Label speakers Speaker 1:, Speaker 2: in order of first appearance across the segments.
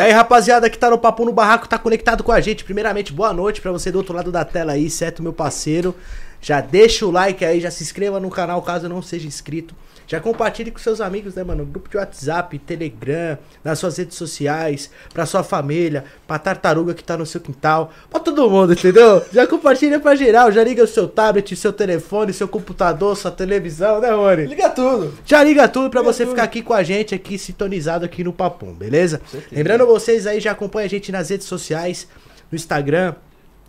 Speaker 1: E aí, rapaziada que tá no Papo no Barraco, tá conectado com a gente. Primeiramente, boa noite pra você do outro lado da tela aí, certo, meu parceiro? Já deixa o like aí, já se inscreva no canal caso não seja inscrito. Já compartilhe com seus amigos, né, mano? Grupo de WhatsApp, Telegram, nas suas redes sociais, pra sua família, pra tartaruga que tá no seu quintal, todo mundo, entendeu? Já compartilha pra geral, já liga o seu tablet, seu telefone, seu computador, sua televisão, né, Rony?
Speaker 2: Liga tudo.
Speaker 1: Já liga tudo pra
Speaker 2: Liga
Speaker 1: você
Speaker 2: tudo.
Speaker 1: ficar aqui com a gente, aqui sintonizado aqui no Papum, beleza? Lembrando vocês aí, já acompanha a gente nas redes sociais, no Instagram,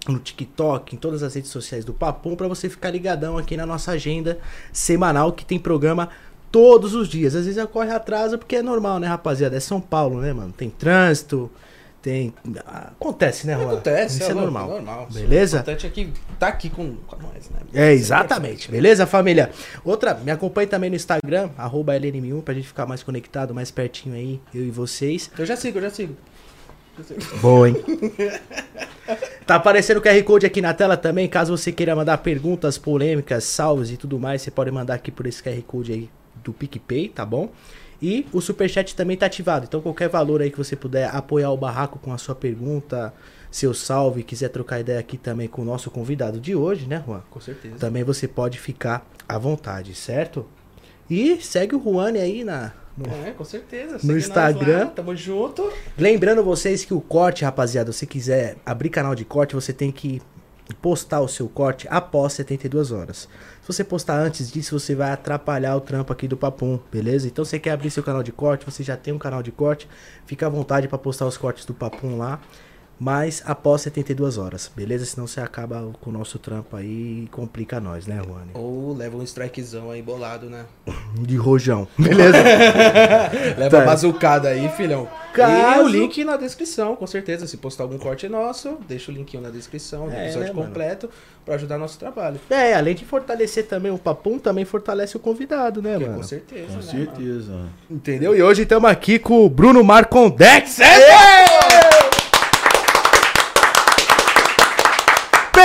Speaker 1: no TikTok, em todas as redes sociais do Papum, pra você ficar ligadão aqui na nossa agenda semanal, que tem programa todos os dias. Às vezes ocorre atraso, porque é normal, né, rapaziada? É São Paulo, né, mano? Tem trânsito, tem... Acontece, né, Juan?
Speaker 2: Acontece,
Speaker 1: Isso é,
Speaker 2: louco,
Speaker 1: normal.
Speaker 2: normal.
Speaker 1: Beleza?
Speaker 2: O importante é que tá aqui com, com nós, né?
Speaker 1: É, exatamente. Beleza, família? Outra, me acompanhe também no Instagram, arroba LNM1, pra gente ficar mais conectado, mais pertinho aí, eu e vocês.
Speaker 2: Eu já sigo, eu já sigo. Já sigo.
Speaker 1: Boa, hein? tá aparecendo o QR Code aqui na tela também, caso você queira mandar perguntas, polêmicas, salves e tudo mais, você pode mandar aqui por esse QR Code aí do PicPay, tá bom? E o Superchat também tá ativado, então qualquer valor aí que você puder apoiar o Barraco com a sua pergunta, seu salve, quiser trocar ideia aqui também com o nosso convidado de hoje, né, Juan?
Speaker 2: Com certeza.
Speaker 1: também você pode ficar à vontade, certo? E segue o Juane aí na. no-
Speaker 2: É, com certeza.
Speaker 1: No Instagram.
Speaker 2: lá, tamo junto.
Speaker 1: Lembrando vocês que o corte, rapaziada, se quiser abrir canal de corte, você tem que postar o seu corte após 72 horas. Se você postar antes disso, você vai atrapalhar o trampo aqui do Papum, beleza? Então você quer abrir seu canal de corte, você já tem um canal de corte, fica à vontade para postar os cortes do Papum lá. Mas após 72 horas, beleza? Senão você acaba com o nosso trampo aí e complica nós, né, Juane?
Speaker 2: Ou leva um strikezão aí bolado, né?
Speaker 1: De rojão. Beleza?
Speaker 2: Leva
Speaker 1: Tá.
Speaker 2: a bazucada aí, filhão.
Speaker 1: Caso-
Speaker 2: E o link na descrição, com certeza. Se postar algum corte nosso, deixa o linkinho na descrição do
Speaker 1: É,
Speaker 2: episódio
Speaker 1: né, mano?
Speaker 2: completo pra ajudar nosso trabalho.
Speaker 1: é, além de fortalecer também o Papum, também fortalece o convidado, né,
Speaker 2: Porque,
Speaker 1: mano?
Speaker 2: com certeza,
Speaker 3: Com
Speaker 2: né,
Speaker 3: certeza.
Speaker 1: Entendeu? E hoje estamos aqui com o Bruno Marcondex.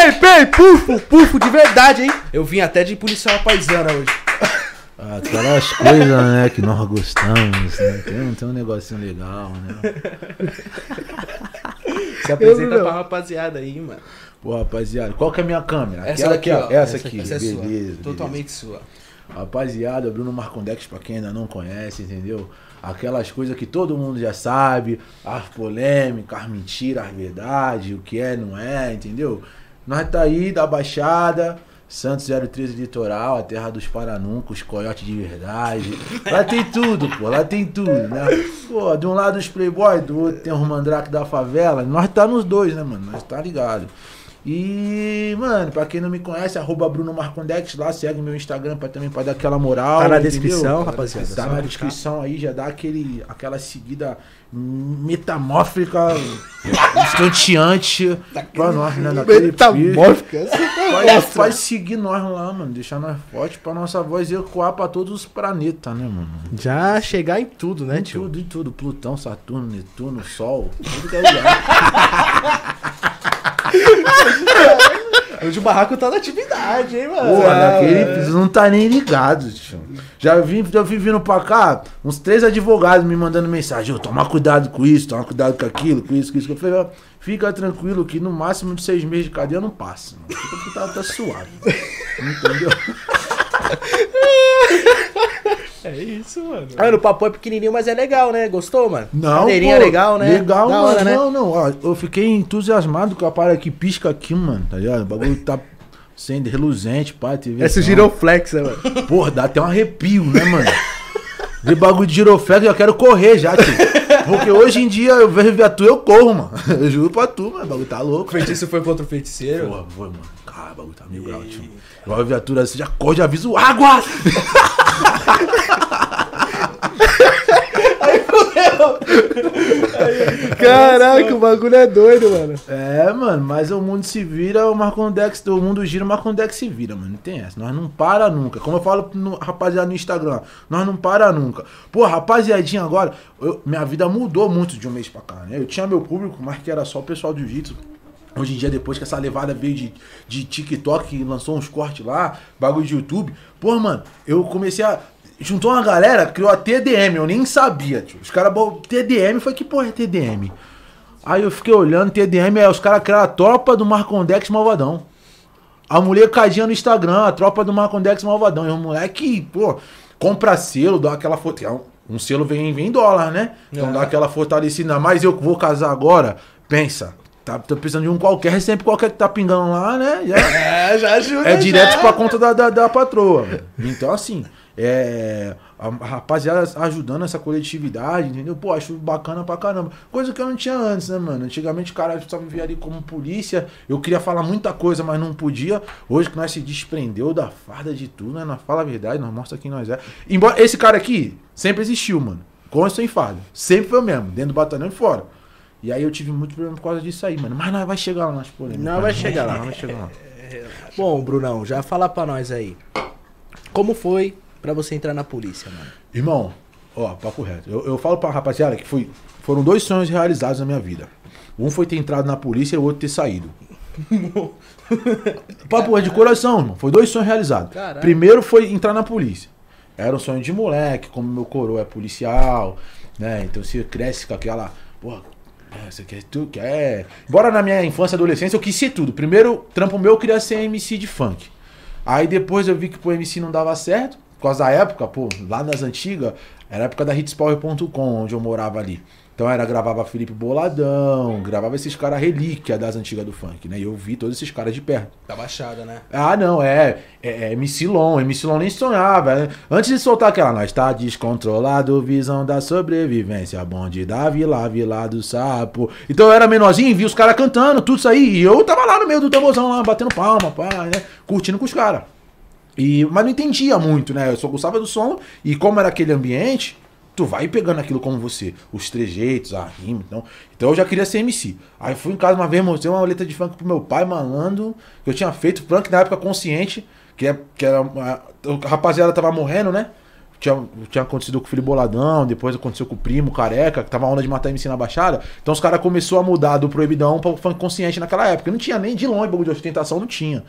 Speaker 1: Pei, pei, pufo, pufo de verdade, hein?
Speaker 2: Eu vim até de policial paisana hoje.
Speaker 3: Aquelas coisas, né, que nós gostamos, né? Tem, tem um negocinho legal, né?
Speaker 2: Se apresenta pra rapaziada aí, mano.
Speaker 3: Pô, rapaziada, qual que é a minha câmera?
Speaker 2: Essa
Speaker 3: Aquela
Speaker 2: daqui,
Speaker 3: aqui,
Speaker 2: ó.
Speaker 3: Essa aqui,
Speaker 2: Essa é
Speaker 3: beleza,
Speaker 2: sua.
Speaker 3: beleza.
Speaker 2: Totalmente sua.
Speaker 3: Rapaziada, Bruno Marcondex, pra quem ainda não conhece, entendeu? Aquelas coisas que todo mundo já sabe, as polêmicas, as mentiras, as verdades, o que é, não é, entendeu? Nós tá aí da Baixada, Santos 013 Litoral, a terra dos paranuncos, coiote de verdade. Lá tem tudo, pô, lá tem tudo, né? Pô, de um lado os playboy, do outro tem os mandrake da favela. Nós tá nos dois, né, mano? Nós tá ligado. E, mano, pra quem não me conhece, arroba Bruno Marcondex, lá segue meu Instagram pra, também pra dar aquela moral.
Speaker 1: Tá na
Speaker 3: entendeu?
Speaker 1: descrição, rapaziada,
Speaker 3: Tá na descrição aí, já dá aquele, aquela seguida metamórfica, escanteante pra nós, né? Naquele.
Speaker 1: Metamórfica.
Speaker 3: Pode, pode seguir nós lá, mano. Deixar nós fortes pra nossa voz ecoar pra todos os planetas, né, mano?
Speaker 1: Já chegar em tudo, né,
Speaker 3: Em
Speaker 1: tio?
Speaker 3: tudo, em tudo. Plutão, Saturno, Netuno, Sol. Tudo que é lugar.
Speaker 2: O barraco tá na atividade, hein, mano?
Speaker 3: Pô,
Speaker 1: Ah,
Speaker 3: naquele
Speaker 1: é.
Speaker 3: eles não tá nem ligado, tio. Já vim, já vim vindo pra cá, uns três advogados me mandando mensagem, ô, toma cuidado com isso, toma cuidado com aquilo, com isso, com isso. Eu falei, ó, fica tranquilo que no máximo de seis meses de cadeia não passa. Mano. Fica tá, tá suave. Entendeu?
Speaker 2: É isso, mano.
Speaker 1: Mano, o papo é pequenininho, mas é legal, né? Gostou, mano?
Speaker 3: Não,
Speaker 1: Cadeirinha
Speaker 3: pô,
Speaker 1: legal, né?
Speaker 3: Legal,
Speaker 1: da
Speaker 3: mano.
Speaker 1: hora, né?
Speaker 3: Não, não, ó, eu fiquei entusiasmado com a parada que pisca aqui, mano, tá ligado? O bagulho tá sendo reluzente, pá, TV.
Speaker 1: Esse giroflex, né, mano?
Speaker 3: Porra, dá até um arrepio, né, mano? De bagulho de giroflex, eu quero correr já, tio. Porque hoje em dia eu vejo viatura, eu corro, mano. Eu juro pra tu, mano. O bagulho tá
Speaker 2: O
Speaker 3: louco.
Speaker 2: feitiço foi contra o feiticeiro?
Speaker 3: Porra, foi, mano. Cara, o bagulho tá mil graus, tio. Igual a viatura assim, já corre, já aviso água!
Speaker 1: Caraca, o bagulho é doido, mano.
Speaker 3: É, mano, mas o mundo se vira, o Marcondex, o mundo gira, o Marcondex se vira, mano. Não tem essa. Nós não para nunca. Como eu falo no rapaziada no Instagram, nós não para nunca. Pô, rapaziadinha, agora, eu- minha vida mudou muito de um mês pra cá, né? Eu tinha meu público, mas que era só o pessoal do jiu-jitsu. Hoje em dia, depois que essa levada veio de, de TikTok, lançou uns cortes lá, bagulho de YouTube, pô, mano, eu comecei a. juntou uma galera, criou a TDM, eu nem sabia, tio. Os caras, TDM, foi que porra é TDM? Aí eu fiquei olhando, TDM, é os caras criaram a tropa do Marcondex Malvadão. A molecadinha no Instagram, a tropa do Marcondex Malvadão. E o moleque, pô, compra selo, dá aquela foto. um- selo vem, vem em dólar, né? Então
Speaker 2: É.
Speaker 3: dá aquela fortalecida. Mas eu vou casar agora, pensa. Tá, tô precisando de um qualquer, sempre qualquer que tá pingando lá, né? Já-
Speaker 2: É, já ajuda.
Speaker 3: é direto
Speaker 2: já.
Speaker 3: pra conta da, da, da patroa. velho. Então, assim, é, a, a rapaziada ajudando essa coletividade, entendeu? Pô, acho bacana pra caramba. Coisa que eu não tinha antes, né, mano? Antigamente cara só vivia ali como polícia. Eu queria falar muita coisa, mas não podia. Hoje que nós se desprendeu da farda de tudo, né? Nós fala a verdade, nós mostra quem nós é. Embora esse cara aqui sempre existiu, mano. Com ou sem farda. Sempre foi o mesmo, dentro do batalhão e fora. E aí eu tive muito problema por causa disso aí, mano. Mas nós vai chegar lá nas polêmicas.
Speaker 1: Não, vai chegar lá.
Speaker 3: Nós vai chegar lá.
Speaker 1: Bom, Brunão, já fala pra nós aí. Como foi pra você entrar na polícia, mano?
Speaker 3: Irmão, ó, papo reto. Eu, eu falo pra rapaziada que foi, foram dois sonhos realizados na minha vida. Um foi ter entrado na polícia e o outro ter saído. papo reto de coração, irmão. Foi dois sonhos realizados.
Speaker 1: Caralho.
Speaker 3: Primeiro foi entrar na polícia. Era um sonho de moleque, como meu coroa é policial, né? Então você cresce com aquela. Porra, é, você quer, tu quer. Embora na minha infância e adolescência eu quis ser tudo. Primeiro, trampo meu eu queria ser MC de funk. Aí depois eu vi que pro MC não dava certo, por causa da época, pô, lá nas antigas, era a época da hitspower.com, onde eu morava ali. Então era, gravava Felipe Boladão, gravava esses caras relíquia das antigas do funk, né? E eu vi todos esses caras de perto.
Speaker 2: Tá baixada, né?
Speaker 3: Ah, não, é, é, é MC Lon, MC Lon nem sonhava. né? Antes de soltar aquela, nós tá descontrolado, visão da sobrevivência, bonde da vila, vila do sapo. Então eu era menorzinho vi os caras cantando, tudo isso aí. E eu tava lá no meio do tamborzão, lá, batendo palma, pá, né? Curtindo com os caras. E, mas não entendia muito, né? Eu só gostava do som e como era aquele ambiente, tu vai pegando aquilo como você, os trejeitos, a rima, então. Então eu já queria ser MC. Aí fui em casa uma vez, mostrei uma letra de funk pro meu pai, malandro, que eu tinha feito funk na época consciente, que, é, que era a rapaziada tava morrendo, né? Tinha, tinha acontecido com o filho Boladão, depois aconteceu com o primo Careca, que tava onda de matar MC na Baixada. Então os caras começou a mudar do proibidão para o funk consciente naquela época. Não tinha nem de longe bagulho de ostentação, não tinha.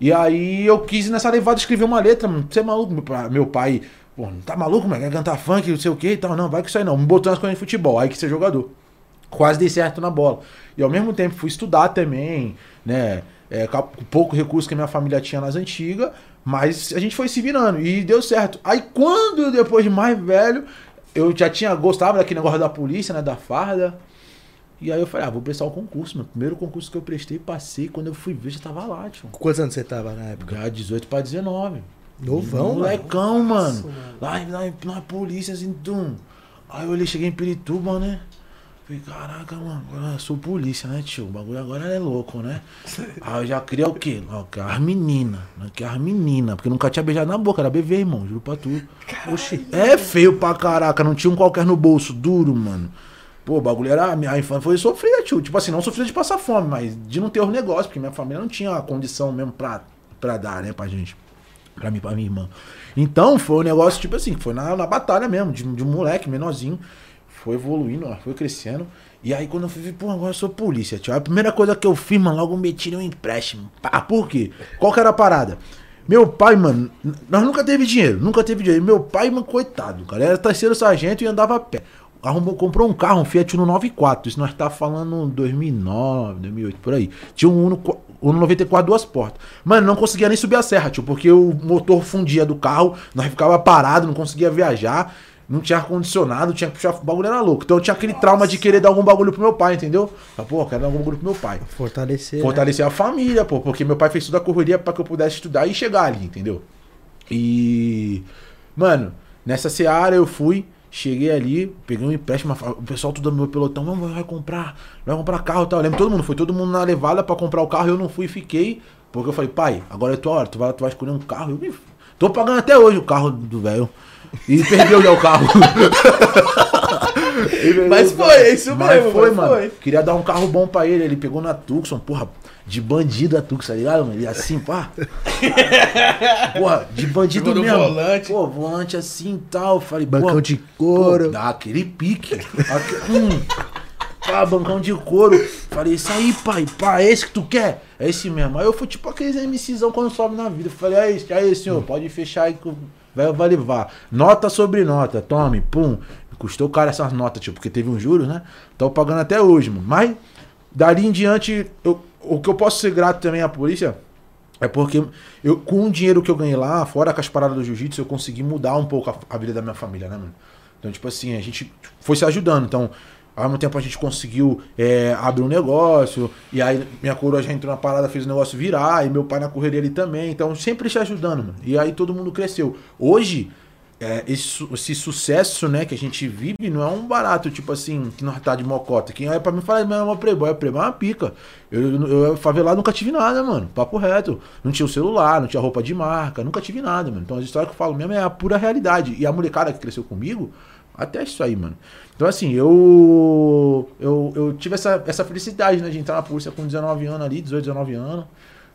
Speaker 3: E aí eu quis nessa levada escrever uma letra, mano. Você é maluco, meu pai pô, não tá maluco, mano? Quer cantar funk, não sei o que e tal. Não, vai com isso aí não. Me botou nas coisas de futebol, aí que ser jogador. Quase dei certo na bola. E ao mesmo tempo fui estudar também, né? É, com pouco recurso que a minha família tinha nas antigas, mas a gente foi se virando e deu certo. Aí quando eu, depois de mais velho, eu já tinha gostava daquele negócio da polícia, né? Da farda. E aí eu falei, ah, vou prestar o concurso, meu. Primeiro concurso que eu prestei, passei. Quando eu fui ver, já tava lá, tio.
Speaker 1: Quantos anos você tava na época?
Speaker 3: Já 18 pra 19.
Speaker 1: Novão,
Speaker 3: Molecão, mano.
Speaker 2: mano.
Speaker 3: Lá lá na polícia, assim, tum. Aí eu olhei, cheguei em Pirituba, né? Falei, caraca, mano, agora eu sou polícia, né, tio? O bagulho agora é louco, né? Aí eu já queria o quê? As meninas, né? Que as meninas, porque nunca tinha beijado na boca, era bebê, irmão, juro pra tu.
Speaker 1: Oxi.
Speaker 3: É feio pra caraca, não tinha um qualquer no bolso, duro, mano. Pô, o bagulho era. A minha infância foi sofrida, tio. Tipo assim, não sofrida de passar fome, mas de não ter os negócios, porque minha família não tinha a condição mesmo pra, pra dar, né, pra gente. Pra mim, pra minha irmã. Então, foi um negócio, tipo assim, foi na, na batalha mesmo, de, de um moleque menorzinho. Foi evoluindo, ó, foi crescendo. E aí, quando eu fui pô, agora eu sou polícia, tio. A primeira coisa que eu fiz, mano, logo meti um empréstimo. Pá, por quê? Qual que era a parada? Meu pai, mano, nós nunca teve dinheiro, nunca teve dinheiro. Meu pai, mano, coitado, cara, era terceiro sargento e andava a pé. Arrumou, comprou um carro, um Fiat Uno 94. Isso nós tá falando 2009, 2008, por aí. Tinha um Uno, Uno 94, duas portas. Mano, não conseguia nem subir a serra, tio, porque o motor fundia do carro, nós ficava parado, não conseguia viajar. Não tinha ar-condicionado, tinha que puxar. O bagulho era louco. Então eu tinha aquele trauma de querer dar algum bagulho pro meu pai, entendeu? Ah, Pô, quero dar algum bagulho pro meu pai.
Speaker 1: Fortalecer. né?
Speaker 3: Fortalecer a família, pô, porque meu pai fez toda a correria pra que eu pudesse estudar e chegar ali, entendeu? E. Mano, nessa seara eu fui, cheguei ali, peguei um empréstimo, o pessoal tudo do meu pelotão, vamos, vai comprar, vai comprar carro e tal. Eu lembro todo mundo, foi todo mundo na levada pra comprar o carro, eu não fui e fiquei, porque eu falei, pai, agora é tua hora, tu vai, tu vai escolher um carro. Eu, "Ih, tô pagando até hoje o carro do velho. E perdeu já o carro.
Speaker 2: Mas foi, é isso
Speaker 3: Mas
Speaker 2: mesmo,
Speaker 3: foi,
Speaker 2: mas
Speaker 3: mano.
Speaker 2: foi.
Speaker 3: Queria dar um carro bom pra ele. Ele pegou na Tucson, porra, de bandido a Tucson, tá ligado, mano? Ele assim, pá. porra, de bandido
Speaker 2: no
Speaker 3: mesmo.
Speaker 2: volante.
Speaker 3: Pô, volante assim e tal. Falei,
Speaker 1: Bancão
Speaker 3: pô,
Speaker 1: de couro.
Speaker 3: Pô, dá aquele pique. Aque- hum. Pá, bancão de couro. Falei, isso aí, pai, pá, é esse que tu quer? É esse mesmo. Aí eu fui tipo aqueles MCzão quando sobe na vida. Falei, é esse, aí, senhor, pode fechar aí que vai, vai levar. Nota sobre nota, tome, pum. Custou caro essas notas, tipo, porque teve um juros, né? Tô pagando até hoje, mano. Mas, dali em diante, eu- o que eu posso ser grato também à polícia é porque eu, com o dinheiro que eu ganhei lá, fora com as paradas do jiu-jitsu, eu consegui mudar um pouco a, a vida da minha família, né, mano? Então, tipo assim, a gente foi se ajudando. Então, ao mesmo tempo a gente conseguiu é, abrir um negócio, e aí minha coroa já entrou na parada, fez o negócio virar, e meu pai na correria ali também. Então, sempre se ajudando, mano. E aí todo mundo cresceu. Hoje, é, esse, esse sucesso, né, que a gente vive não é um barato, tipo assim, que nós tá de mocota. Quem olha pra mim fala, mas é uma playboy, é é uma pica. Eu, eu, eu favelado nunca tive nada, mano. Papo reto. Não tinha o celular, não tinha roupa de marca, nunca tive nada, mano. Então as histórias que eu falo mesmo é a pura realidade. E a molecada que cresceu comigo, até isso aí, mano. Então assim, eu eu, eu tive essa, essa felicidade, né, de entrar na polícia com 19 anos ali, 18, 19 anos.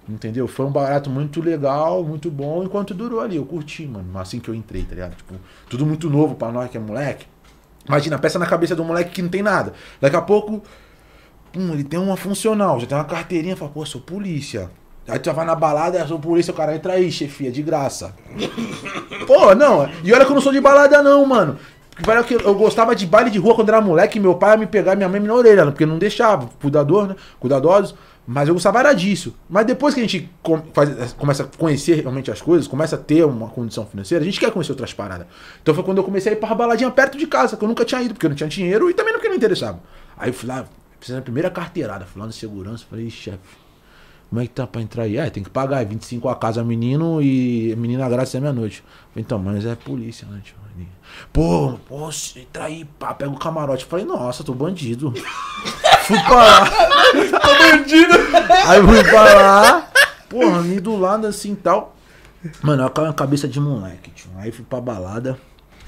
Speaker 3: Entendeu? Foi um barato muito legal, muito bom, enquanto durou ali. Eu curti, mano. Assim que eu entrei, tá ligado? Tipo, tudo muito novo pra nós que é moleque. Imagina, peça na cabeça do moleque que não tem nada. Daqui a pouco, pum, ele tem uma funcional, já tem uma carteirinha, fala, pô, sou polícia. Aí tu já vai na balada, sou polícia, o cara entra aí, chefia, de graça. Pô, não, e olha que eu não sou de balada não, mano. Eu gostava de baile de rua quando era moleque, meu pai ia me pegar minha mãe me na orelha, porque não deixava, cuidador, né, cuidadosos. Mas eu gostava era disso. Mas depois que a gente faz- começa a conhecer realmente as coisas, começa a ter uma condição financeira, a gente quer conhecer outras paradas. Então foi quando eu comecei a ir pra baladinha perto de casa, que eu nunca tinha ido, porque eu não tinha dinheiro e também não porque não interessava. Aí eu fui lá, fiz a primeira carteirada, fui lá no segurança, falei, "Ih, chefe, como é que tá pra entrar aí? Ah, tem que pagar, é 25 a casa menino e menina grátis é meia-noite. Então, mas é polícia, né, tio? Pô, posso entrar aí, pá, pega o camarote. Falei, nossa, tô bandido. fui pra lá. tô bandido. Aí fui pra lá, porra, me do lado assim e tal. Mano, aquela cabeça de moleque, tio. Aí fui pra balada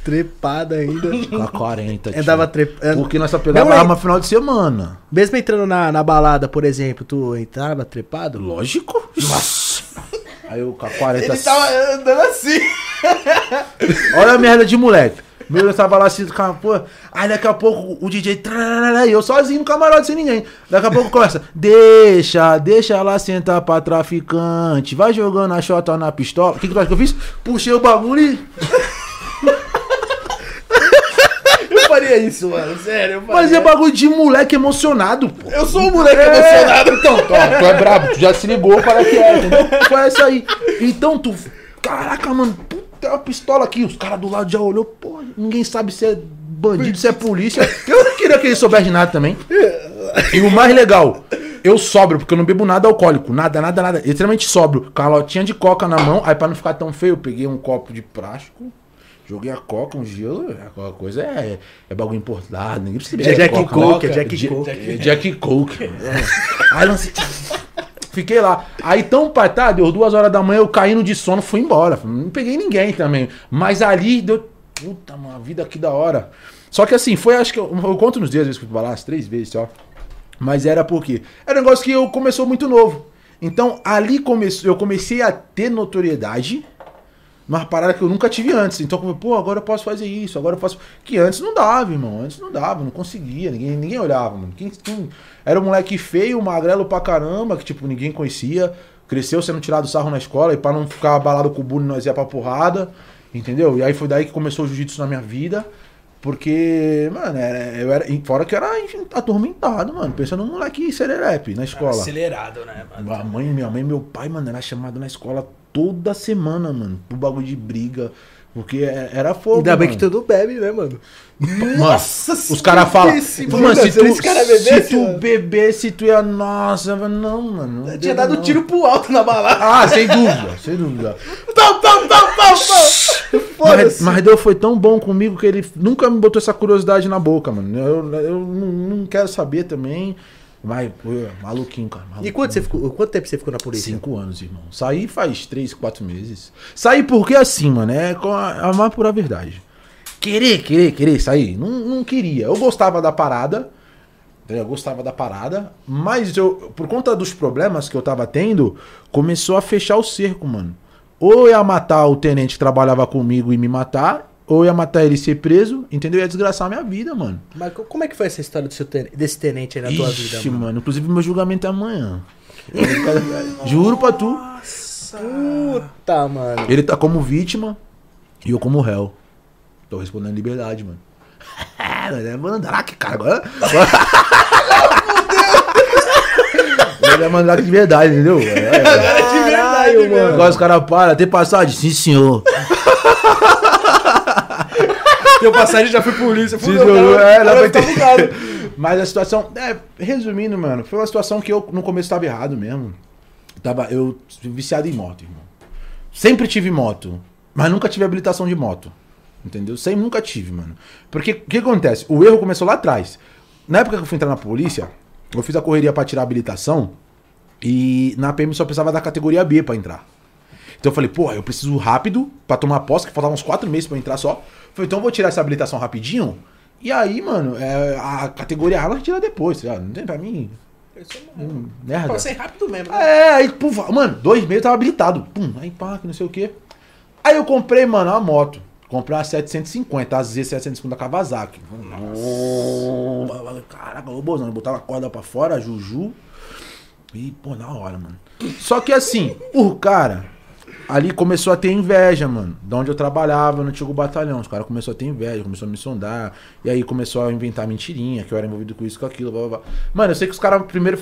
Speaker 1: Trepada ainda.
Speaker 3: com a 40, tio.
Speaker 1: Andava trepando.
Speaker 3: Porque nós só pegava arma final de semana.
Speaker 1: Mesmo entrando na, na balada, por exemplo, tu entrava trepado?
Speaker 3: Lógico. Nossa. Aí eu com a 40
Speaker 2: Ele tava andando assim.
Speaker 3: Olha a merda de moleque. Meu, eu tava lá assim, cara, pô. Aí daqui a pouco o DJ. trararara, E eu sozinho no camarote sem ninguém. Daqui a pouco começa. Deixa, deixa ela sentar pra traficante. Vai jogando a chota na pistola. O que, que tu acha que eu fiz? Puxei o bagulho e.
Speaker 2: Eu faria isso, mano. Sério, eu faria.
Speaker 3: Mas é bagulho de moleque emocionado, pô.
Speaker 2: Eu sou um moleque
Speaker 3: É,
Speaker 2: emocionado.
Speaker 3: Então, tu, tu é brabo, tu já se ligou é que é, entendeu? Foi essa aí. Então tu. Caraca, mano, puta, tem uma pistola aqui. Os caras do lado já olhou, pô, ninguém sabe se é bandido, se é polícia. Eu não queria que ele soubesse de nada também. E o mais legal, eu sobro, porque eu não bebo nada alcoólico. Nada, nada, nada. Extremamente sóbrio. Calotinha de coca na mão. Aí pra não ficar tão feio, eu peguei um copo de plástico. Joguei a coca, um gelo, aquela coisa é, é bagulho importado, ninguém precisa beber
Speaker 1: Jack
Speaker 3: coca,
Speaker 1: Coke, é Jack
Speaker 3: Ja-
Speaker 1: Coke.
Speaker 3: é Jack Coke. Aí lancei. Fiquei lá. Aí tão patado, deu duas horas da manhã, eu caindo de sono, fui embora. Não peguei ninguém também. Mas ali deu. Puta, mano, a vida aqui da hora. Só que assim, foi, acho que eu, eu conto nos dias, às vezes que eu lá, as três vezes só. Mas era porque era um negócio que eu começou muito novo. Então ali começou, eu comecei a ter notoriedade uma parada que eu nunca tive antes. Então, pô, agora eu posso fazer isso, agora eu posso. Que antes não dava, irmão. Antes não dava, não conseguia. Ninguém, ninguém olhava, mano. Quem, quem- Era um moleque feio, magrelo pra caramba, que, tipo, ninguém conhecia. Cresceu sendo tirado sarro na escola e pra não ficar abalado com o bullying, nós ia pra porrada. Entendeu? E aí foi daí que começou o jiu-jitsu na minha vida. Porque, mano, era, eu era. Fora que eu era atormentado, mano. Pensando num moleque serelepe na escola.
Speaker 2: Acelerado, né, mano?
Speaker 3: A mãe, minha mãe e meu pai, mano, era chamado na escola toda semana, mano, por bagulho de briga. Porque é- era fogo.
Speaker 1: Ainda bem
Speaker 3: mano.
Speaker 1: que tu não bebe, né, mano?
Speaker 3: Nossa, os caras falam. Mano, se
Speaker 2: se
Speaker 3: tu,
Speaker 2: cara
Speaker 3: se
Speaker 2: bebesse,
Speaker 3: tu
Speaker 2: mano.
Speaker 3: bebesse, tu ia. Nossa, não, mano. não
Speaker 2: Eu tinha dado
Speaker 3: não.
Speaker 2: tiro pro alto na balada.
Speaker 3: Ah, sem dúvida, sem dúvida.
Speaker 2: Pau, pau, pau, pau, pau.
Speaker 3: Mas, mas Deus foi tão bom comigo que ele nunca me botou essa curiosidade na boca, mano. Eu, eu não, quero saber também. Pô, maluquinho, cara.
Speaker 1: E
Speaker 3: maluquinho.
Speaker 1: quanto, você ficou, quanto tempo você ficou na polícia?
Speaker 3: Cinco anos, irmão. Saí faz três, quatro meses. Saí porque assim, mano, é a, a mais pura verdade. Querer, querer, querer sair? Não, não queria. Eu gostava da parada. Eu gostava da parada. Mas eu, por conta dos problemas que eu tava tendo, começou a fechar o cerco, mano. Ou ia matar o tenente que trabalhava comigo e me matar, ou ia matar ele e ser preso, entendeu? Ia desgraçar a minha vida, mano.
Speaker 1: Mas co- como é que foi essa história ten- desse tenente aí na tua vida,
Speaker 3: Ixi,
Speaker 1: mano?
Speaker 3: mano. Inclusive, meu julgamento é amanhã. Juro pra tu.
Speaker 1: Puta, mano.
Speaker 3: Ele tá como vítima. E eu como réu. Tô respondendo liberdade, mano. Mas é mandrake, cara. Agora. Ele é mandrake de verdade, entendeu? É, é.
Speaker 1: Caralho,
Speaker 2: mano.
Speaker 3: Agora os caras param, tem passagem? Sim, senhor.
Speaker 2: Teu passagem já foi polícia.
Speaker 3: Sim,
Speaker 2: Fudeu,
Speaker 3: senhor.
Speaker 2: cara.
Speaker 3: É, dá pra entender. Mas a situação. É, resumindo, mano, foi uma situação que eu no começo tava errado mesmo. Tava, eu viciado em moto, irmão. Sempre tive moto, mas nunca tive habilitação de moto. Entendeu? Sempre nunca tive, mano. Porque o que acontece? O erro começou lá atrás. Na época que eu fui entrar na polícia, eu fiz a correria pra tirar a habilitação e na PM só precisava da categoria B pra entrar. Então eu falei, porra, eu preciso rápido pra tomar posse, que faltavam uns quatro meses pra eu entrar só. Falei, então eu vou tirar essa habilitação rapidinho. E aí, mano, é, a categoria A nós tira depois, tá? Não tem pra mim. Hum, merda.
Speaker 2: Pra ser rápido mesmo. né?
Speaker 3: É, aí, pum, mano, dois meses eu tava habilitado. Pum, aí pá, que não sei o quê. Aí eu comprei, mano, uma moto. Comprei uma 750, a Z750 da Kawasaki. Nossa. Caraca, eu botava a corda pra fora, a Juju. E, pô, na hora, mano. Só que assim, o cara ali começou a ter inveja, mano. Da onde eu trabalhava no antigo batalhão. Os caras começaram a ter inveja, começou a me sondar. E aí começou a inventar mentirinha, que eu era envolvido com isso, com aquilo, blá blá blá. Mano, eu sei que os caras primeiro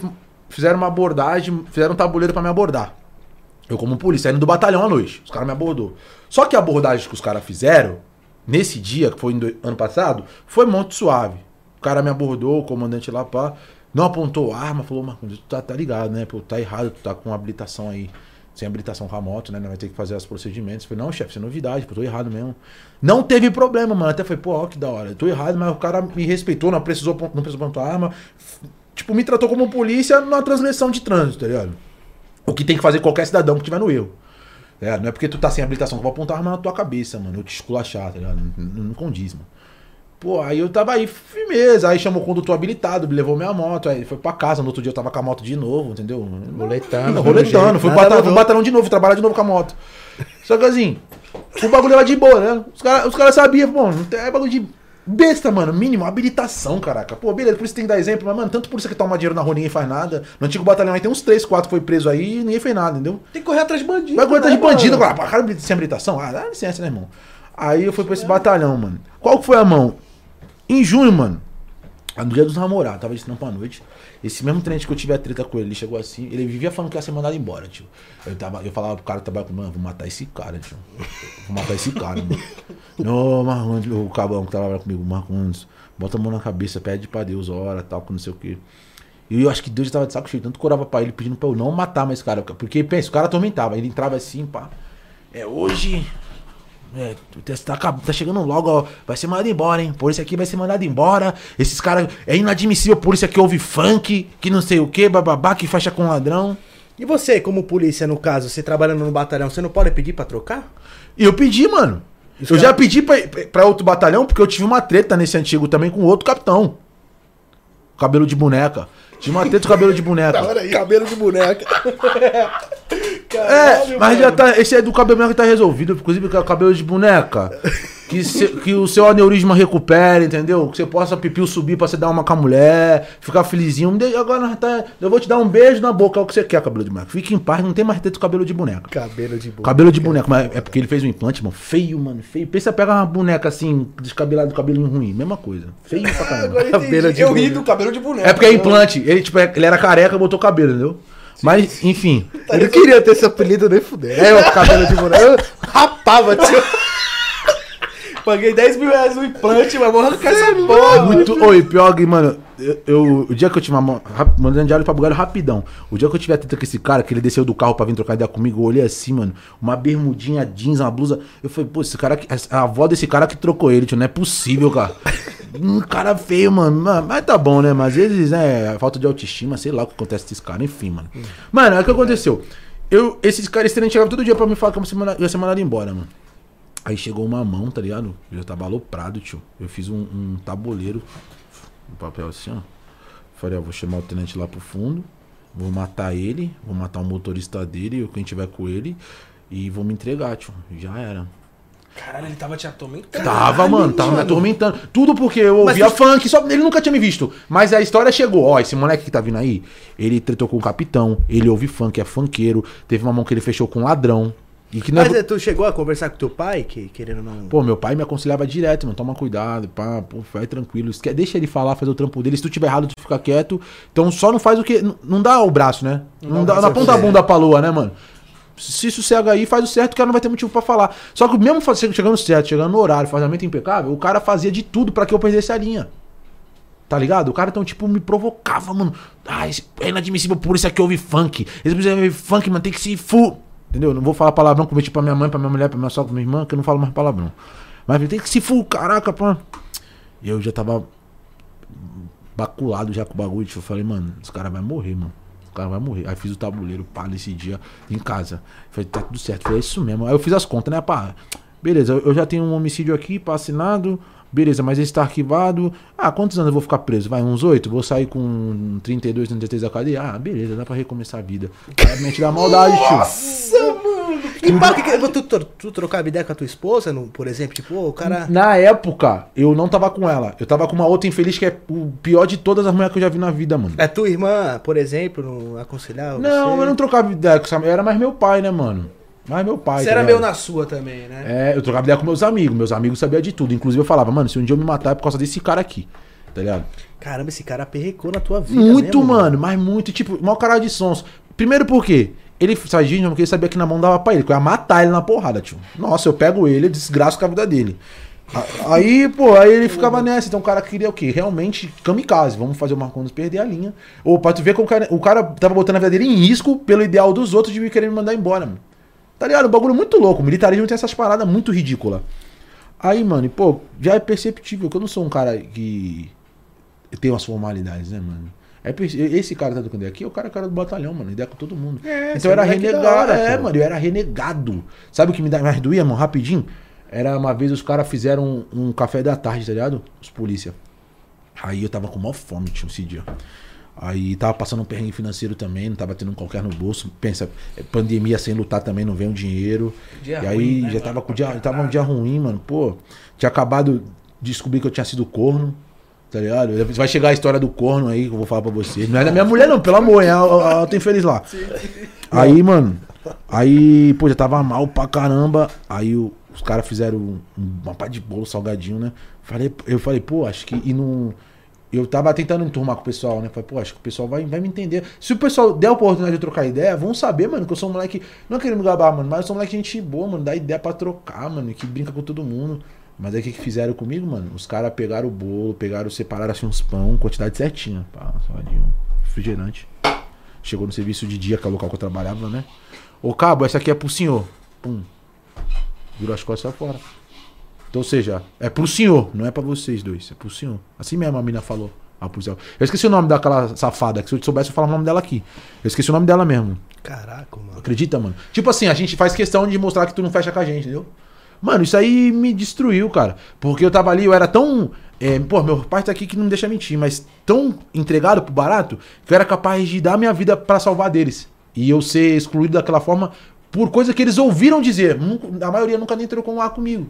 Speaker 3: fizeram uma abordagem, fizeram um tabuleiro pra me abordar. Eu, como polícia, saindo do batalhão à noite. Os caras me abordou. Só que a abordagem que os caras fizeram, nesse dia, que foi ano passado, foi muito suave. O cara me abordou, o comandante lá, pá. Não apontou arma, falou, Marcos, tu tá, tá ligado, né? Pô, tá errado, tu tá com habilitação aí. Sem habilitação com a moto, né? Não vai ter que fazer os procedimentos. Eu falei, não, chefe, isso é novidade, pô, tô errado mesmo. Não teve problema, mano. Até falei, pô, ó, que da hora. Tô errado, mas o cara me respeitou, não precisou, não precisou apontar arma. Tipo, me tratou como polícia numa transgressão de trânsito, tá ligado? O que tem que fazer qualquer cidadão que tiver no erro. É, não é porque tu tá sem habilitação que eu vou apontar arma na tua cabeça, mano. Eu te esculachar, tá ligado? Não, não condiz, mano. Pô, aí eu tava aí, firmeza. Aí chamou o condutor habilitado, me levou minha moto. Aí foi pra casa. No outro dia eu tava com a moto de novo, entendeu?
Speaker 1: Roletando.
Speaker 3: Roletando. Fui batalhão, fui batalhão de novo, trabalhar de novo com a moto. Só que assim, o bagulho era de boa, né? Os caras os cara sabiam, pô, é bagulho de besta, mano. Mínimo, habilitação, caraca. Pô, beleza, por isso tem que dar exemplo, mas, mano, tanto por isso que toma dinheiro na rua ninguém faz nada. No antigo batalhão aí tem uns 3, 4 que foi preso aí e ninguém fez nada, entendeu?
Speaker 2: Tem que correr atrás de bandido.
Speaker 3: Vai aguentar
Speaker 2: né,
Speaker 3: de bandido
Speaker 2: mano?
Speaker 3: agora. Cara, sem habilitação? Ah, dá licença, né, irmão? Aí eu fui pra esse batalhão, mano. Qual que foi a mão? Em junho, mano. No dia dos namorados, tava de trampo à noite. Esse mesmo tenente que eu tive a treta com ele, ele chegou assim, ele vivia falando que ia ser mandado embora, tio. Eu, tava, eu falava pro cara que trabalha comigo, mano, vou matar esse cara, tio. Vou matar esse cara, mano. Não, Marcondes, o cabão que trabalha comigo, Marcondes, bota a mão na cabeça, pede pra Deus, ora, tal, com não sei o quê. E eu acho que Deus já tava de saco cheio, tanto que orava pra ele pedindo pra eu não matar mais esse cara. Porque, pensa, o cara atormentava, ele entrava assim, pá. É hoje. É, tá, tá chegando logo, ó. Vai ser mandado embora, hein? Por isso aqui vai ser mandado embora. Esses caras. É inadmissível por isso aqui ouve funk, que não sei o que, bababá, que fecha com ladrão.
Speaker 1: E você, como polícia, no caso, você trabalhando no batalhão, você não pode pedir pra trocar?
Speaker 3: Eu pedi, mano.
Speaker 1: Os
Speaker 3: eu
Speaker 1: cara-
Speaker 3: já pedi pra, pra outro batalhão, porque eu tive uma treta nesse antigo também com outro capitão. Cabelo de boneca. Tive uma treta com cabelo de boneca.
Speaker 1: Cabelo de boneca.
Speaker 3: É, mas já tá. Esse é do cabelo boneca tá resolvido. Inclusive, com o cabelo de boneca. Que, se- que o seu aneurisma recupere, entendeu? Que você possa pipiu subir pra você dar uma com a mulher, ficar felizinho. Agora nós tá, eu vou te dar um beijo na boca, é o que você quer, cabelo de boneca. Fique em paz, não tem mais treta com cabelo de boneca.
Speaker 1: Cabelo de boneca.
Speaker 3: Cabelo de boneca, mas é porque ele fez um implante, mano. Feio, mano. Feio. Pensa pegar uma boneca assim, descabelada do cabelinho ruim. Mesma coisa. Feio pra caramba.
Speaker 2: Agora eu
Speaker 1: Cabelo
Speaker 2: entendi.
Speaker 1: de
Speaker 2: Eu
Speaker 1: boneca.
Speaker 2: ri do cabelo de boneca.
Speaker 3: É porque é
Speaker 2: né?
Speaker 3: implante. Ele, tipo, é- ele era careca, botou cabelo, entendeu? Mas, enfim.
Speaker 1: Eu não queria ter esse apelido nem fuder. É o cabelo de boneca. Eu rapava, tio.
Speaker 2: Paguei 10 mil reais no implante, mas vou arrancar essa porra.
Speaker 3: Muito. Oi, pior que, mano, eu, eu- o dia que eu tive uma. Mandando diário pra bugalho rapidão. O dia que eu tive a treta com esse cara, que ele desceu do carro pra vir trocar ideia comigo, eu olhei assim, mano, uma bermudinha jeans, uma blusa. Eu falei, pô, esse cara aqui. A avó desse cara que trocou ele, tio, não é possível, cara. Um cara feio, mano. Mas- tá bom, né? Mas às vezes, né, falta de autoestima, sei lá o que acontece com esse cara, enfim, mano. Mano, é o que aconteceu. Eu, esses caras, esse trem chegava todo dia pra me falar que eu ia ser mandado embora, mano. Aí chegou uma mão, tá ligado? Eu já tava aloprado, tio. Eu fiz um, um tabuleiro, um papel assim, ó. Falei, ó, vou chamar o tenente lá pro fundo, vou matar ele, vou matar o motorista dele, ou quem tiver com ele, e vou me entregar, tio. Já era.
Speaker 2: Caralho, ele tava te atormentando.
Speaker 3: Tava, mano, tava me atormentando. Tudo porque eu
Speaker 1: Mas
Speaker 3: ouvia
Speaker 1: tu-
Speaker 3: funk, só ele nunca tinha me visto. Mas a história chegou, ó, esse moleque que tá vindo aí, ele tretou com o capitão, ele ouve funk, é funkeiro. Teve uma mão que ele fechou com um ladrão. E que não é-
Speaker 1: Mas é, tu chegou a conversar com teu pai, que querendo não.
Speaker 3: Pô, meu pai me aconselhava direto, mano, toma cuidado, pá, pô, vai tranquilo. Esque- Deixa ele falar, fazer o trampo dele. Se tu tiver errado, tu fica quieto. Então só não faz o que. Não dá o braço, né? Não,
Speaker 2: dá
Speaker 3: dá,
Speaker 2: o
Speaker 3: não
Speaker 2: braço,
Speaker 3: aponta a
Speaker 2: é.
Speaker 3: bunda pra lua, né, mano? Se sossega aí, faz o certo, o cara não vai ter motivo pra falar. Só que mesmo chegando certo, chegando no horário, fazamento impecável, o cara fazia de tudo pra que eu perdesse a linha. Tá ligado? O cara então, tipo, me provocava, mano. Ah, é inadmissível por isso aqui ouve funk. Esse precisa ouvir funk, mano, tem que se fu. Entendeu? Não vou falar palavrão como tipo pra minha mãe, pra minha mulher, pra minha sogra, pra minha irmã, que eu não falo mais palavrão. Mas tem que se fu, caraca, pô. E eu já tava baculado já com o bagulho. Tipo, eu falei, mano, os caras vão morrer, mano. Os caras vão morrer. Aí fiz o tabuleiro, pá, nesse dia em casa. Falei, tá tudo certo. Falei, é isso mesmo. Aí eu fiz as contas, né, pá? Beleza, eu já tenho um homicídio aqui, pá, assinado. Beleza, mas esse tá arquivado. Ah, quantos anos eu vou ficar preso? Vai, uns 8? Vou sair com 32, 33 da cadeia? Ah, beleza, dá pra recomeçar a vida. Mente da maldade, tio.
Speaker 1: Nossa, mano! E pá, que, que, tu, tu, tu trocava ideia com a tua esposa, não, por exemplo? Tipo, o cara.
Speaker 3: Na época, eu não tava com ela. Eu tava com uma outra infeliz que é o pior de todas as mulheres que eu já vi na vida, mano.
Speaker 1: A tua irmã, por exemplo, não aconselhava
Speaker 3: Não,
Speaker 1: você?
Speaker 3: eu não trocava ideia com essa mulher. Era mais meu pai, né, mano? Mais meu pai.
Speaker 2: Você
Speaker 3: tá
Speaker 2: era meio na sua também, né?
Speaker 3: É, eu trocava ideia com meus amigos. Meus amigos sabiam de tudo. Inclusive eu falava, mano, se um dia eu me matar é por causa desse cara aqui. Tá ligado?
Speaker 1: Caramba, esse cara perrecou na tua vida.
Speaker 3: Muito,
Speaker 1: mesmo,
Speaker 3: mano, mas muito. Tipo, mau cara de sons. Primeiro por quê? Ele sadinho porque ele sabia que na mão dava pra ele, que eu ia matar ele na porrada, tio. Nossa, eu pego ele, eu desgraço com a vida dele. Aí, pô, aí ele ficava nessa. Então o cara queria o quê? Realmente kamikaze. Vamos fazer o Marcondes perder a linha. Ou pra tu ver como o cara, o cara tava botando a vida dele em risco pelo ideal dos outros de me querer me mandar embora, mano. Tá ligado? Um bagulho muito louco. O militarismo tem essas paradas muito ridículas. Aí, mano, e, pô, já é perceptível que eu não sou um cara que tem umas formalidades, né, mano? É esse cara tá tocando aqui é o cara, cara do batalhão, mano. Ideia com todo mundo.
Speaker 1: É,
Speaker 3: então eu era
Speaker 1: é
Speaker 3: renegado.
Speaker 1: hora,
Speaker 3: É, mano, eu era renegado. Sabe o que me dá mais doía, mano? Rapidinho? Era uma vez os caras fizeram um, um café da tarde, tá ligado? Os polícia. Aí eu tava com maior fome, tio, esse dia. Aí tava passando um perrengue financeiro também, não tava tendo qualquer no bolso. Pensa, é pandemia sem lutar também, não vem um dinheiro.
Speaker 2: Dia
Speaker 3: e aí
Speaker 2: ruim, né,
Speaker 3: já tava com o dia, tava um dia ruim, mano. Pô, tinha acabado de descobrir que eu tinha sido corno. Tá ligado? Vai chegar a história do corno aí que eu vou falar pra vocês. Não é da minha mulher, não, pelo amor, é a, a, a, tô infeliz lá. Aí, mano, aí, pô, já tava mal pra caramba. Aí o- os caras fizeram um, uma pá de bolo salgadinho, né? Falei, eu falei, pô, acho que. E não. Eu tava tentando enturmar com o pessoal, né? Falei, pô, acho que o pessoal vai, vai me entender. Se o pessoal der a oportunidade de trocar ideia, vão saber, mano, que eu sou um moleque. Não querendo me gabar, mano, mas eu sou um moleque de gente boa, mano. Dá ideia pra trocar, mano, que brinca com todo mundo. Mas aí o que, que fizeram comigo, mano? Os caras pegaram o bolo, pegaram, separaram assim uns pão, quantidade certinha. Pá, saladinho, refrigerante. Chegou no serviço de dia, que é o local que eu trabalhava, né? Ô cabo, essa aqui é pro senhor. Pum. Virou as costas fora. Então, ou seja, é pro senhor, não é pra vocês dois, é pro senhor. Assim mesmo a mina falou. A policial. Eu esqueci o nome daquela safada, que se eu soubesse eu falava o nome dela aqui. Eu esqueci o nome dela mesmo.
Speaker 1: Caraca, mano.
Speaker 3: Acredita, mano? Tipo assim, a gente faz questão de mostrar que tu não fecha com a gente, entendeu? Mano, isso aí me destruiu, cara. Porque eu tava ali, eu era tão. é, pô, meu pai tá aqui que não me deixa mentir, mas tão entregado pro barato que eu era capaz de dar minha vida pra salvar deles. E eu ser excluído daquela forma por coisa que eles ouviram dizer. A maioria nunca nem trocou um ar comigo.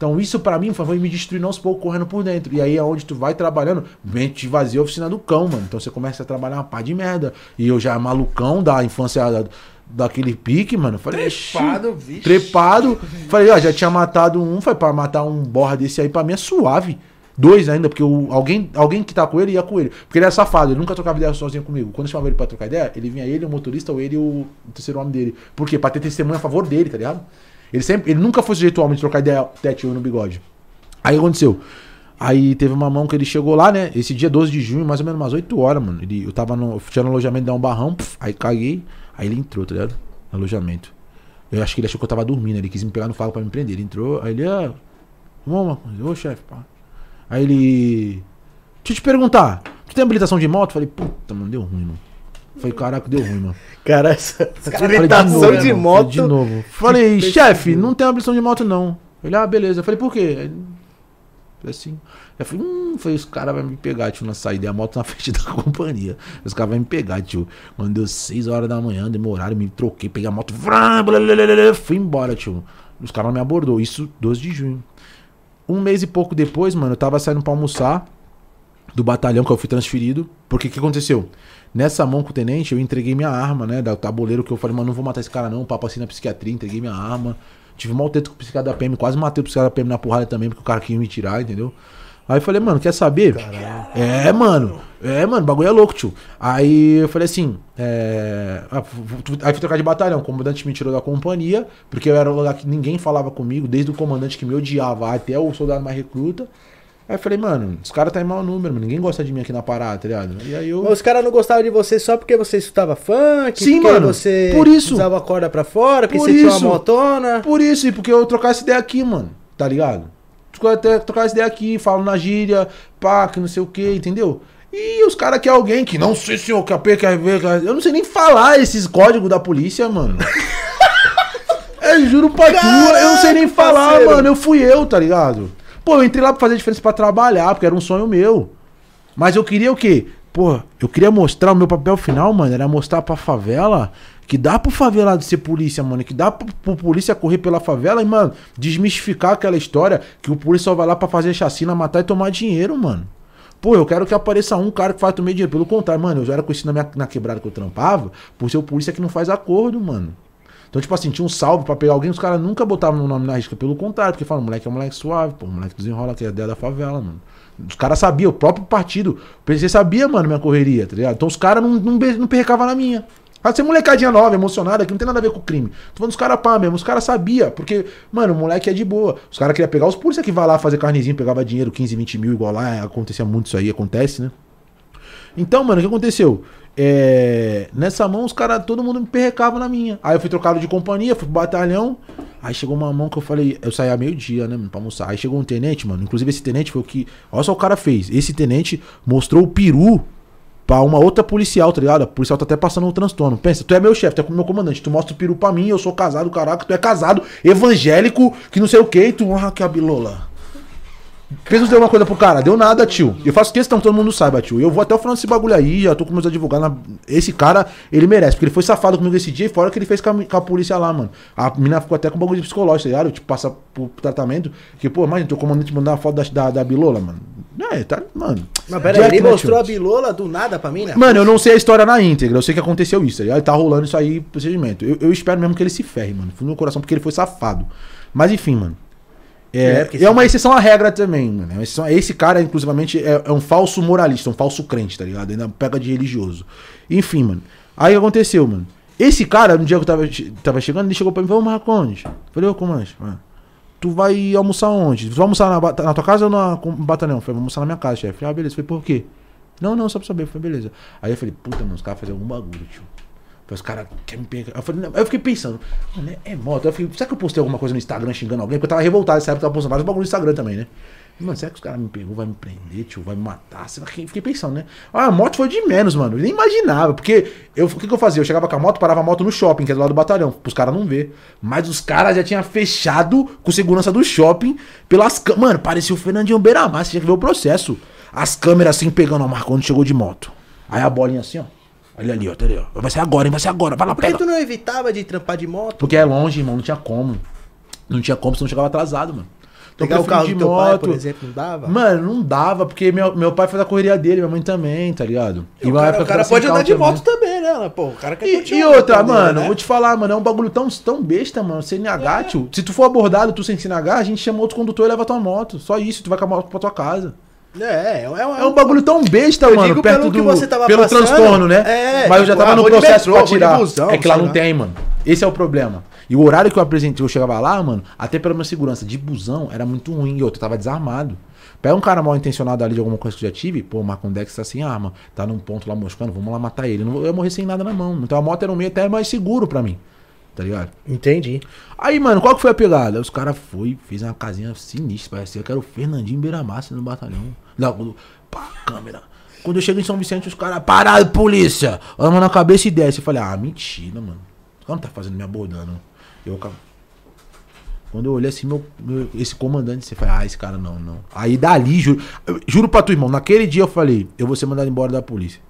Speaker 3: Então isso pra mim foi me destruindo aos poucos, correndo por dentro. E aí é onde tu vai trabalhando, mente vazia a oficina do cão, mano. Então você começa a trabalhar uma pá de merda. E eu já malucão da infância da- daquele pique, mano. Falei, "Ixi,
Speaker 2: Trepado, vixe.
Speaker 3: trepado. Falei, ó, já tinha matado um, foi pra matar um borra desse aí, pra mim é suave. Dois ainda, porque o, alguém, alguém que tá com ele ia com ele. Porque ele é safado, ele nunca trocava ideia sozinho comigo. Quando eu chamava ele pra trocar ideia, ele vinha ele, o motorista, ou ele e o, o terceiro homem dele. Por quê? Pra ter testemunha a favor dele, tá ligado? Ele sempre, ele nunca foi sujeito homem de trocar ideia tete eu no bigode. Aí aconteceu? Aí teve uma mão que ele chegou lá, né? Esse dia 12 de junho, mais ou menos umas 8 horas, mano. Ele, eu tava no. eu Tinha no alojamento dar um barrão, puf, aí caguei. Aí ele entrou, tá ligado? No alojamento. Eu acho que ele achou que eu tava dormindo, ele quis me pegar no falo pra me prender. Ele entrou, aí ele, ah, vamos, ô chefe, pá. Aí ele. Deixa eu te perguntar, tu tem habilitação de moto? Falei, puta, mano, deu ruim, mano. Falei, caraca, deu ruim, mano.
Speaker 1: Cara, essa habilitação de
Speaker 3: mano.
Speaker 1: moto.
Speaker 3: Falei, de novo. Falei, chefe, não tem habilitação de moto, não. Ele, ah, beleza. Eu falei, por quê? Falei assim. Eu falei, hum, falei, os caras vão me pegar, tio, na saída. E a moto na frente da companhia. Os caras vão me pegar, tio. Quando deu 6 horas da manhã, demoraram, me troquei, peguei a moto, vrá, blalalala, fui embora, tio. Os caras me abordou. Isso 12 de junho. Um mês e pouco depois, mano, eu tava saindo pra almoçar. do batalhão que eu fui transferido. Porque o que aconteceu? Nessa mão com o tenente, eu entreguei minha arma, né? Da tabuleiro que eu falei, mano, não vou matar esse cara não. Papo assim na psiquiatria, entreguei minha arma. Tive um mal teto com o psiquiatra da PM, quase matei o psiquiatra da PM na porrada também, porque o cara queria me tirar, entendeu? Aí eu falei, mano, quer saber? É, mano. É, mano, bagulho é louco, tio. Aí eu falei assim, é... ah, Aí fui trocar de batalhão. O comandante me tirou da companhia, porque eu era um lugar que ninguém falava comigo, desde o comandante que me odiava até o soldado mais recruta. Aí eu falei, mano, os caras tá em mau número, mano. Ninguém gosta de mim aqui na parada, tá ligado? E aí eu.
Speaker 1: Mas os caras não gostavam de você só porque você escutava funk?
Speaker 3: Sim,
Speaker 1: porque
Speaker 3: mano,
Speaker 1: você
Speaker 3: por isso.
Speaker 1: usava a corda pra fora, porque
Speaker 3: Por
Speaker 1: você tinha
Speaker 3: isso.
Speaker 1: uma motona.
Speaker 3: Por isso, e porque eu trocar essa ideia aqui, mano. Tá ligado? Até Trocar essa ideia aqui, falo na gíria, pá, que não sei o que, entendeu? E os caras querem alguém que não sei senhor, que a P quer ver. Eu não sei nem falar esses códigos da polícia, mano. eu juro pra tu, eu não sei nem
Speaker 1: Caraca,
Speaker 3: falar,
Speaker 1: parceiro.
Speaker 3: mano. Eu fui eu, tá ligado? Pô, eu entrei lá pra fazer diferença pra trabalhar, porque era um sonho meu. Mas eu queria o quê? Pô, eu queria mostrar o meu papel final, mano, era mostrar pra favela que dá pro favelado ser polícia, mano, que dá pro, pro polícia correr pela favela e, mano, desmistificar aquela história que o polícia só vai lá pra fazer chacina, matar e tomar dinheiro, mano. Pô, eu quero que apareça um cara que faz tomar dinheiro. Pelo contrário, mano, eu já era conhecido na, minha, na quebrada que eu trampava por ser o polícia que não faz acordo, mano. Então, tipo assim, tinha um salve pra pegar alguém, os caras nunca botavam o nome na risca. Pelo contrário, porque falam, moleque é um moleque suave, pô, moleque desenrola que é a ideia da favela, mano. Os caras sabiam, o próprio partido, o PC sabia, mano, minha correria, tá ligado? Então os caras não, não, não perrecavam na minha. Pode ser molecadinha nova, emocionada, que não tem nada a ver com o crime. Tô falando dos caras pá mesmo, os caras sabiam, porque, mano, o moleque é de boa. Os caras queriam pegar os polícia que vai lá fazer carnezinho, pegava dinheiro, 15, 20 mil, igual lá, acontecia muito isso aí, acontece, né? Então, mano, o que aconteceu? É, nessa mão, os caras, todo mundo me perrecava na minha. Aí eu fui trocado de companhia, fui pro batalhão. Aí chegou uma mão que eu falei, eu saí a meio-dia, né, mano, pra almoçar. Aí chegou um tenente, mano. Inclusive, esse tenente foi o que. Olha só o cara fez. Esse tenente mostrou o peru pra uma outra policial, tá ligado? A policial tá até passando um transtorno. Pensa, tu é meu chefe, tu é meu comandante. Tu mostra o peru pra mim, eu sou casado, caraca, tu é casado, evangélico, que não sei o que, tu, ah, que abilola. Pensa se deu uma coisa pro cara, deu nada, tio. Eu faço questão que todo mundo saiba, tio. Eu vou até o final desse bagulho aí, já tô com meus advogados. na- Esse cara, ele merece, porque ele foi safado comigo esse dia, e fora que ele fez com a, com a polícia lá, mano. A menina ficou até com bagulho de psicológico, tá ligado? Tipo, passa por tratamento. Que, pô, imagina, teu comandante mandar uma foto da, da, da bilola, mano. É, tá, mano.
Speaker 1: Mas peraí,
Speaker 3: Jack,
Speaker 1: ele
Speaker 3: né,
Speaker 1: mostrou
Speaker 3: tio?
Speaker 1: a bilola do nada pra mim, né?
Speaker 3: Mano, eu não sei a história na íntegra, eu sei que aconteceu isso, tá ligado? Tá rolando isso aí, procedimento. Eu, eu espero mesmo que ele se ferre, mano. Fui no coração porque ele foi safado. Mas enfim, mano.
Speaker 1: É,
Speaker 3: É,
Speaker 1: porque
Speaker 3: é,
Speaker 1: se-
Speaker 3: uma exceção à regra também, mano. É Esse cara, inclusivamente, é, é um falso moralista, um falso crente, tá ligado? Ainda pega de religioso. Enfim, mano. Aí o que aconteceu, mano? Esse cara, no dia que eu tava, tava chegando, ele chegou pra mim e falou, Marcondes. Falei, ô, comandante, mano, tu vai almoçar onde? Tu vai almoçar na, na tua casa ou na batalhão? Falei, vou almoçar na minha casa, chefe. Falei, ah, beleza. Falei, por quê? Não, não, só pra saber. Falei, beleza. Aí eu falei, puta, mano, os caras fazem algum bagulho, tio. Os caras querem me pegar. Eu falei, eu fiquei pensando, mano, é, moto. Eu fiquei, será que eu postei alguma coisa no Instagram xingando alguém? Porque eu tava revoltado nessa época, eu tava postando vários bagulhos no Instagram também, né? Mano, será que os caras me pegou, vai me prender, tio, vai me matar? Sei lá, Fiquei pensando, né? Ah, a moto foi de menos, mano. Eu nem imaginava. Porque eu, o que, que eu fazia? Eu chegava com a moto, parava a moto no shopping, que é do lado do batalhão, pros caras não ver. Mas os caras já tinham fechado com segurança do shopping pelas. Mano, parecia o Fernandinho Beiramar, você tinha que ver o processo. As câmeras assim pegando marca quando chegou de moto. Aí a bolinha assim, ó. Olha ali, ó, tá ali, ó. Vai ser agora, hein? Vai ser agora. Vai lá,
Speaker 1: Por que
Speaker 3: pega.
Speaker 1: tu não evitava de trampar de moto?
Speaker 3: Porque é longe, irmão, não tinha como. Não tinha como, senão chegava atrasado, mano. Então,
Speaker 1: Pegar o carro
Speaker 3: preferi
Speaker 1: do teu pai, por exemplo, não dava?
Speaker 3: Mano, não dava, porque meu, meu pai faz a correria dele, minha mãe também, tá ligado?
Speaker 1: E o
Speaker 3: uma
Speaker 1: cara, o cara pode andar de
Speaker 3: também.
Speaker 1: moto também, né? Pô, o cara quer
Speaker 3: E, e outra,
Speaker 1: andando,
Speaker 3: mano,
Speaker 1: né?
Speaker 3: vou te falar, mano, é um bagulho tão, tão besta, mano. CNH, tio. Se tu for abordado, tu sem CNH, a gente chama outro condutor e leva tua moto. Só isso, tu vai com a moto pra tua casa.
Speaker 1: É, é, é,
Speaker 3: É um bagulho tão besta,
Speaker 1: Eu
Speaker 3: mano, perto
Speaker 1: pelo que
Speaker 3: do,
Speaker 1: você tava
Speaker 3: pelo
Speaker 1: passando.
Speaker 3: transtorno, né?
Speaker 1: É,
Speaker 3: Mas eu já tava
Speaker 1: ah,
Speaker 3: no processo
Speaker 1: metrô,
Speaker 3: pra tirar.
Speaker 1: busão,
Speaker 3: é que lá não
Speaker 1: lá.
Speaker 3: tem, mano. Esse é o problema. E o horário que eu apresentei, eu chegava lá, mano, até pela minha segurança de busão, era muito ruim. E outro, eu tava desarmado. Pega um cara mal intencionado ali de alguma coisa que eu já tive, pô, o Marcondex tá sem arma, tá num ponto lá moscando, vamos lá matar ele. Não Eu ia morrer sem nada na mão. Então a moto era um meio até mais seguro pra mim. Tá ligado?
Speaker 1: Entendi.
Speaker 3: Aí, mano, qual que foi a pegada? Os caras foi, fez uma casinha sinistra, parecia que era o Fernandinho Beiramassa no batalhão. Não, pá, câmera. Quando eu chego em São Vicente, os caras, parado, polícia! Arma na cabeça e desce. Eu falei, ah, mentira, mano. Os caras não tá fazendo me abordando. Eu, quando eu olhei assim, meu, meu- esse comandante, você falei, ah, esse cara não, não. Aí dali, juro, eu- juro pra tu, irmão, naquele dia eu falei, eu vou ser mandado embora da polícia.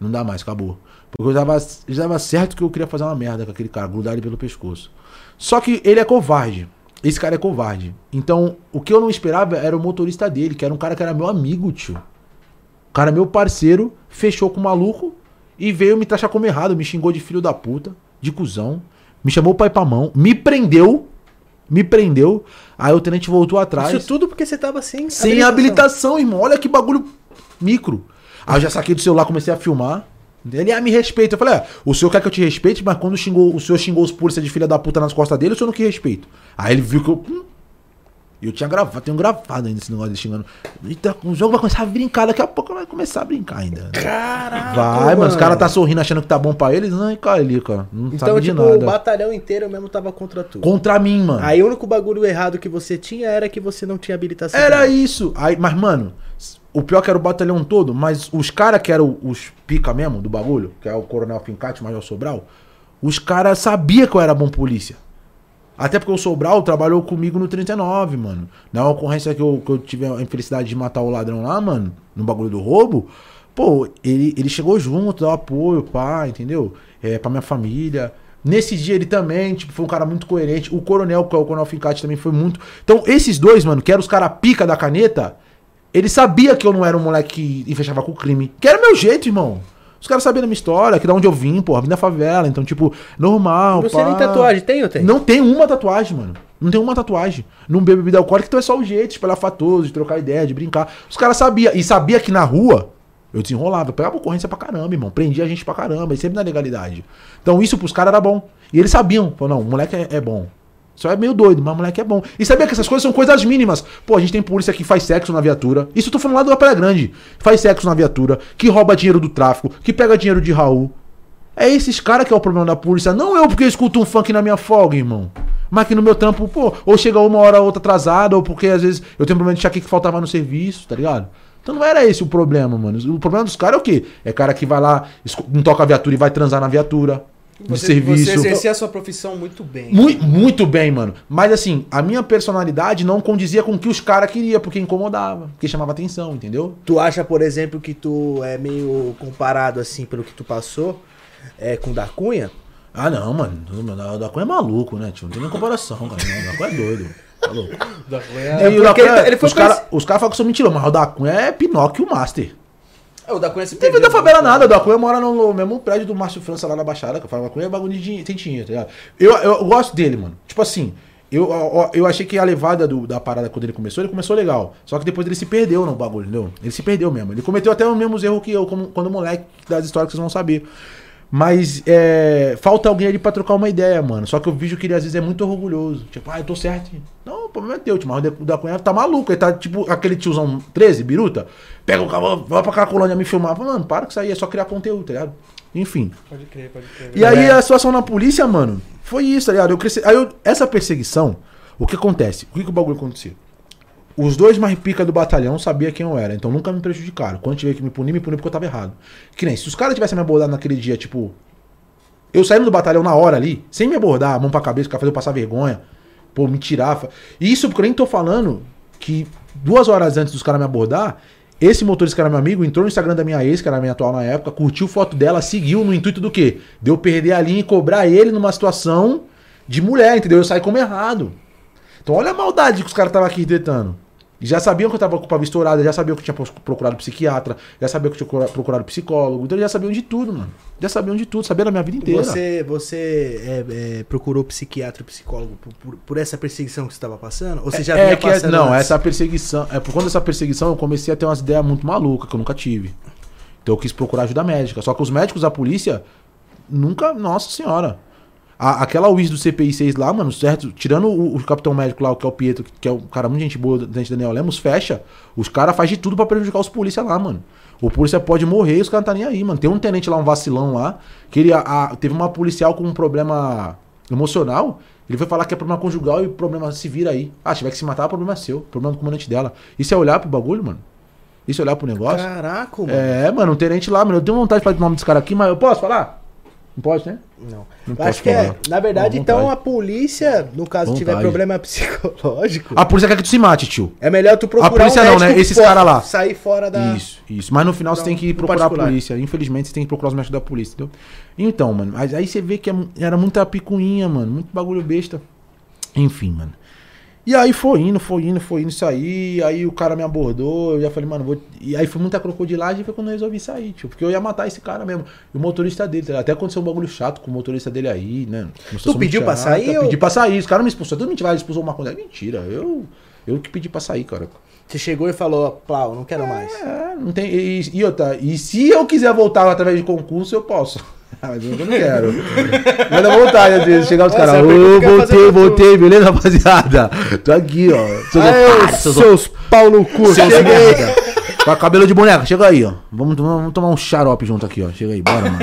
Speaker 3: Não dá mais, acabou. Porque eu já tava certo que eu queria fazer uma merda com aquele cara, grudar ele pelo pescoço. Só que ele é covarde. Esse cara é covarde. Então, o que eu não esperava era o motorista dele, que era um cara que era meu amigo, tio. O cara, meu parceiro, fechou com o maluco e veio me taxar como errado. Me xingou de filho da puta, de cuzão. Me chamou o pai pra mão, me prendeu. Me prendeu. Aí o tenente voltou atrás.
Speaker 1: Isso tudo porque você tava sem
Speaker 3: Sem habilitação, irmão. Olha que bagulho micro. Aí eu já saquei do celular, comecei a filmar. Ele, ah, me respeita. Eu falei, é, o senhor quer que eu te respeite, mas quando xingou, o senhor xingou os polícia de filha da puta nas costas dele, o senhor não quer respeito. Aí ele viu que eu. Hum, eu tinha gravado, tenho gravado ainda esse negócio de xingando. Eita, o jogo vai começar a brincar, daqui a pouco vai começar a brincar ainda.
Speaker 1: Caraca,
Speaker 3: Vai, mano, os caras tá sorrindo achando que tá bom pra eles, não, cara, ali, cara. Não
Speaker 1: Então,
Speaker 3: sabe de
Speaker 1: tipo,
Speaker 3: nada.
Speaker 1: o batalhão inteiro mesmo tava contra tu.
Speaker 3: Contra mim, mano.
Speaker 1: Aí o único bagulho errado que você tinha era que você não tinha habilitação.
Speaker 3: Era isso. Aí, mas, mano, o pior que era o batalhão todo, mas os caras que eram os pica mesmo do bagulho, que é o Coronel Fincate, Major Sobral, os caras sabiam que eu era bom polícia. Até porque o Sobral trabalhou comigo no 39, mano. Na ocorrência que eu, que eu tive a infelicidade de matar o ladrão lá, mano, no bagulho do roubo, pô, ele, ele chegou junto, deu apoio, pá, entendeu? É, pra minha família. Nesse dia ele também, tipo, foi um cara muito coerente. O Coronel, que é o Coronel Fincati, também foi muito. Então, esses dois, mano, que eram os caras pica da caneta, ele sabia que eu não era um moleque que fechava com o crime. Que era meu jeito, irmão. Os caras sabiam da minha história, que da onde eu vim, porra, vim da favela. Então, tipo, normal.
Speaker 1: Você
Speaker 3: pá.
Speaker 1: nem tatuagem tem ou tem?
Speaker 3: Não tem uma tatuagem, mano. Não tem uma tatuagem. Não bebo bebida alcoólica, então é só o jeito de espalhar fatoso, de trocar ideia, de brincar. Os caras sabiam. E sabia que na rua eu desenrolava. Eu pegava ocorrência pra caramba, irmão. Prendia a gente pra caramba. E sempre na legalidade. Então isso pros caras era bom. E eles sabiam. Falaram, não, o moleque é, é bom. Só é meio doido, mas moleque é bom. E sabia que essas coisas são coisas mínimas. Pô, a gente tem polícia que faz sexo na viatura. Isso eu tô falando lá do Praia Grande. Faz sexo na viatura, que rouba dinheiro do tráfico, que pega dinheiro de Raul. É esses caras que é o problema da polícia. Não eu porque eu escuto um funk na minha folga, irmão. Mas que no meu trampo, pô, ou chega uma hora ou outra atrasada, ou porque às vezes eu tenho problema de enxaqueca que faltava no serviço, tá ligado? Então não era esse o problema, mano. O problema dos caras é o quê? É cara que vai lá, não toca a viatura e vai transar na viatura. De
Speaker 2: Você,
Speaker 3: serviço.
Speaker 2: você exercia a sua profissão muito bem.
Speaker 3: Muito, muito bem, mano. Mas assim, a minha personalidade não condizia com o que os caras queriam, porque incomodava, porque chamava atenção, entendeu?
Speaker 1: Tu acha, por exemplo, que tu é meio comparado, assim, pelo que tu passou, é, com o da Cunha?
Speaker 3: Ah, não, mano. O da Cunha é maluco, né, tio? Não tem nem comparação, cara. Não, o da Cunha é doido. Tá louco.
Speaker 2: É,
Speaker 3: o da
Speaker 1: porque
Speaker 3: Cunha,
Speaker 1: ele foi
Speaker 3: os caras
Speaker 1: pra
Speaker 3: os caras falam que eu sou mentiroso, mas o da Cunha é Pinóquio Master.
Speaker 2: É, o da Cunha se
Speaker 3: Não tem
Speaker 2: perdeu
Speaker 3: vida da favela
Speaker 2: muito,
Speaker 3: nada, o
Speaker 2: né?
Speaker 3: da Cunha mora no, mesmo prédio do Márcio França lá na Baixada, que eu falo, da Cunha é bagulho de dinheiro, tem dinheiro, tá ligado? Eu, eu, eu gosto dele, mano. Tipo assim, eu, eu, eu achei que a levada do- da parada quando ele começou, ele começou legal. Só que depois ele se perdeu no bagulho, entendeu? Ele se perdeu mesmo. Ele cometeu até os mesmos erros que eu, como, quando moleque, das histórias que vocês vão saber. Mas é, falta alguém ali pra trocar uma ideia, mano. Só que eu vejo que ele às vezes é muito orgulhoso. Tipo, ah, eu tô certo. Não, o problema é teu, tio. Mas o da Cunha tá maluco. Ele tá tipo aquele tiozão 13, biruta. Pega o cavalo, vai pra Cracolândia me filmar. Mano, para com isso aí, é só criar conteúdo, tá ligado? Enfim.
Speaker 2: Pode crer, pode crer.
Speaker 3: E aí
Speaker 1: É.
Speaker 3: a situação na polícia, mano, foi isso, tá ligado? Eu cresci. Aí eu- essa perseguição, o que acontece? O que, que o bagulho aconteceu? Os dois mais pica do batalhão sabia quem eu era, então nunca me prejudicaram. Quando tiver que me punir, me punir porque eu tava errado. Que nem, se os caras tivessem me abordado naquele dia, tipo. Eu saindo do batalhão na hora ali, sem me abordar, mão pra cabeça, fazer eu passar vergonha, pô, me tirar. isso porque eu nem tô falando que duas horas antes dos caras me abordar, esse motorista que era meu amigo entrou no Instagram da minha ex, que era minha atual na época, curtiu foto dela, seguiu no intuito do quê? De eu perder a linha e cobrar ele numa situação de mulher, entendeu? Eu saí como errado. Então olha a maldade que os caras estavam aqui detando. Já sabiam que eu tava com a estourada, já sabiam que eu tinha procurado psiquiatra, já sabiam que eu tinha procura- procurado psicólogo, então já sabiam de tudo, mano. Já sabiam de tudo, sabiam da minha vida inteira.
Speaker 1: Você, você é, é, procurou psiquiatra e psicólogo por, por, por essa perseguição que você estava passando? Ou você já
Speaker 3: é
Speaker 1: vinha
Speaker 3: que é- não,
Speaker 1: antes?
Speaker 3: essa perseguição, é por conta dessa perseguição eu comecei a ter umas ideias muito malucas que eu nunca tive. Então eu quis procurar ajuda médica, só que os médicos da polícia nunca, nossa senhora. A- aquela UIS do CPI 6 lá, mano, certo? Tirando o, o capitão médico lá, que é o Pietro, que é um cara muito gente boa, dente Daniel Lemos, fecha. Os caras fazem de tudo pra prejudicar os polícia lá, mano. O polícia pode morrer e os caras não tá nem aí, mano. Tem um tenente lá, um vacilão lá, que ele a- teve uma policial com um problema emocional. Ele foi falar que é problema conjugal e problema se vira aí. Ah, se tiver que se matar, o problema é seu. Problema do comandante dela. Isso é olhar pro bagulho, mano? Isso é olhar pro negócio?
Speaker 1: Caraca, mano.
Speaker 3: É, mano, um tenente lá, mano. Eu tenho vontade de falar o nome desse cara aqui, mas eu posso falar? Não pode, né?
Speaker 1: Não.
Speaker 3: Não
Speaker 1: acho que é, na verdade, então a polícia, no caso tiver
Speaker 3: Vontade.
Speaker 1: problema psicológico,
Speaker 3: A polícia quer que tu se mate, tio.
Speaker 1: é melhor tu procurar
Speaker 3: polícia
Speaker 1: um
Speaker 3: não, né? Esses
Speaker 1: fora-
Speaker 3: cara lá.
Speaker 1: Sair fora da...
Speaker 3: Isso, isso. Mas no final você tem que procurar
Speaker 1: particular.
Speaker 3: a polícia. Infelizmente você tem que procurar os médicos da polícia, entendeu? Então, mano, mas aí você vê que é era muita picuinha, mano. Muito bagulho besta. Enfim, mano. E aí foi indo, foi indo, foi indo isso aí. Aí o cara me abordou, eu já falei, mano, vou. E aí foi muita crocodilagem foi quando eu resolvi sair, tio. Porque eu ia matar esse cara mesmo. E o motorista dele, tá até aconteceu um bagulho chato com o motorista dele aí, né? Situação
Speaker 1: pediu pra sair ou-
Speaker 3: Pedi pra sair, os caras me expulsaram. Tudo mentira, expulsou uma coisa. É mentira. Eu, eu que pedi pra sair, cara.
Speaker 1: Você chegou e falou, Plau, não quero mais.
Speaker 3: É, não tem. E, e outra, e se eu quiser voltar através de concurso, eu posso. Mas eu não quero. Mas dá vontade, vezes, chegar os caras. Ô, voltei,
Speaker 1: pra tu."
Speaker 3: voltei, beleza, rapaziada? Tô aqui, ó. Seus
Speaker 1: Aê,
Speaker 3: otários, seus
Speaker 1: seus pau no cu,
Speaker 3: Seus merda. Com a cabelo de boneca, chega aí, ó. Vamos, tomar- vamos tomar um xarope junto aqui, ó. Chega aí, bora, mano.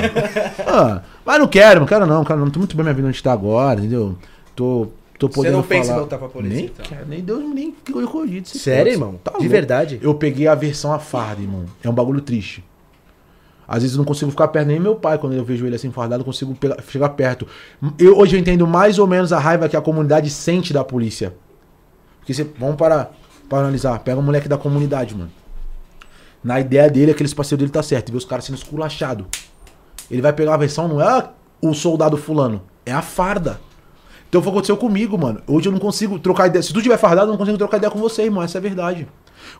Speaker 3: Ah, mas não quero, não quero não, cara. Não tô muito bem minha vida onde tá agora, entendeu? Tô, tô
Speaker 2: Você
Speaker 3: podendo
Speaker 2: não pensa em
Speaker 3: falar-
Speaker 2: voltar pra polícia,
Speaker 3: Nem
Speaker 2: então?
Speaker 3: quero, nem Deus nem que eu cogito.
Speaker 1: Sério, irmão?
Speaker 3: Tá
Speaker 1: De
Speaker 3: louco.
Speaker 1: verdade?
Speaker 3: Eu peguei a versão a farda, irmão. É um bagulho triste. Às vezes eu não consigo ficar perto nem meu pai, quando eu vejo ele assim fardado, eu consigo pegar- chegar perto. Eu, hoje eu entendo mais ou menos a raiva que a comunidade sente da polícia. Porque você, vamos para, para analisar. Pega um moleque da comunidade, mano. Na ideia dele, aqueles parceiros dele tá certo. Vê os caras sendo esculachados. Ele vai pegar a versão, não é o soldado fulano, é a farda. Então foi o que aconteceu comigo, mano. Hoje eu não consigo trocar ideia. Se tu tiver fardado, eu não consigo trocar ideia com você, irmão. Essa é a verdade.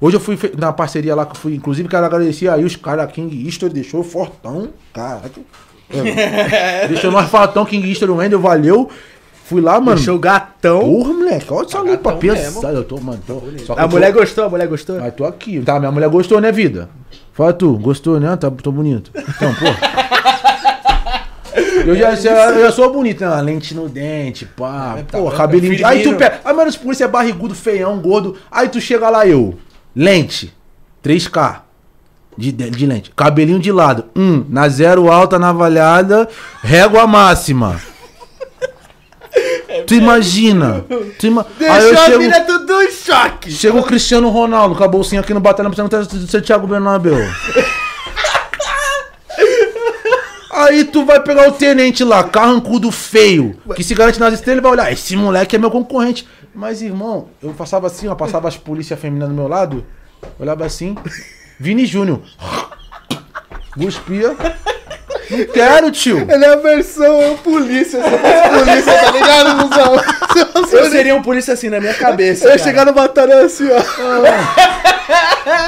Speaker 3: Hoje eu fui na parceria lá que eu fui, inclusive, quero agradecer aí os caras, King History deixou fortão. Caraca. É. deixou nós fortão, King History, o Wendel, valeu. Fui lá, mano.
Speaker 1: Deixou gatão.
Speaker 3: Porra, moleque, olha essa
Speaker 2: Tá
Speaker 3: lupa pesada. Eu tô, mano, tô. Que
Speaker 1: A
Speaker 3: tô-
Speaker 1: mulher gostou, a mulher gostou.
Speaker 3: mas tô aqui. Tá, minha mulher gostou, né, vida? Fala tu, gostou, né? Tá, tô bonito. Então, pô. Eu já, eu já sou bonito, né? Lente no dente, pá.
Speaker 2: É, tá
Speaker 3: pô,
Speaker 2: bom,
Speaker 3: cabelinho. de-
Speaker 2: tá
Speaker 3: Aí tu pega. Aí, mano, os polícia é barrigudo, feião, gordo. Aí tu chega lá, eu. Lente. 3K. De, de, lente. Cabelinho de lado. Um. Na zero alta, navalhada. Régua máxima. Tu imagina. Tu ima...
Speaker 1: Deixou a
Speaker 3: chego.
Speaker 1: mina tudo em choque.
Speaker 3: Chega o Cristiano Ronaldo com a bolsinha aqui no batalhão precisando ser Thiago Bernabéu. Aí tu vai pegar o tenente lá, carrancudo feio, que se garante nas estrelas, ele vai olhar, esse moleque é meu concorrente. Mas, irmão, eu passava assim, ó, passava as polícias femininas do meu lado, olhava assim, Vini Júnior. Cuspia. Não quero, tio.
Speaker 1: Ele é a versão polícia, se fosse polícia, tá ligado, Luzão? Se fosse
Speaker 2: Eu seria um polícia assim na minha cabeça.
Speaker 1: Eu ia chegar no batalhão assim, ó.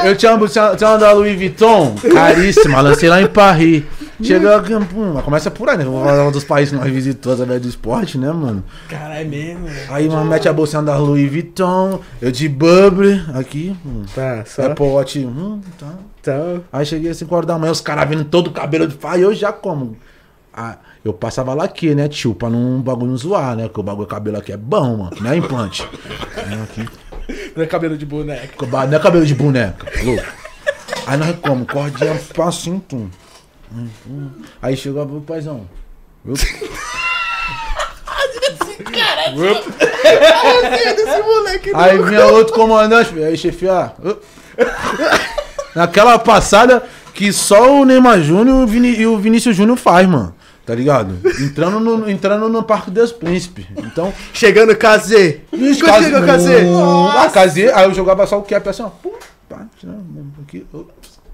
Speaker 3: Eu uma, tinha, tinha uma da Louis Vuitton, caríssima, lancei lá em Paris. Chega aqui, pum, mas começa por aí, né? Vou falar um dos países que nós visitamos através do esporte, né, mano?
Speaker 2: Caralho, é mesmo. né?
Speaker 3: Aí uma mete a bolsinha da Louis Vuitton, eu de Burberry, aqui, hum,
Speaker 1: Tá, só.
Speaker 3: é pote, hum, tá.
Speaker 1: Então,
Speaker 3: Aí cheguei às 5 horas da manhã, os caras vindo todo o cabelo de pai, eu já como. Ah, eu passava laque, né, tio, pra não bagulho não zoar, né? Porque o bagulho cabelo aqui é bom, mano, não é implante. É aqui.
Speaker 2: Não é cabelo de boneca.
Speaker 3: Não é cabelo de boneca, louco. Aí nós como, cordinha assim, tum. Hum, hum. Aí chegava o paizão.
Speaker 1: Moleque
Speaker 3: Aí vinha outro comandante, aí chefia. Naquela passada que só o Neymar Júnior e o Vinícius Júnior faz, mano. Tá ligado? Entrando no, entrando no Parque dos Príncipes. Então.
Speaker 1: Chegando KZ. Quando chegou KZ?
Speaker 3: Ah, KZ, aí eu jogava só o cap assim, ó. Pum, pá, tirando, aqui,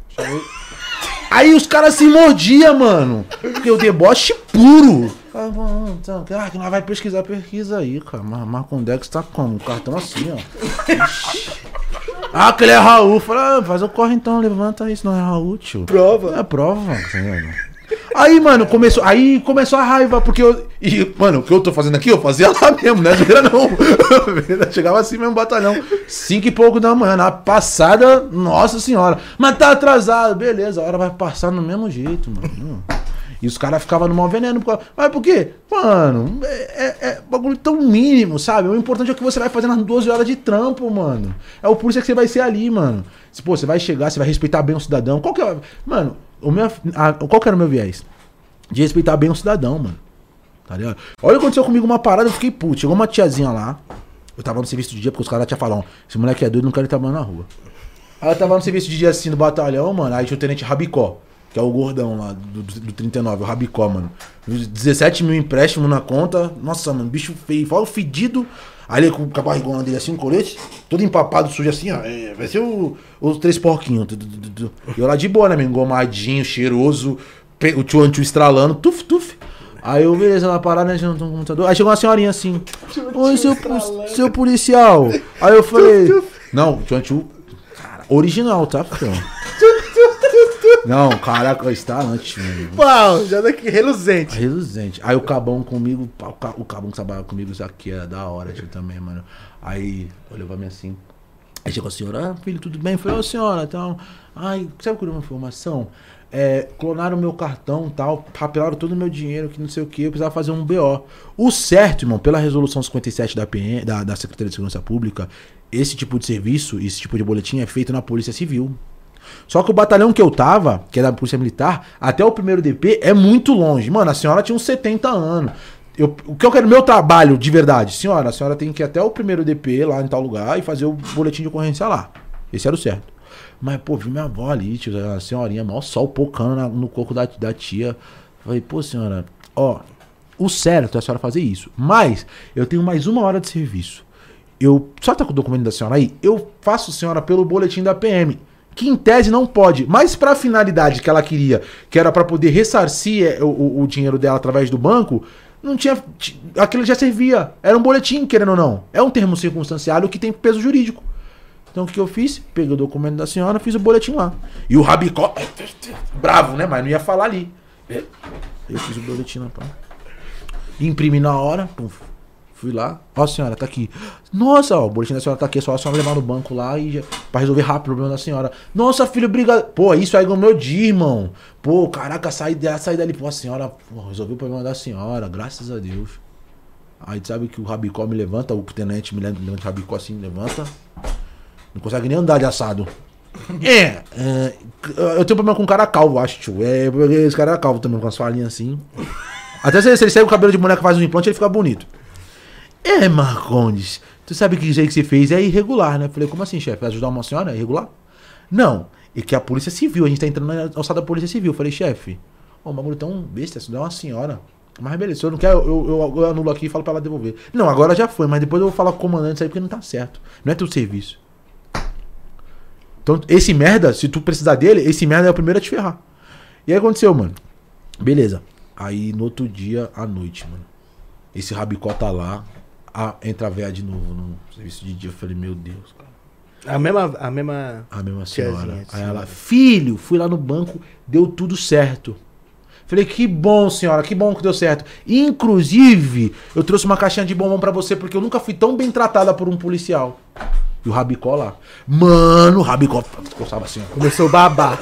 Speaker 3: chegou. Aí os caras se mordiam, mano. Porque o deboche puro. Ah, bom, então, ah, que nós vai pesquisar, pesquisa aí, cara. Mas Marcondex tá como? O cartão assim, ó. Ixi. Ah, que ele é Raul. Fala, ah, faz o corre então, levanta isso, não é Raul, tio.
Speaker 1: Prova.
Speaker 3: É prova, tá ligado? Aí, mano, começou, aí começou a raiva, porque eu. E, mano, o que eu tô fazendo aqui, eu fazia lá mesmo, né? Não era não. Chegava assim mesmo, batalhão. Cinco e pouco da manhã. Na passada, nossa senhora. Mas tá atrasado, beleza, a hora vai passar no mesmo jeito, mano. E os caras ficavam no mau veneno. Mas por quê? Mano, é, é, é bagulho tão mínimo, sabe? O importante é o que você vai fazer nas 12 horas de trampo, mano. É o polícia que você vai ser ali, mano. Se, pô, você vai chegar, você vai respeitar bem o cidadão. Qual que é. Mano, o meu, a, qual que era o meu viés? De respeitar bem o cidadão, mano. Tá ligado? Olha o que aconteceu comigo uma parada, eu fiquei puto. Chegou uma tiazinha lá. Eu tava no serviço de dia, porque os caras tinham falado, esse moleque é doido, não quero ele trabalhando na rua. Aí eu tava no serviço de dia assim no batalhão, mano. Aí tinha o tenente Rabicó, que é o gordão lá do, do, do 39, o Rabicó, mano. 17 mil empréstimo na conta. Nossa, mano, bicho feio. Fala o fedido. Aí ele com a barrigona dele assim, um colete, todo empapado, sujo assim, ó. É, vai ser o- os três porquinhos. E eu lá de boa, né, meu? Engomadinho, cheiroso. O tio Antio estralando, tuf, tuf. Aí eu, beleza, na parada, né, junto no computador. Aí chegou uma senhorinha assim. Oi, seu, seu policial. Aí eu falei. Não, tchau, tchau. Cara, original, tá, filho? Não, caraca, está antes, mano.
Speaker 1: Pau, já daqui, reluzente.
Speaker 3: Reluzente. Aí o Cabão comigo, o Ca- o Cabão que trabalha comigo, isso aqui é da hora, tio, também, mano. Aí olhou pra mim assim. Aí chegou a senhora, ah, filho, tudo bem? Eu falei, ô senhora, então. Ai, sabe que uma informação? É, clonaram meu cartão tal, rapelaram todo o meu dinheiro, que não sei o que, eu precisava fazer um BO. O certo, irmão, pela resolução 57 da, PM, da, da Secretaria de Segurança Pública, esse tipo de serviço, esse tipo de boletim é feito na Polícia Civil. Só que o batalhão que eu tava, que é da Polícia Militar, até o primeiro DP é muito longe. Mano, a senhora tinha uns 70 anos. Eu, o que eu quero, meu trabalho de verdade, senhora, a senhora tem que ir até o primeiro DP lá em tal lugar e fazer o boletim de ocorrência lá. Esse era o certo. Mas, pô, vi minha avó ali, tio, a senhorinha, maior sol pocando na- no coco da, da tia. Falei, pô, senhora, ó, o certo é a senhora fazer isso. Mas eu tenho mais uma hora de serviço. Eu. Só tá com o documento da senhora aí? Eu faço senhora pelo boletim da PM. Que em tese não pode. Mas pra finalidade que ela queria, que era pra poder ressarcir é, o, o- o dinheiro dela através do banco, não tinha. ti- Aquilo já servia. Era um boletim, querendo ou não. É um termo circunstanciado que tem peso jurídico. Então o que eu fiz? Peguei o documento da senhora, fiz o boletim lá. E o Rabicó. Bravo, né? Mas não ia falar ali. Eu fiz o boletim lá, pá. Imprimi na hora, pum, fui lá. Ó, senhora, tá aqui. Nossa, ó, o boletim da senhora tá aqui, é só a senhora levar no banco lá e já, pra resolver rápido o problema da senhora. Nossa, filho, obrigado. Pô, isso aí é o meu dia, irmão. Pô, caraca, saí, da- saí dali. Pô, a senhora pô, resolveu o problema da senhora, graças a Deus. Aí sabe que o Rabicó me levanta, o tenente me levanta, o Rabicó assim, levanta. Não consegue nem andar de assado. É, é, eu tenho problema com cara calvo, acho, tio. É, esse cara é calvo também, com as falinhas assim. Até se ele, se ele segue o cabelo de boneca e faz um implante, ele fica bonito. É, Marcondes, tu sabe que aí que você fez é irregular, né? Falei, como assim, chefe? Ajudar uma senhora é irregular? Não, é que a polícia civil, a gente tá entrando na alçada da polícia civil. Falei, chefe, o bagulho tão besta, isso é uma senhora. Mas beleza, se eu não quero, eu, eu, eu anulo aqui e falo pra ela devolver. Não, agora já foi, mas depois eu vou falar com o comandante isso aí porque não tá certo. Não é teu serviço. Então, esse merda, se tu precisar dele, esse merda é o primeiro a te ferrar. E aí aconteceu, mano. Beleza. Aí no outro dia, à noite, mano. Esse rabicó tá lá. A, entra a véia de novo no serviço de dia. Eu falei, meu Deus, cara.
Speaker 1: A mesma. A mesma.
Speaker 3: A mesma
Speaker 1: Tiazinha,
Speaker 3: senhora. Aí
Speaker 1: senhora.
Speaker 3: ela, filho, fui lá no banco, deu tudo certo. Falei, que bom, senhora, que bom que deu certo. Inclusive, eu trouxe uma caixinha de bombom pra você, porque eu nunca fui tão bem tratada por um policial. E o Rabicó lá. Mano, o Rabicó coçava assim.
Speaker 1: Começou a babar.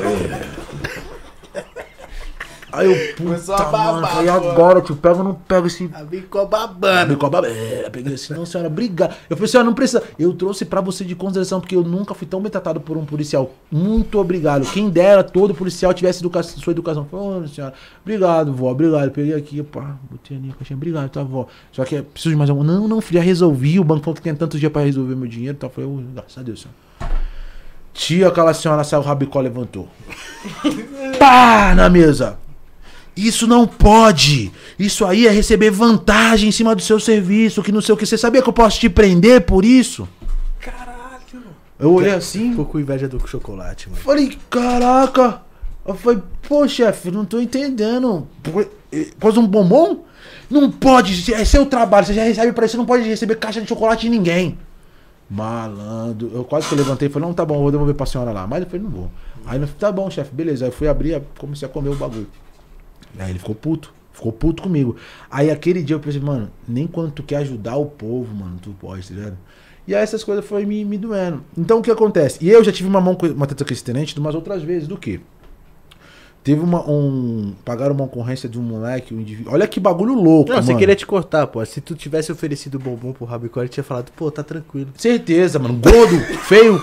Speaker 3: Aí eu, puta,
Speaker 1: a babar,
Speaker 3: mano, falei, agora, tio, pego ou não pego esse
Speaker 1: A ficou babando.
Speaker 3: Rabicó? baba- É, eu peguei assim, não, senhora, obrigado. Eu falei, senhora, não precisa. Eu trouxe pra você de consideração, porque eu nunca fui tão bem tratado por um policial. Muito obrigado. Quem dera todo policial tivesse educa sua educação. Falei, ô, senhora, obrigado, vó, obrigado. Peguei aqui, pá, botei ali a caixinha, obrigado, tá, vó. Só que é, preciso de mais algum. Não, não, filho, já resolvi. O banco falou que tem tantos dias pra resolver meu dinheiro. Então eu falei, ô, graças a Deus, senhora. Tia, aquela senhora saiu, o Rabicó levantou. Pá, na mesa. Isso não pode. Isso aí é receber vantagem em cima do seu serviço, que não sei o que. Você sabia que eu posso te prender por isso?
Speaker 1: Caralho.
Speaker 3: Eu olhei assim,
Speaker 1: Ficou com inveja do chocolate, mano.
Speaker 3: falei, caraca. Eu falei, pô, chefe, não tô entendendo. Pô, Pôs um bombom? Não pode, é seu trabalho, você já recebe pra isso, você não pode receber caixa de chocolate de ninguém. Malandro, eu quase que eu levantei e falei, não, tá bom, vou devolver pra senhora lá. Mas eu falei, não vou. Aí eu falei, tá bom, chefe, beleza. Aí eu fui abrir, comecei a comer o bagulho. Aí ele ficou puto. Ficou puto comigo. Aí aquele dia eu pensei, mano, nem quando tu quer ajudar o povo, mano, tu pode, tá ligado? E aí essas coisas foi me, me doendo. Então o que acontece? E eu já tive uma mão com uma treta com esse tenente de umas outras vezes. Do que? Teve uma. Um, pagaram uma ocorrência de um moleque, um indivíduo. Olha que bagulho louco.
Speaker 1: Não, você
Speaker 3: mano.
Speaker 1: queria te cortar, pô. Se tu tivesse oferecido bombom pro Rabicó, ele tinha falado, pô, tá tranquilo.
Speaker 3: Certeza, mano. Gordo, feio.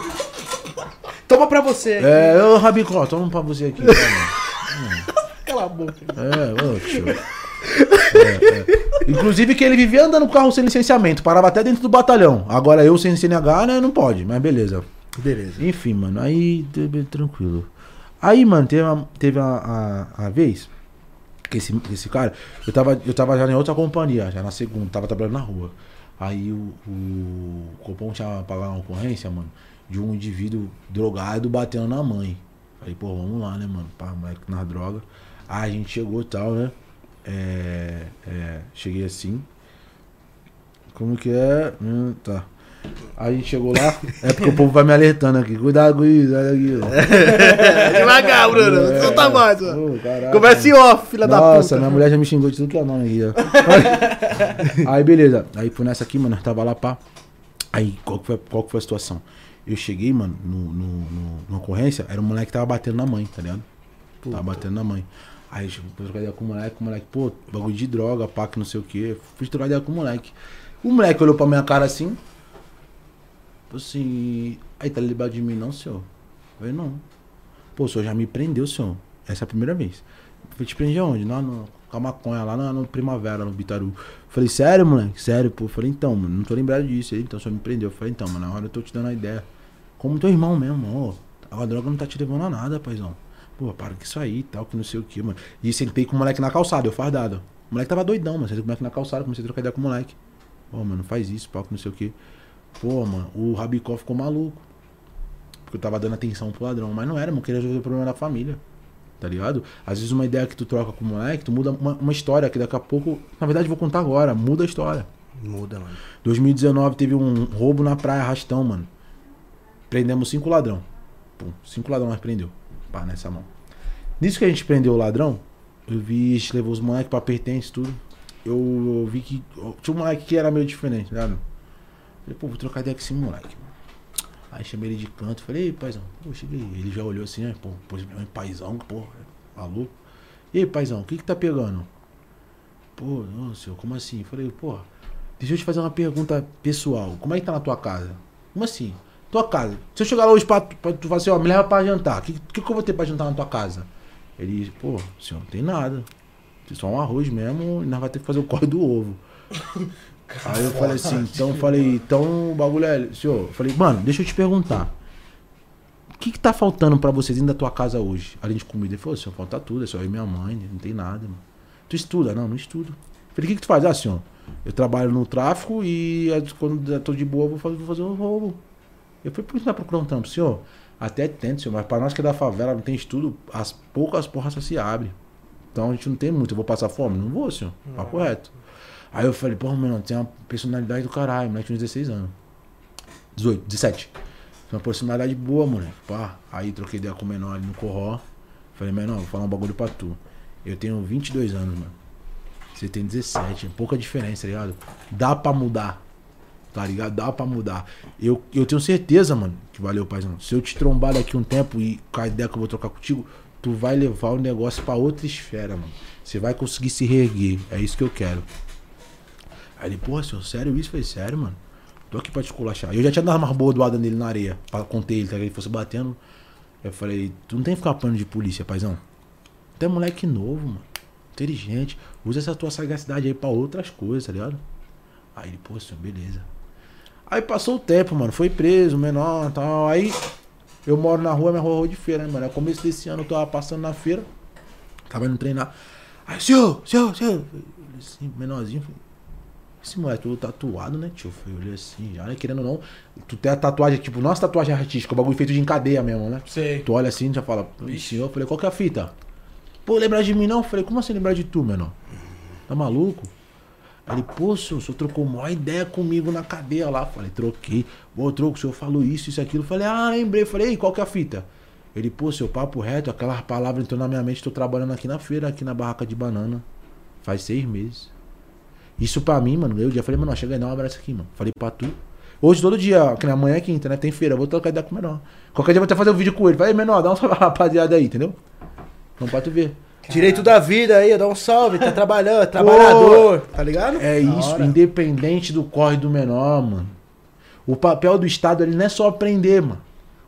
Speaker 1: Toma pra você.
Speaker 3: É, ô Rabicó, toma pra você aqui. Toma.
Speaker 1: Cala a boca.
Speaker 3: É, ô, tio. É, é. Inclusive que ele vivia andando com carro sem licenciamento, parava até dentro do batalhão. Agora eu sem CNH, né, não pode, mas beleza.
Speaker 1: Beleza.
Speaker 3: Enfim, mano, aí tranquilo. Aí, mano, teve uma, teve a, a, a vez que esse, esse cara, eu tava, eu tava já em outra companhia, já na segunda, tava trabalhando na rua. Aí o, o Copom tinha pagado uma ocorrência, mano, de um indivíduo drogado batendo na mãe. Falei, pô, vamos lá, né, mano, pá, moleque na droga. Aí a gente chegou e tal, né? É, é, cheguei assim. Como que é? Hum, tá. Aí a gente chegou lá, é porque o povo vai me alertando aqui. Cuidado com isso, olha aqui. ó.
Speaker 1: Devagar, Bruno.
Speaker 3: É.
Speaker 1: Solta a voz, mano. Conversa em off, filha da puta.
Speaker 3: Nossa, minha mulher já me xingou de tudo que é nome aqui, ó. Aí, beleza. Aí, por nessa aqui, mano, nós tava lá, pá. Aí, qual que foi, qual que foi a situação? Eu cheguei, mano, no, no, no- na ocorrência, era um moleque que tava batendo na mãe, tá ligado? Tava batendo na mãe. Aí, eu fui trocar ideia com o moleque, o moleque, pô, bagulho de droga, pá, que não sei o quê. Fui trocar ideia com o moleque. O moleque olhou pra minha cara assim. Falou assim, aí tá liberado de mim não, senhor? Eu falei, não. Pô, o senhor já me prendeu, senhor. Essa é a primeira vez. Eu falei, te prendi aonde? Lá no, com a maconha, lá no, Primavera, no Bitaru. Falei, sério, moleque? Sério, pô. Falei, então, mano, não tô lembrado disso. Ele, então, o senhor me prendeu. Eu falei, então, mano, na hora eu tô te dando a ideia. Como teu irmão mesmo, ó. A droga não tá te levando a nada, paizão. Pô, para com isso aí e tal, que não sei o que, mano. E sentei com o moleque na calçada, eu fardado. O moleque tava doidão, mano. Sentei com o moleque na calçada, comecei a trocar ideia com o moleque. Pô, mano, não faz isso, pau, que não sei o que. Pô, mano, o Rabicó ficou maluco. Porque eu tava dando atenção pro ladrão. Mas não era, mano, eu queria resolver o problema da família. Tá ligado? Às vezes uma ideia que tu troca com o moleque, tu muda uma, uma história que daqui a pouco. Na verdade, eu vou contar agora. Muda a história.
Speaker 1: Muda, mano.
Speaker 3: 2019 teve um roubo na praia Rastão, mano. Prendemos cinco ladrão. Pum, cinco ladrão nós prendeu. Pá, nessa mão. Nisso que a gente prendeu o ladrão, eu vi, a gente levou os moleques pra pertence, tudo. Eu, vi que. Tinha um moleque que era meio diferente, ligado? Falei, pô, vou trocar ideia com esse moleque. Aí chamei ele de canto, falei, ei, paizão, pô, cheguei. Ele já olhou assim, né, pô, pô, meu paizão, pô, maluco. E aí, paizão, o que que tá pegando? Pô, não, senhor, como assim? Falei, pô, deixa eu te fazer uma pergunta pessoal. Como é que tá na tua casa? Como assim? Tua casa. Se eu chegar lá hoje pra, tu- pra tu falar assim, ó, me leva pra jantar. O que, que, que eu vou ter pra jantar na tua casa? Ele, pô, senhor, não tem nada. Tem só um arroz mesmo e nós vamos ter que fazer o corre do ovo. Aí eu falei assim, então eu falei, então o bagulho é. Senhor, eu falei, mano, deixa eu te perguntar. O que, que tá faltando pra vocês dentro da tua casa hoje? Além de comida. Ele falou, senhor, falta tudo, é só eu e minha mãe, não tem nada, mano. Tu estuda? Não, não estudo. Eu falei, o que, que tu faz? Ah, senhor, eu trabalho no tráfico e quando eu tô de boa, eu vou fazer, vou fazer um roubo. Eu falei, por que você tá procurando um trampo? Senhor, até tento, senhor, mas pra nós que é da favela, não tem estudo, as poucas porras só se abrem. Então a gente não tem muito. Eu vou passar fome? Não vou, senhor. Papo reto. Aí eu falei, porra, mano, tem uma personalidade do caralho, moleque tinha uns 16 anos. 18, 17. Tem uma personalidade boa, moleque. Pá. Aí troquei ideia com o menor ali no corró. Falei, menor, vou falar um bagulho pra tu. Eu tenho 22 anos, mano. Você tem 17. É pouca diferença, tá ligado? Dá pra mudar. Tá ligado? Dá pra mudar. Eu, eu tenho certeza, mano, que valeu, paizão. Se eu te trombar daqui um tempo e com a ideia que eu vou trocar contigo, tu vai levar o negócio pra outra esfera, mano. Você vai conseguir se reerguer. É isso que eu quero. Aí ele, porra, senhor, sério isso? Falei, sério, mano. Tô aqui pra te culachar. Eu já tinha dado uma bordoada nele na areia, pra conter ele, tá? Que ele fosse batendo. Eu falei, tu não tem que ficar pano de polícia, paizão. Tu é moleque novo, mano. Inteligente. Usa essa tua sagacidade aí pra outras coisas, tá ligado? Aí ele, pô, senhor, beleza. Aí passou o tempo, mano. Foi preso, menor e tal. Aí eu moro na rua, minha rua é rua de feira, né, mano? No começo desse ano eu tava passando na feira. Tava indo treinar. Aí, senhor, senhor, senhor. Assim, menorzinho. falei, Esse moleque todo tatuado, né, tio? Eu olhei assim, já, né? Querendo ou não. Tu tem a tatuagem, tipo, nossa tatuagem artística, o bagulho feito de encadeia mesmo, né?
Speaker 2: Sei.
Speaker 3: Tu olha assim e já fala, senhor, eu falei, qual que é a fita? Pô, lembrar de mim não? Eu falei, como assim lembrar de tu, menor? Tá maluco? Ele, pô, senhor, o senhor trocou maior ideia comigo na cadeia lá. Falei, troquei. Pô, troco, o senhor falou isso, isso, aquilo. Falei, ah, lembrei. Falei, ei, qual que é a fita? Ele, pô, seu papo reto, aquelas palavras entrou na minha mente, tô trabalhando aqui na feira, aqui na barraca de banana. Faz seis meses. Isso pra mim, mano, eu já falei, mano, chega aí, dá um abraço aqui, mano. Falei pra tu. Hoje, todo dia, que na manhã é quinta, né? Tem feira, vou trocar ideia com o menor. Qualquer dia eu vou até fazer um vídeo com ele. Falei, menor, dá um rapaziada aí, entendeu? Vamos pra tu ver.
Speaker 1: Direito da vida aí, dá um salve, tá trabalhando, trabalhador, tá ligado?
Speaker 3: É
Speaker 1: Da
Speaker 3: isso,
Speaker 1: hora.
Speaker 3: independente do corre do menor, mano. O papel do Estado ele não é só aprender, mano.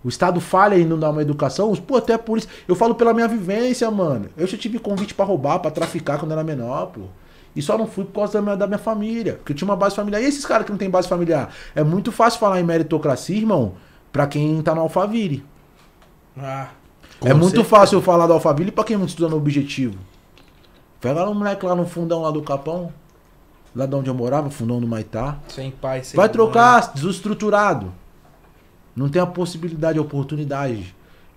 Speaker 3: O Estado falha em não dar uma educação. Pô, até por isso. Eu falo pela minha vivência, mano. Eu já tive convite pra roubar, pra traficar quando era menor, pô. E só não fui por causa da minha, da minha família. Porque eu tinha uma base familiar. E esses caras que não tem base familiar? É muito fácil falar em meritocracia, irmão, pra quem tá no Alphaville.
Speaker 2: Ah,
Speaker 3: é
Speaker 1: Com
Speaker 3: muito
Speaker 1: certeza.
Speaker 3: fácil eu falar do Alphaville pra quem não estuda no objetivo. Pega lá um moleque lá no fundão lá do Capão. Lá de onde eu morava, fundão do Maitá.
Speaker 2: sem pai, sem
Speaker 3: Vai
Speaker 2: mãe.
Speaker 3: trocar, desestruturado. Não tem a possibilidade, a oportunidade.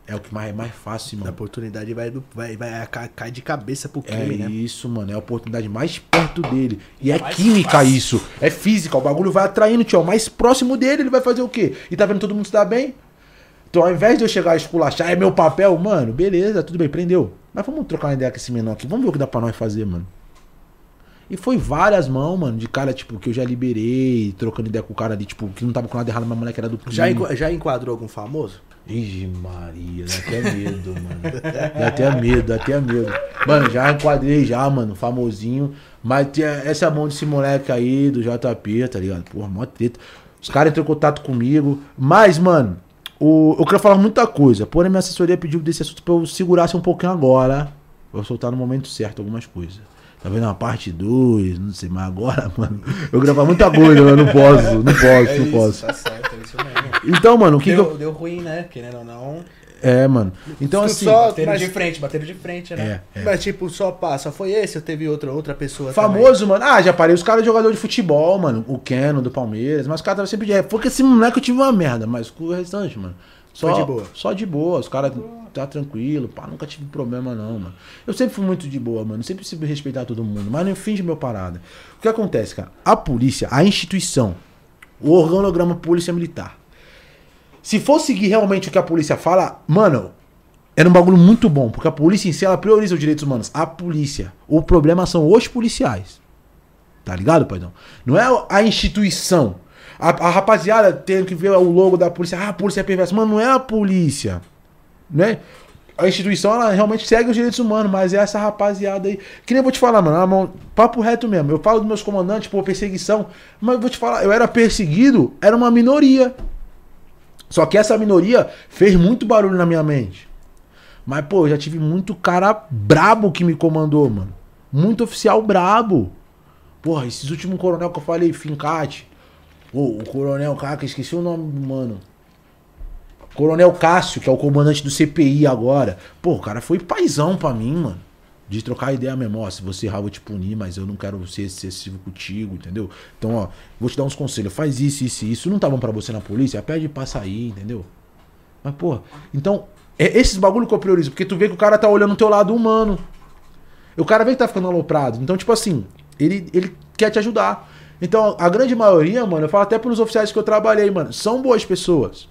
Speaker 3: É o que mais é mais fácil,
Speaker 1: A
Speaker 3: mano.
Speaker 1: oportunidade vai, vai, vai ca- cai de cabeça pro
Speaker 3: É
Speaker 1: crime, né?
Speaker 3: isso, mano. É a oportunidade mais perto dele. E é química isso. É física. O bagulho vai atraindo, tio. O mais próximo dele, ele vai fazer o quê? E tá vendo todo mundo se dar bem? Então, ao invés de eu chegar a esculachar, é meu papel, mano, beleza, tudo bem, prendeu. Mas vamos trocar uma ideia com esse menor aqui. Vamos ver o que dá pra nós fazer, mano. E foi várias mãos, mano, de cara, tipo, que eu já liberei, trocando ideia com o cara ali, tipo, que não tava com nada errado, mas moleque era do
Speaker 1: Já,
Speaker 3: crime.
Speaker 1: enqua- já enquadrou algum famoso?
Speaker 3: Ixi, Maria, dá até medo, mano. Dá até medo, dá até medo. Mano, já enquadrei já, mano, famosinho. Mas essa mão desse moleque aí do JP, tá ligado? Porra, mó treta. Os caras entrou em contato comigo. Mas, mano, o, eu quero falar muita coisa. Porém, minha assessoria pediu desse assunto pra eu segurasse um pouquinho agora. Pra eu soltar no momento certo algumas coisas. Tá vendo uma parte 2, não sei, mas agora, mano, eu gravar muita coisa, eu não posso, não posso,
Speaker 2: É
Speaker 3: não
Speaker 2: isso,
Speaker 3: posso.
Speaker 2: tá certo, é isso mesmo.
Speaker 3: Então, mano, o que, que
Speaker 2: deu,
Speaker 3: eu.
Speaker 2: deu ruim, né? Querendo ou não.
Speaker 3: É, mano. Então, assim.
Speaker 1: Só-
Speaker 2: Bateram
Speaker 1: mas-
Speaker 2: de frente, bateram de frente, né?
Speaker 3: É, é.
Speaker 1: Mas tipo, só passa, foi esse ou teve outra, outra pessoa
Speaker 3: Famoso, mano. Ah, já parei os caras jogador de futebol, mano. O Keno do Palmeiras. Mas os caras tava sempre de. Porque esse moleque eu tive uma merda, mas com o restante, mano. Só
Speaker 1: Foi de boa.
Speaker 3: Só de boa. Os caras tá tranquilo, pá. Nunca tive problema, não, mano. Eu sempre fui muito de boa, mano. Sempre sempre respeitar todo mundo. Mas não finge meu parada. O que acontece, cara? A polícia, a instituição, o organograma polícia militar. Se for seguir realmente o que a polícia fala, mano, era um bagulho muito bom, porque a polícia em si ela prioriza os direitos humanos. A polícia. O problema são os policiais. Tá ligado, paizão? Não é a instituição. A, a rapaziada tem que ver o logo da polícia. Ah, a polícia é perversa. Mano, não é a polícia. Né? A instituição, ela realmente segue os direitos humanos, mas é essa rapaziada aí. Que nem eu vou te falar, mano. Papo reto mesmo. Eu falo dos meus comandantes, pô, perseguição. Mas eu vou te falar, eu era perseguido, era uma minoria. Só que essa minoria fez muito barulho na minha mente. Mas, pô, eu já tive muito cara brabo que me comandou, mano. Muito oficial brabo. Porra, esses últimos coronel que eu falei, Fincate. Pô, o coronel, cara, que eu esqueci o nome, mano. Coronel Cássio, que é o comandante do CPI agora. Pô, o cara foi paizão pra mim, mano. De trocar ideia mesmo, ó, se você errar, eu vou te punir, mas eu não quero ser excessivo contigo, entendeu? Então, ó, vou te dar uns conselhos, faz isso, isso e isso. Não tá bom pra você na polícia? Pede pra sair, entendeu? Mas, pô, então, é esses bagulho que eu priorizo, porque tu vê que o cara tá olhando o teu lado humano. O cara vê que tá ficando aloprado. Então, tipo assim, ele, ele quer te ajudar. Então, a grande maioria, mano, eu falo até pelos oficiais que eu trabalhei, mano, são boas pessoas.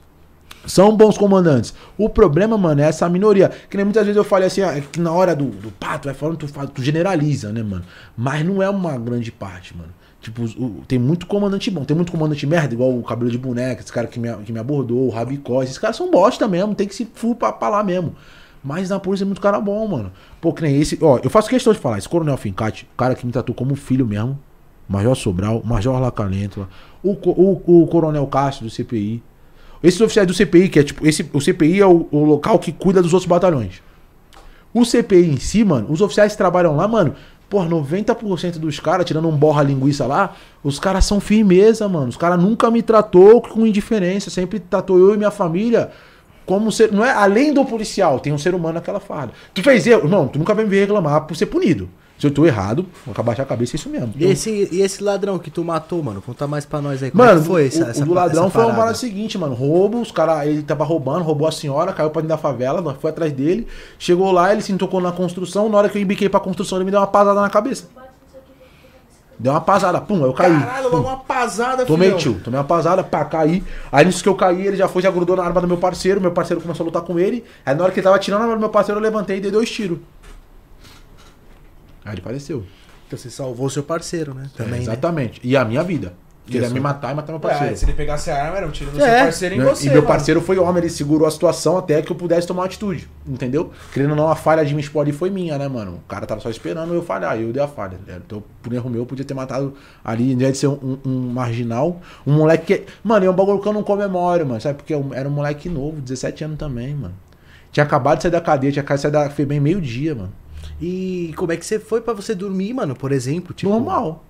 Speaker 3: São bons comandantes. O problema, mano, é essa minoria. Que nem muitas vezes eu falei assim, ah, é que na hora do, do pá, tu vai falando, tu, tu generaliza, né, mano? Mas não é uma grande parte, mano. Tipo, o- tem muito comandante bom, tem muito comandante merda, igual o cabelo de boneca, esse cara que me, que me abordou, o Rabicó, esses caras são bosta mesmo, tem que se full pra, pra lá mesmo. Mas na polícia é muito cara bom, mano. Pô, que nem esse. Ó, eu faço questão de falar, esse Coronel Fincate, o cara que me tratou como filho mesmo, Major Sobral, Major Lacalento, o, o, o Coronel Cássio do CPI. Esses oficiais do CPI, que é tipo, esse, o CPI é o, o local que cuida dos outros batalhões. O CPI em si, mano, os oficiais que trabalham lá, mano, por 90% dos caras, tirando um borra linguiça lá, os caras são firmeza, mano. Os caras nunca me tratou com indiferença, sempre tratou eu e minha família como ser. Não é além do policial, tem um ser humano naquela farda. Tu fez erro, irmão, tu nunca vai me ver reclamar por ser punido. Se eu tô errado, vou abaixar a cabeça, é isso mesmo.
Speaker 1: E esse, e esse ladrão que tu matou, mano? Conta mais pra nós aí. Como é
Speaker 3: Mano,
Speaker 1: foi
Speaker 3: o,
Speaker 1: essa,
Speaker 3: o
Speaker 1: essa
Speaker 3: do ladrão
Speaker 1: essa
Speaker 3: foi uma
Speaker 1: parada?
Speaker 3: seguinte, mano. Roubo, os caras, ele tava roubando, roubou a senhora, caiu pra dentro da favela, nós foi atrás dele. Chegou lá, ele se tocou na construção. Na hora que eu embiquei pra construção, ele me deu uma pasada na cabeça. Deu uma pasada, pum, eu caí.
Speaker 2: Caralho, logo uma pasada,
Speaker 3: Tomei,
Speaker 2: filhão.
Speaker 3: tio. Tomei uma pasada, pá, caí. Aí nisso que eu caí, ele já foi, já grudou na arma do meu parceiro. Meu parceiro começou a lutar com ele. Aí na hora que ele tava tirando a arma do meu parceiro, eu levantei e dei dois tiros. Aí ele faleceu.
Speaker 1: Então você salvou seu parceiro, né? Também.
Speaker 3: É,
Speaker 1: né?
Speaker 3: exatamente. E a minha vida. Ele ia me matar e matar meu
Speaker 2: Ué,
Speaker 3: parceiro.
Speaker 2: se ele pegasse a arma, era um tiro do
Speaker 1: É.
Speaker 2: seu parceiro em
Speaker 3: Né?
Speaker 2: você.
Speaker 3: e meu
Speaker 2: mano.
Speaker 3: parceiro foi homem, ele segurou a situação até que eu pudesse tomar uma atitude, entendeu? Querendo ou não, a falha de me explodir foi minha, né, mano? O cara tava só esperando eu falhar, eu dei a falha. né? Então, por erro meu, eu podia ter matado ali, em vez de ser um, um marginal, um moleque que. Mano, é um bagulho que eu não comemoro, mano, sabe? Porque eu era um moleque novo, 17 anos também, mano. Tinha acabado de sair da cadeia, tinha acabado de sair da FEBEM meio-dia, mano.
Speaker 1: E como é que você foi pra você dormir, mano, por exemplo? Tipo,
Speaker 3: Normal.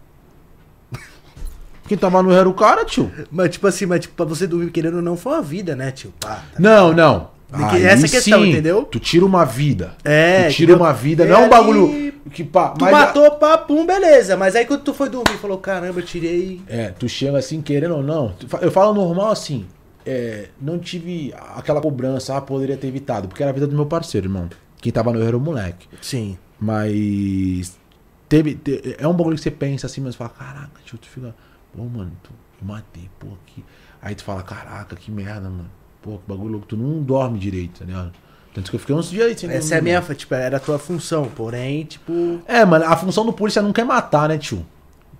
Speaker 3: Quem tava no era o cara, tio.
Speaker 1: Mas tipo assim, mas tipo, pra você dormir querendo ou não, foi uma vida, né, tio? Pá, tá
Speaker 3: Não, não.
Speaker 1: Tem que- essa questão, entendeu?
Speaker 3: Tu tira uma vida.
Speaker 1: É,
Speaker 3: Tu tira
Speaker 1: entendeu?
Speaker 3: uma vida.
Speaker 1: E
Speaker 3: Não é um bagulho que pá.
Speaker 1: Tu matou, pá, pum, beleza. Mas aí quando tu foi dormir, falou, caramba, eu tirei.
Speaker 3: É, tu chega assim, querendo ou não. Eu falo normal assim. é, não tive aquela cobrança, ah, poderia ter evitado, porque era a vida do meu parceiro, irmão. Quem tava no erro era o moleque.
Speaker 1: Sim.
Speaker 3: Mas. Teve, te- é um bagulho que você pensa assim, mas fala, caraca, tio, tu fica. Pô, mano, tu, eu matei, pô, aqui. Aí tu fala, caraca, que merda, mano. Pô, que bagulho louco, tu não dorme direito, tá ligado? Tanto que eu fiquei uns dias aí sem
Speaker 1: Essa é a minha,
Speaker 3: mano.
Speaker 1: tipo, era a tua função, porém, tipo.
Speaker 3: É, mano, a função do polícia nunca é matar, né, tio?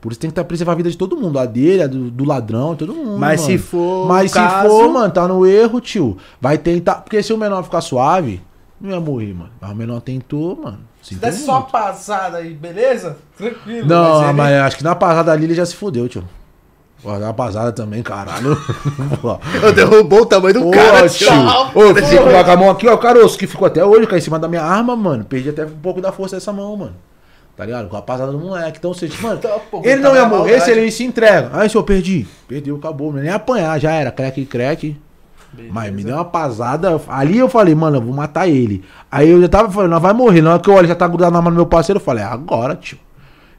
Speaker 3: Por isso tem que estar preservar a vida de todo mundo. A dele, a do, do ladrão, todo mundo.
Speaker 1: Mas
Speaker 3: mano.
Speaker 1: se for.
Speaker 3: Mas se
Speaker 1: caso-
Speaker 3: for, mano, tá no erro, tio. Vai tentar. Porque se o menor ficar suave, não ia morrer, mano. Mas o menor tentou, mano.
Speaker 2: Se der só
Speaker 3: muito.
Speaker 2: passada aí, beleza? Tranquilo.
Speaker 3: Não,
Speaker 2: ele-
Speaker 3: mas, acho que na pasada ali ele já se fudeu, tio. Pô, na pasada também, caralho. Pô,
Speaker 1: Eu derrubou o tamanho do
Speaker 3: Ô,
Speaker 1: cara,
Speaker 3: tio.
Speaker 1: tio.
Speaker 3: Ô, deixei com a mão aqui, ó, o caroço que ficou até hoje, cara, em cima da minha arma, mano. Perdi até um pouco da força dessa mão, mano. Tá ligado? Com a pasada do moleque. Então, você, mano,
Speaker 2: Tá, pô,
Speaker 3: ele
Speaker 2: tá
Speaker 3: não ia morrer
Speaker 2: maldade.
Speaker 3: se ele se entrega. Aí, senhor, perdi. Perdeu, acabou. Não ia nem apanhar, já era. Crack, crack.
Speaker 2: Beleza.
Speaker 3: Mas me deu uma pasada. Ali eu falei, mano, eu vou matar ele. Aí eu já tava falando, não vai morrer. Na hora que eu olho, já tá grudado na mão do meu parceiro, eu falei, é agora, tio.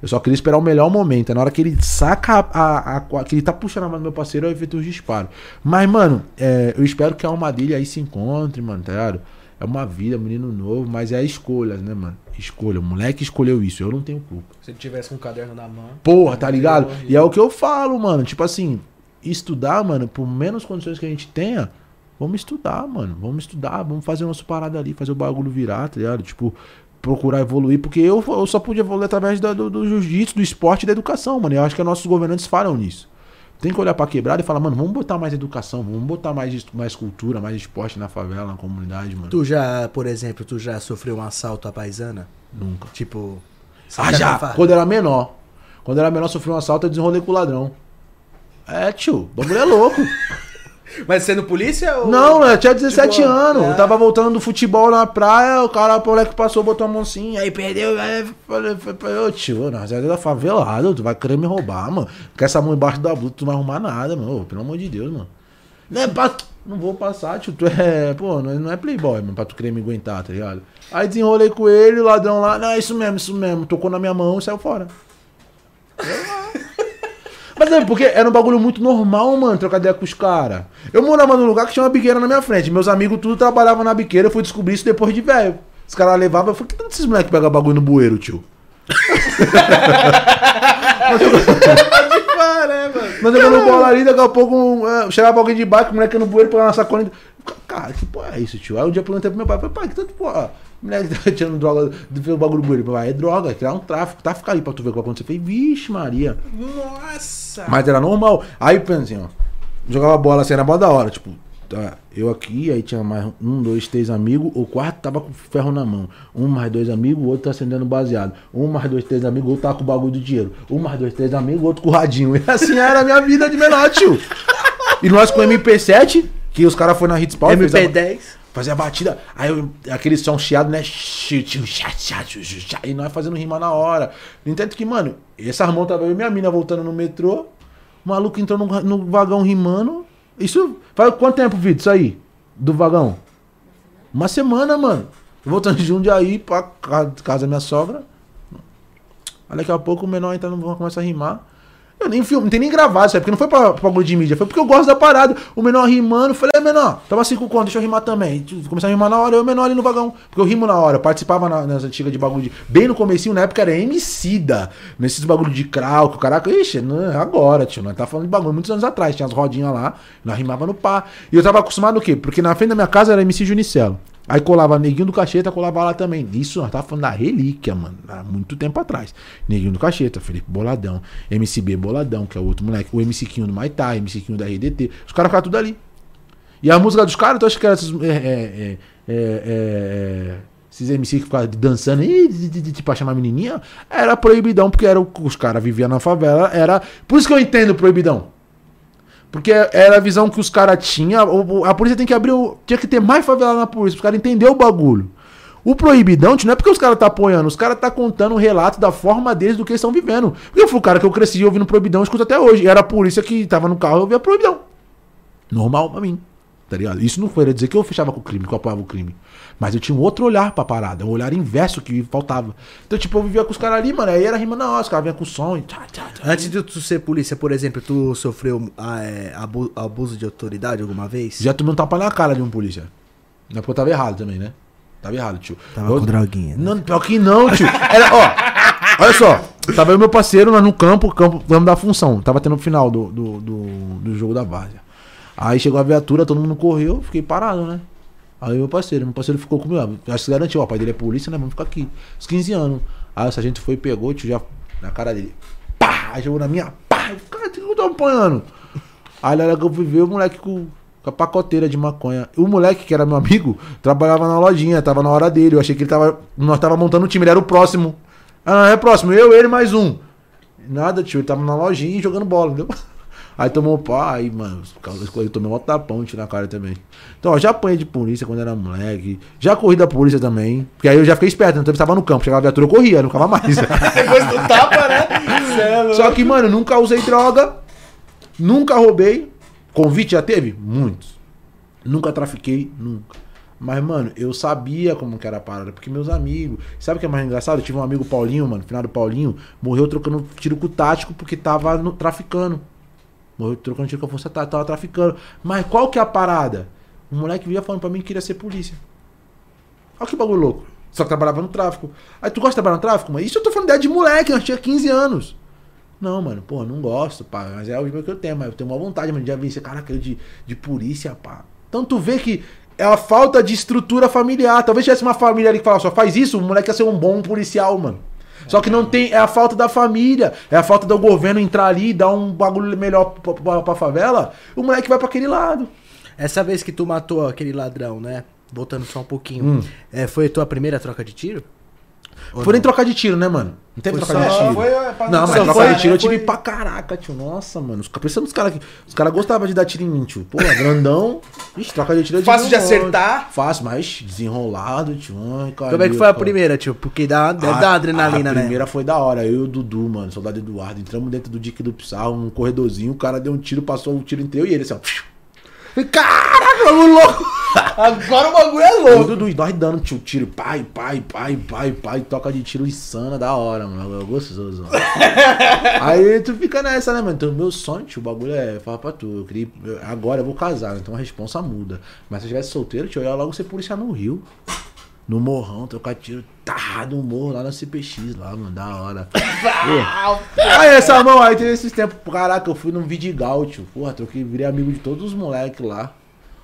Speaker 3: Eu só queria esperar o melhor momento. Na hora que ele saca a, a, a- que ele tá puxando a mão do meu parceiro, eu efetuo os disparos. Mas, mano, é, eu espero que a alma dele aí se encontre, mano, tá ligado? É uma vida, menino novo, mas é escolhas, né, mano? Escolha. O moleque escolheu isso, eu não tenho culpa.
Speaker 2: Se ele tivesse um caderno na mão.
Speaker 3: Porra, tá ligado? E é o que eu falo, mano. Tipo assim, estudar, mano, por menos condições que a gente tenha, vamos estudar, mano. Vamos estudar, vamos fazer nossa parada ali, fazer o bagulho virar, tá ligado? Tipo, procurar evoluir, porque eu, eu só pude evoluir através da- do, do jiu-jitsu, do esporte e da educação, mano. Eu acho que nossos governantes falham nisso. Tem que olhar pra quebrada e falar, mano, vamos botar mais educação, vamos botar mais, mais cultura, mais esporte na favela, na comunidade, mano.
Speaker 1: Tu já, por exemplo, tu já sofreu um assalto à paisana?
Speaker 3: Nunca.
Speaker 1: Tipo.
Speaker 3: Ah, já! Quando eu era menor. Quando eu era menor, sofri um assalto e desenrolei com o ladrão. É, tio, o bagulho é louco.
Speaker 2: Mas sendo polícia ou.
Speaker 3: Não, eu tinha 17
Speaker 2: Tipo,
Speaker 3: anos.
Speaker 2: é.
Speaker 3: Eu tava voltando do futebol na praia, o cara, o moleque passou, botou a mão assim, aí perdeu, aí falei, falei, ô tio, nós é da favelada, tu vai querer me roubar, mano. Com essa mão embaixo da blusa, tu não vai arrumar nada, mano. Pelo amor de Deus, mano. Não é pra... Não vou passar, tio. Tu é. Pô, não é, não é playboy, mano, pra tu querer me aguentar, tá ligado? Aí desenrolei com ele, o ladrão lá, não, é isso mesmo, isso mesmo. Tocou na minha mão e saiu fora. Mas é porque era um bagulho muito normal, mano, trocar ideia com os caras. Eu morava num lugar que tinha uma biqueira na minha frente. Meus amigos tudo trabalhavam na biqueira, eu fui descobrir isso depois de velho. Os caras levavam, eu falei, que tanto esses moleques pegam bagulho no bueiro, tio? Nós jogando bola ali, daqui a pouco é, chegava alguém de bike, o moleque no bueiro, pegava na sacola. Cara, que porra é isso, tio? Aí um dia eu perguntei pro meu pai, pai, que tanto porra? O moleque tá tirando droga do bagulho. Meu pai, é droga, é criar um tráfico, tá ficar aí pra tu ver o que vai acontecer. Eu falei, vixe, Maria.
Speaker 2: Nossa!
Speaker 3: Mas era normal. Aí, pensa assim, ó. Jogava bola assim, era bola da hora. Tipo, tá, eu aqui, aí tinha mais um, dois, três amigos. O quarto tava com ferro na mão. Um mais dois amigos, o outro tá acendendo baseado. Um mais dois, três amigos, o outro tava com o bagulho do dinheiro. Um mais dois, três amigos, o outro com o radinho. E assim era a minha vida de menor, tio. E nós com MP7, que os caras foram na Hits Power, fez a-
Speaker 1: MP10.
Speaker 3: Fazia a batida, aí eu- aquele som chiado, né? E nós fazendo rima na hora. No entanto que, mano, essa mão tava eu e minha mina voltando no metrô. O maluco entrou no, no vagão rimando. Isso faz quanto tempo, Vitor, isso aí? Do vagão? Uma semana, mano. Voltando de Jundiaí pra ca- casa da minha sogra. Aí daqui a pouco o menor entra no vagão começa a rimar. Eu nem filme, não tem nem gravado aí, porque não foi pra, pra bagulho de mídia, foi porque eu gosto da parada. O menor rimando, falei, "É, menor, tava cinco conto, deixa eu rimar também. Começar a rimar na hora, eu menor ali no vagão. Porque eu rimo na hora, eu participava na- nas antigas de bagulho de. Bem no comecinho, na época era Emicida. Nesses bagulho de crau, que o caraca, ixi, não é agora, tio. Nós tá falando de bagulho muitos anos atrás, tinha as rodinhas lá, nós rimava no pá. E eu tava acostumado o quê? Porque na frente da minha casa era MC Junicelo. Aí colava Neguinho do Cacheta, colava lá também. Isso nós tava falando da relíquia, mano. Há muito tempo atrás. Neguinho do Cacheta, Felipe Boladão, MCB Boladão, que é o outro moleque. O MC Quinho do Maitá, MC Quinho da RDT. Os caras ficavam tudo ali. E a música dos caras, tu acha que era esses. É, é, é, é, é, esses MC que ficavam dançando, tipo, pra chamar menininha, era proibidão, porque era os caras viviam na favela, era. Por isso que eu entendo proibidão. Porque era a visão que os caras tinham. A polícia tem que abrir. O, tinha que ter mais favela na polícia, os caras entenderem o bagulho. O proibidão não é porque os caras tá apoiando, os caras tá contando um relato da forma deles do que eles estão vivendo. Eu fui o cara que eu cresci ouvindo proibidão, escuto até hoje. E era a polícia que tava no carro e eu ouvia proibidão. Normal pra mim. Tá ligado? Isso não foi dizer que eu fechava com o crime, que eu apoiava o crime. Mas eu tinha um outro olhar pra parada, um olhar inverso que faltava. Então, tipo, eu vivia com os caras ali, mano, aí era rima na hora, os caras vinham com som e tchá, tchá, tchá.
Speaker 1: Antes de tu ser polícia, por exemplo, tu sofreu ah, é, abu- abuso de autoridade alguma vez?
Speaker 3: Já tomei um tapa na cara de um polícia. Não é porque eu tava errado também, né? Tava errado, tio.
Speaker 1: Tava
Speaker 3: Eu-
Speaker 1: com droguinha. né?
Speaker 3: Não, pior que não, tio. Era, ó, olha só. Tava eu e meu parceiro lá no campo, campo, campo da função. Tava tendo o final do, do, do, do jogo da várzea. Aí chegou a viatura, todo mundo correu, fiquei parado, né? Aí meu parceiro, meu parceiro ficou comigo. Acho que garantiu, ó, pai dele é polícia, né? Vamos ficar aqui. Uns 15 anos. Aí o sargento foi pegou, tio, já na cara dele. Pá! Aí jogou na minha, pá! Cara, o que eu tô apanhando? Aí na hora que eu fui ver o moleque com, com a pacoteira de maconha. O moleque, que era meu amigo, trabalhava na lojinha, tava na hora dele. Eu achei que ele tava. Nós tava montando o time, ele era o próximo. Ah, é próximo, eu, ele mais um. Nada, tio, ele tava na lojinha jogando bola, entendeu? Aí tomou pá, aí, mano, os caras- eu tomei um tapão na cara também. Então, ó, já apanhei de polícia quando era moleque. Já corri da polícia também. Porque aí eu já fiquei esperto, então eu estava no campo. Chegava a viatura, eu corria, não ficava mais.
Speaker 2: Depois do tapa, né? Louco.
Speaker 3: Só que, mano, nunca usei droga, nunca roubei. Convite já teve? Muitos. Nunca trafiquei, nunca. Mas, mano, eu sabia como que era a parada, porque meus amigos. Sabe o que é mais engraçado? Eu tive um amigo Paulinho, mano, final do Paulinho, morreu trocando tiro com o tático porque tava no- traficando. Morreu trocando tiro com a força tática, tava traficando. Mas qual que é a parada? O moleque via falando pra mim que queria ser polícia. Olha que bagulho louco. Só que trabalhava no tráfico. Aí tu gosta de trabalhar no tráfico? Mas isso eu tô falando de de moleque, nós tinha 15 anos. Não, mano, pô, não gosto, pá. Mas é o que eu tenho, mas eu tenho uma vontade, mano, de vencer, caraca, eu de, de polícia, pá. Então tu vê que é a falta de estrutura familiar. Talvez tivesse uma família ali que falasse, só faz isso, o moleque ia ser um bom policial, mano. Só que não tem, é a falta da família, é a falta do governo entrar ali e dar um bagulho melhor pra, pra, pra favela, o moleque vai pra aquele lado.
Speaker 1: Essa vez que tu matou aquele ladrão, né? Voltando só um pouquinho.
Speaker 3: Hum.
Speaker 1: É, foi a tua primeira troca de tiro? Ou
Speaker 3: Foi nem
Speaker 1: não?
Speaker 3: trocar de tiro, né, mano? Não teve
Speaker 1: Foi
Speaker 3: trocar de
Speaker 1: só-
Speaker 3: tiro.
Speaker 2: Foi, é, pra
Speaker 3: Não, mas
Speaker 2: só
Speaker 3: trocar
Speaker 2: foi-
Speaker 3: de tiro eu tive
Speaker 2: foi-
Speaker 3: pra caraca, tio. Nossa, mano. Os, pensando nos caras que. Os caras gostavam de dar tiro em mim, tio. Pô, grandão. Ixi, troca de tiro eu
Speaker 2: Fácil de
Speaker 3: tive um monte.
Speaker 2: acertar.
Speaker 3: Fácil, mas desenrolado, tio. Ai,
Speaker 1: Como é que foi a
Speaker 3: cara.
Speaker 1: primeira, tio? Porque dá, deve
Speaker 3: A-
Speaker 1: dar adrenalina,
Speaker 3: a
Speaker 1: né?
Speaker 3: primeira foi da hora. Eu e o Dudu, mano, soldado Eduardo. Entramos dentro do dique do Pissarro, num corredorzinho. O cara deu um tiro, passou o tiro entre eu e ele, assim, ó. Falei, Caraca, bagulho louco!
Speaker 2: Agora o bagulho é
Speaker 3: O
Speaker 2: louco.
Speaker 3: Dudu, e nós dando tio, tiro, pai, pai, pai, pai, pai, toca de tiro insana, da hora, mano. É gostoso. Aí tu fica nessa, né, mano? Então, meu sonho, tio, o bagulho é, fala pra tu, eu queria, eu- agora eu vou casar, então a responsa muda. Mas se eu estivesse solteiro, tio, eu ia logo ser policial no Rio. No morrão, trocar tiro, tá, no morro, lá na CPX, lá, mano, da hora. Aí essa mão, aí teve esses tempos, caraca, eu fui num Vidigal, tio, porra, troquei, virei amigo de todos os moleques lá.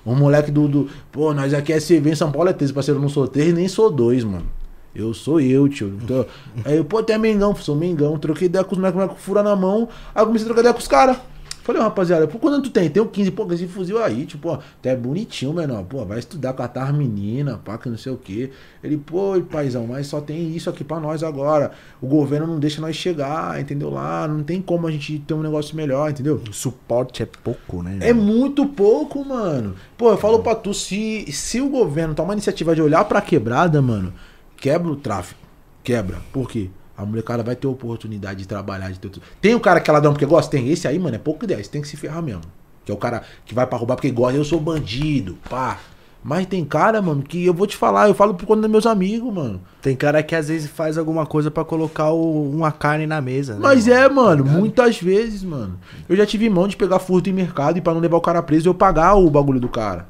Speaker 3: Um moleque do, do. Pô, nós aqui é CV em São Paulo é 13, parceiro. Eu não sou 3 e nem sou 2, mano. Eu sou eu, tio. Então, aí eu, pô, tem Mengão, sou Mengão. Troquei ideia com os moleques, moleque fura na mão. Aí eu comecei a trocar ideia com os caras. Falei, rapaziada, pô, quando tu tem? Tenho 15, pô, com esse fuzil aí, tipo, ó, tu é bonitinho, menor. Pô, vai estudar, catar as meninas, pá, que não sei o quê. Ele, pô, paizão, mas só tem isso aqui pra nós agora. O governo não deixa nós chegar, entendeu? Lá, não tem como a gente ter um negócio melhor, entendeu?
Speaker 1: O suporte é pouco, né?
Speaker 3: É muito pouco, mano. Pô, eu falo pra tu, se, se o governo tomar a iniciativa de olhar pra quebrada, mano, quebra o tráfico. Quebra. Por quê? A molecada vai ter oportunidade de trabalhar, de ter tudo. Tem o cara que é ladrão porque gosta? Tem. Esse aí, mano, é pouco ideia. Esse tem que se ferrar mesmo. Que é o cara que vai pra roubar porque gosta. Eu sou bandido, pá. Mas tem cara, mano, que eu vou te falar, eu falo por conta dos meus amigos, mano.
Speaker 1: Tem cara que às vezes faz alguma coisa pra colocar o- uma carne na mesa, né?
Speaker 3: Mas
Speaker 1: mano?
Speaker 3: é, mano, muitas vezes, mano. Eu já tive mão de pegar furto em mercado e pra não levar o cara preso, eu pagar o bagulho do cara.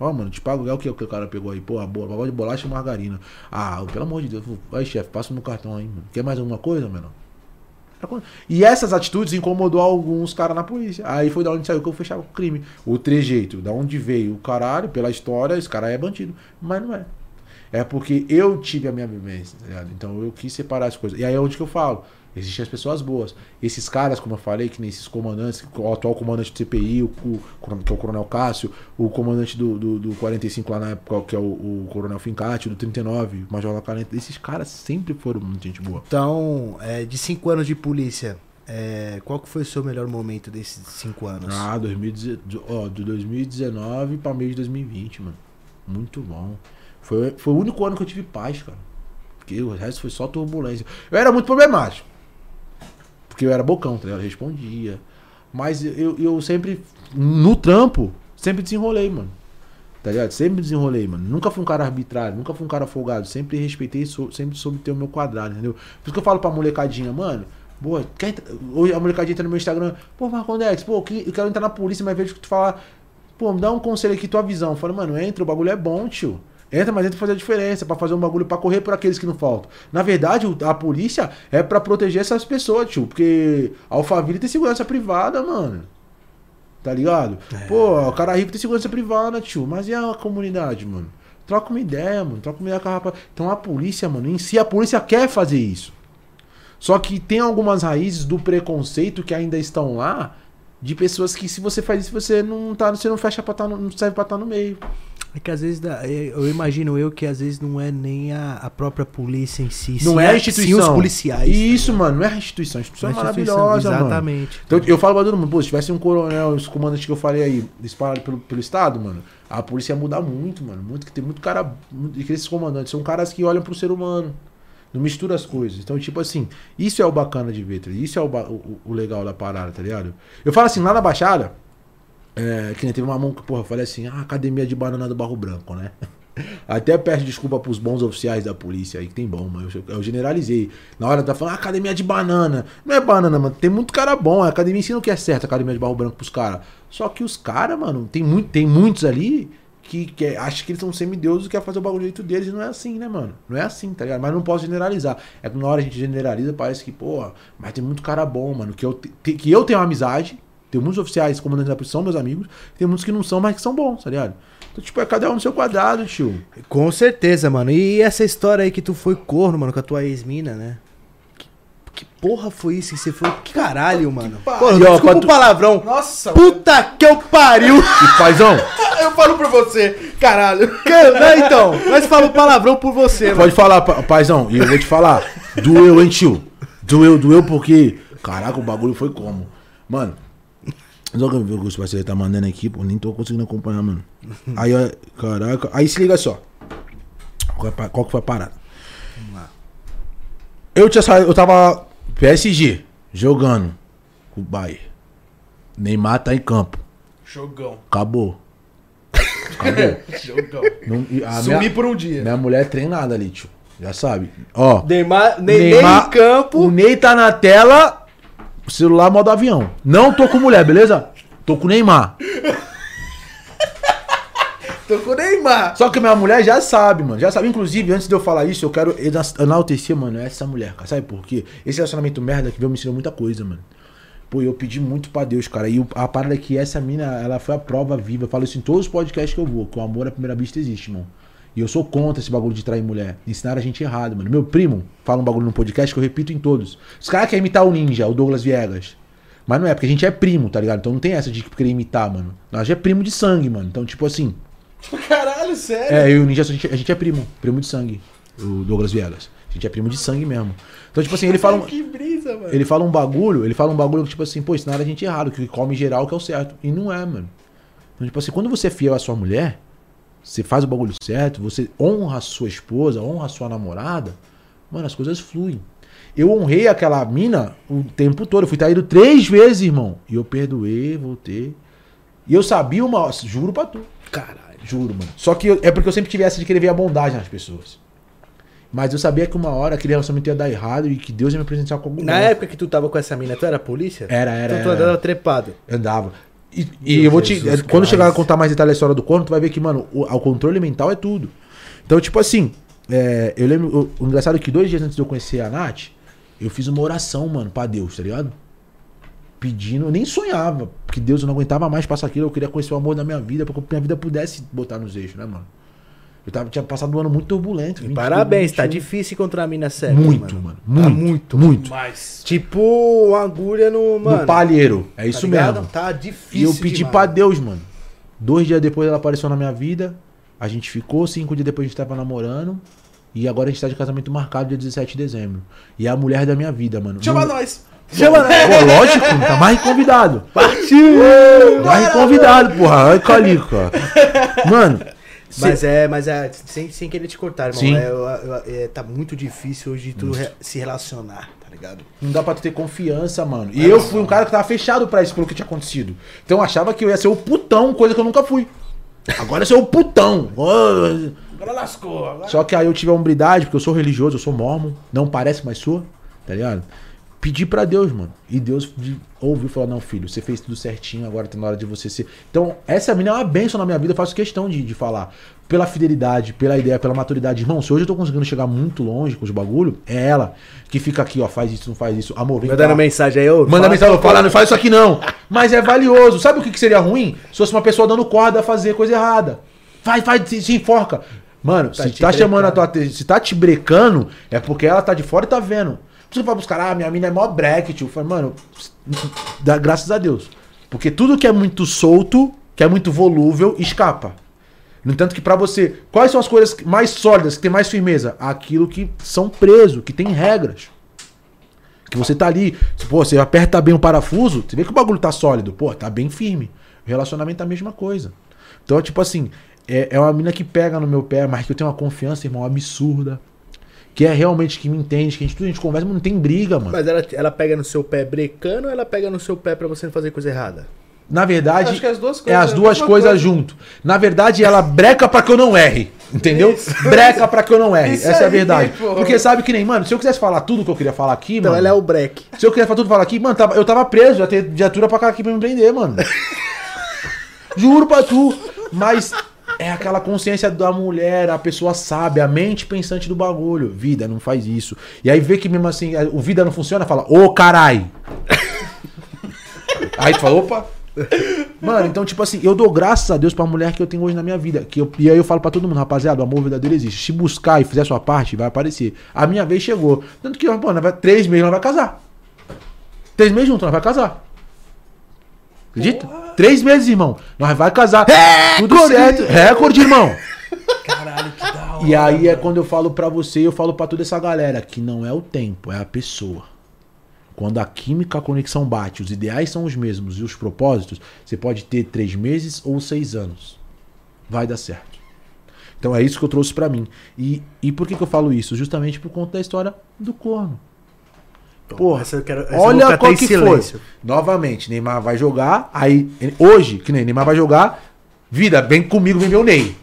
Speaker 3: Ó, mano, te pago é o que, o que o cara pegou aí? Pô, a bola, bagulho de bolacha e margarina. Ah, pelo amor de Deus. Vai, chefe, passa no cartão aí, mano. Quer mais alguma coisa, menor? E essas atitudes incomodou alguns caras na polícia. Aí foi da onde saiu que eu fechava o crime. O trejeito, da onde veio o caralho, pela história, esse cara é bandido. Mas não é. É porque eu tive a minha vivência, tá ligado? Então eu quis separar as coisas. E aí é onde que eu falo. Existem as pessoas boas. Esses caras, como eu falei, que nem esses comandantes, o atual comandante do CPI, o, o- que é o Coronel Cássio, o comandante do, do, do 45 lá na época, que é o, o Coronel Fincati, do 39, o Major Lacarenta, esses caras sempre foram muito gente boa.
Speaker 1: Então, é, de cinco anos de polícia, é, qual que foi o seu melhor momento desses cinco anos?
Speaker 3: Ah, 2019, ó, de 2019 pra meio de 2020, mano. Muito bom. Foi, foi o único ano que eu tive paz, cara. Porque o resto foi só turbulência. Eu era muito problemático. Porque eu era bocão, tá ligado? Eu respondia. Mas eu, eu sempre, no trampo, Sempre desenrolei, mano. Tá ligado? Sempre desenrolei, mano. Nunca fui um cara arbitrário, nunca fui um cara folgado. Sempre respeitei, sou- sempre soube ter o meu quadrado, entendeu? Por isso que eu falo pra molecadinha, mano. Boa, quer hoje a molecadinha entra no meu Instagram, pô, Marcondex, pô, eu quero entrar na polícia, mas vejo que tu fala, pô, me dá um conselho aqui, tua visão. Eu falo, mano, entra, o bagulho é bom, tio. Entra, mas entra pra fazer a diferença, pra fazer um bagulho, pra correr por aqueles que não faltam. Na verdade, a polícia é pra proteger essas pessoas, tio, porque a Alphaville tem segurança privada, mano. Tá ligado? Pô, o cara rico tem segurança privada, tio. Mas e a comunidade, mano? Troca uma ideia, mano. Troca uma ideia com a rapaz. Então a polícia, mano, em si a polícia quer fazer isso. Só que tem algumas raízes do preconceito que ainda estão lá. De pessoas que se você faz isso, você não tá. Você não fecha pra estar no, não serve pra estar no meio.
Speaker 1: É que às vezes, dá- é, eu imagino eu que às vezes não é nem a, a própria polícia em si.
Speaker 3: Não
Speaker 1: sim
Speaker 3: é a
Speaker 1: Sim
Speaker 3: instituição.
Speaker 1: os policiais.
Speaker 3: Isso,
Speaker 1: tá
Speaker 3: mano, não é a instituição. A instituição é
Speaker 1: instituição,
Speaker 3: maravilhosa, mano.
Speaker 1: Exatamente.
Speaker 3: Então eu falo pra todo mundo, pô, se tivesse um coronel, os comandantes que eu falei aí, disparados pelo, pelo Estado, mano, a polícia ia mudar muito, mano. Muito, que tem muito cara. muito- que esses comandantes são caras que olham pro ser humano. Não mistura as coisas. Então, tipo assim, isso é o bacana de ver, tá? Isso é o, o, o legal da parada, tá ligado? Eu falo assim, lá na Baixada, é, que nem teve uma mão que, porra, falei assim, ah, academia de banana do Barro Branco, né? Até peço desculpa pros bons oficiais da polícia aí, que tem bom, mano. Eu, eu generalizei. Na hora tá falando, ah, academia de banana. Não é banana, mano. Tem muito cara bom. A academia ensina o que é certo, a academia de barro branco pros caras. Só que os caras, mano, tem, muito, tem muitos ali que, que acham que eles são semideuses e quer fazer o bagulho do jeito deles. E não é assim, né, mano? Não é assim, tá ligado? Mas não posso generalizar. É que na hora a gente generaliza, parece que, pô, mas tem muito cara bom, mano. Que eu, te- que eu tenho amizade. Tem muitos oficiais, comandantes da polícia, são meus amigos. Tem muitos que não são, mas que são bons, tá ligado? Então, tipo, é cada um no seu quadrado, tio.
Speaker 1: Com certeza, mano. E essa história aí que tu foi corno, mano, com a tua ex-mina, né? Que, que porra foi isso que você foi? Que caralho, mano.
Speaker 2: pariu.
Speaker 1: Pô, desculpa o
Speaker 3: tu-
Speaker 1: palavrão.
Speaker 2: Nossa,
Speaker 1: Puta que eu pariu!
Speaker 3: E, paizão,
Speaker 2: eu falo por você, caralho.
Speaker 1: Cara, não, então, nós falamos palavrão por você, mano.
Speaker 3: Pode falar, pa- paizão, e eu vou te falar. Doeu, hein, tio? Doeu, doeu porque. Caraca, o bagulho foi como? Mano. Só que eu vi o que os parceiros tá mandando aqui, pô, nem tô conseguindo acompanhar, mano. Aí, ó, caraca. Aí se liga só. Qual, é que foi a parada? Eu tinha saído, eu tava PSG, jogando com o Bayern. Neymar tá em campo.
Speaker 2: Jogão.
Speaker 3: Acabou. Acabou.
Speaker 2: Jogão.
Speaker 3: Não-
Speaker 2: Sumi
Speaker 3: minha,
Speaker 2: por um dia.
Speaker 3: minha mulher é treinada ali, tio. Já sabe. Ó.
Speaker 1: Neymar, Ney,
Speaker 3: Neymar-
Speaker 1: em campo.
Speaker 3: O Ney tá na tela, celular modo avião. Não tô com mulher, beleza? Tô com Neymar.
Speaker 2: Tô com Neymar.
Speaker 3: Só que minha mulher já sabe, mano. Já sabe. Inclusive, antes de eu falar isso, eu quero enaltecer, mano, essa mulher, cara. Sabe por quê? Esse relacionamento merda que veio me ensinou muita coisa, mano. Pô, eu pedi muito pra Deus, cara. E a parada é que essa mina, ela foi a prova viva. Eu falo isso em todos os podcasts que eu vou, que o amor à primeira vista existe, mano. E eu sou contra esse bagulho de trair mulher. Ensinaram a gente errado, mano. Meu primo fala um bagulho no podcast que eu repito em todos. Os caras querem imitar o ninja, o Douglas Viegas. Mas não é, porque a gente é primo, tá ligado? Então não tem essa de querer imitar, mano. Nós já é primo de sangue, mano. Então, tipo assim.
Speaker 2: Caralho, sério.
Speaker 3: É, eu e o Ninja, a gente, a gente é primo. Primo de sangue. O Douglas Viegas. A gente é primo de sangue mesmo. Então, tipo assim, ele fala um,
Speaker 2: Que brisa, mano.
Speaker 3: ele fala um bagulho, ele fala um bagulho que, tipo assim, pô, ensinaram a gente errado, que come geral que é o certo. E não é, mano. Então, tipo assim, quando você é fiel à sua mulher, você faz o bagulho certo, você honra a sua esposa, honra a sua namorada, mano, as coisas fluem. Eu honrei aquela mina o tempo todo. Eu fui traído três vezes, irmão. E eu perdoei, voltei. E eu sabia uma. Juro pra tu.
Speaker 1: Caralho.
Speaker 3: Juro, mano. Só que eu- é porque eu sempre tive essa de querer ver a bondade nas pessoas. Mas eu sabia que uma hora aquele relacionamento ia dar errado e que Deus ia me presentear com algum
Speaker 1: Na época que tu tava com essa mina, tu era polícia?
Speaker 3: Era, era,
Speaker 1: Então tu
Speaker 3: era.
Speaker 1: andava trepado.
Speaker 3: Andava. E, e eu vou te.
Speaker 1: Jesus
Speaker 3: quando chegar a contar mais detalhes da história do corno, tu vai ver que, mano, o, o controle mental é tudo. Então, tipo assim, é, eu lembro. O, o engraçado é que dois dias antes de eu conhecer a Nath, eu fiz uma oração, mano, pra Deus, tá ligado? Pedindo, eu nem sonhava, porque Deus eu não aguentava mais passar aquilo, eu queria conhecer o amor da minha vida, porque minha vida pudesse botar nos eixos, né, mano? Eu tava, tinha passado um ano muito turbulento.
Speaker 1: E
Speaker 3: 20,
Speaker 1: parabéns, tá
Speaker 3: 21.
Speaker 1: difícil encontrar a mina séria.
Speaker 3: Muito, mano. Muito,
Speaker 1: Tá muito.
Speaker 3: muito.
Speaker 2: Mas.
Speaker 1: Tipo uma agulha no. Mano,
Speaker 3: no palheiro. É isso
Speaker 1: tá
Speaker 3: mesmo.
Speaker 1: Tá
Speaker 3: E
Speaker 1: difícil.
Speaker 3: eu pedi
Speaker 1: demais.
Speaker 3: pra Deus, mano. Dois dias depois ela apareceu na minha vida. A gente ficou, cinco dias depois a gente tava namorando. E agora a gente tá de casamento marcado dia 17 de dezembro. E é a mulher da minha vida, mano.
Speaker 2: Chama
Speaker 3: Não-
Speaker 2: nós.
Speaker 1: Chama nós.
Speaker 3: Pô, lógico, tá mais convidado.
Speaker 1: Partiu!
Speaker 3: Mais que convidado, porra. Ai, calica. Mano,
Speaker 1: Mas é, mas é, sem, sem querer te cortar, irmão.
Speaker 3: Sim.
Speaker 1: É, eu- eu- é, tá muito difícil hoje de tu re- se relacionar, tá ligado?
Speaker 3: Não dá pra tu ter confiança, mano. E eu fui um cara que tava fechado pra isso pelo que tinha acontecido. Então eu achava que eu ia ser o putão, coisa que eu nunca fui. Agora eu sou o putão.
Speaker 2: Agora lascou. Agora...
Speaker 3: Só que aí eu tive a hombridade, porque eu sou religioso, eu sou mormon, não parece, mas sou, tá ligado? Pedi pra Deus, mano. E Deus de- ouviu e falou: Não, filho, você fez tudo certinho, agora tá na hora de você ser. Então, essa mina é uma bênção na minha vida, eu faço questão de, de falar. Pela fidelidade, pela ideia, pela maturidade. Irmão, se hoje eu tô conseguindo chegar muito longe com os bagulho, é ela que fica aqui, ó, faz isso, não faz isso. Amor, vem
Speaker 1: Mandando
Speaker 3: cá.
Speaker 1: mensagem aí, ô.
Speaker 3: Manda
Speaker 1: fala-
Speaker 3: mensagem, eu falar, não faz isso aqui não. Mas é valioso. Sabe o que, que seria ruim? Se fosse uma pessoa dando corda a fazer coisa errada. Vai, vai, se, se enforca. Mano,
Speaker 1: Tá
Speaker 3: se tá chamando a
Speaker 1: brecando.
Speaker 3: tua atenção, se tá te brecando, é porque ela tá de fora e tá vendo. Você fala pros caras, ah, minha mina é mó tio. Eu mano, dá graças a Deus. Porque tudo que é muito solto, que é muito volúvel, escapa. No entanto que pra você, quais são as coisas mais sólidas, que tem mais firmeza? Aquilo que são preso, que tem regras. Que você tá ali, pô, você aperta bem o parafuso, você vê que o bagulho tá sólido, pô, tá bem firme. O relacionamento é a mesma coisa. Então, tipo assim, é, é uma mina que pega no meu pé, mas que eu tenho uma confiança, irmão, absurda. Que é realmente que me entende, que a gente, tudo a gente conversa, mas não tem briga, mano.
Speaker 1: Mas ela, ela pega no seu pé brecando ou ela pega no seu pé pra você não fazer coisa errada?
Speaker 3: Na verdade,
Speaker 2: Acho que as duas
Speaker 3: é
Speaker 2: coisas
Speaker 3: as
Speaker 2: é a
Speaker 3: duas coisas
Speaker 2: coisa.
Speaker 3: junto. Na verdade, ela breca pra que eu não erre. Entendeu? breca pra que eu não erre.
Speaker 2: Isso
Speaker 3: Essa é a verdade. Porque sabe que nem, mano, se eu quisesse falar tudo que eu queria falar aqui,
Speaker 1: Então
Speaker 3: mano.
Speaker 1: ela é o break.
Speaker 3: Se eu quisesse falar tudo falar aqui, mano, tava- eu tava preso, já ter viatura pra cá aqui pra me prender, mano. Juro pra tu. Mas é aquela consciência da mulher, a pessoa sabe, a mente pensante do bagulho. Vida, não faz isso. E aí vê que mesmo assim, o vida não funciona, fala, ô carai. Aí tu fala, opa. Mano, então, tipo assim, eu dou graças a Deus pra mulher que eu tenho hoje na minha vida. Que eu, e aí eu falo pra todo mundo, rapaziada, o amor verdadeiro existe. Se buscar e fizer a sua parte, vai aparecer. A minha vez chegou. Tanto que, vai, três meses nós vai casar. Três meses juntos, nós vai casar. Acredita? Três meses, irmão. Nós vai casar. Tudo certo. Recorde, irmão.
Speaker 2: Caralho, que da hora.
Speaker 3: E aí é quando eu falo pra você, eu falo pra toda essa galera que não é o tempo, é a pessoa. Quando a química, a conexão bate, os ideais são os mesmos e os propósitos, você pode ter três meses ou seis anos. Vai dar certo. Então é isso que eu trouxe pra mim. E, e por que, que eu falo isso? Justamente por conta da história do corno. Porra,
Speaker 1: quero,
Speaker 3: Olha qual
Speaker 1: em
Speaker 3: que
Speaker 1: silêncio.
Speaker 3: foi. Novamente, Neymar vai jogar. Aí, hoje, que nem Neymar vai jogar. Vida, vem comigo, vem meu Ney.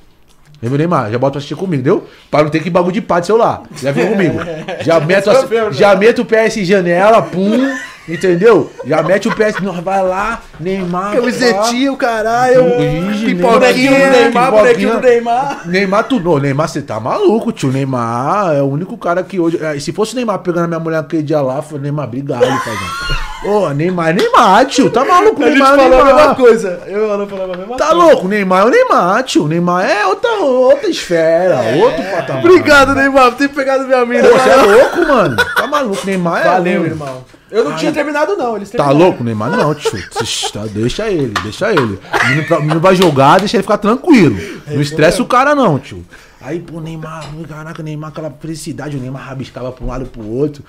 Speaker 3: Vem meu Neymar, já bota pra assistir comigo, deu? Pra não ter que bagulho de pá de celular. Já vem comigo. Já meto, a- já meto o PSG nela, pum. Entendeu? Já mete o PS. Nós vai lá, Neymar.
Speaker 1: Camisetinha, o caralho.
Speaker 3: Ixi,
Speaker 2: Bonequinho do
Speaker 3: Neymar,
Speaker 2: Neymar, bonequinho do. Neymar.
Speaker 3: Neymar, tu, não, Neymar, você tá maluco, tio. Neymar é o único cara que hoje. eh, Se fosse o Neymar pegando a minha mulher aquele dia lá, falei, Neymar, obrigado, paizão. Ô, Neymar, é Neymar, tio. Tá maluco,
Speaker 1: A gente
Speaker 3: Neymar, é
Speaker 1: falou a mesma
Speaker 3: Neymar.
Speaker 1: coisa. Eu o Alan falamos a mesma
Speaker 3: Tá
Speaker 1: coisa.
Speaker 3: louco, Neymar é o Neymar, tio. Neymar é outra, outra esfera, outro patamar.
Speaker 1: Obrigado, Neymar, por ter pegado minha mina.
Speaker 3: Pô, você é louco, mano. Tá maluco, Neymar é.
Speaker 1: Valeu, irmão.
Speaker 2: Eu não tinha terminado, não. Eles
Speaker 3: Tá
Speaker 2: terminaram.
Speaker 3: louco, Neymar? Não, tio. Tá, deixa ele, deixa ele. O menino, pra- o menino vai jogar, deixa ele ficar tranquilo. Não estressa o cara, não, tio. Aí, pô, Neymar, caraca, Neymar, aquela felicidade, o Neymar rabiscava pra um lado e pro outro.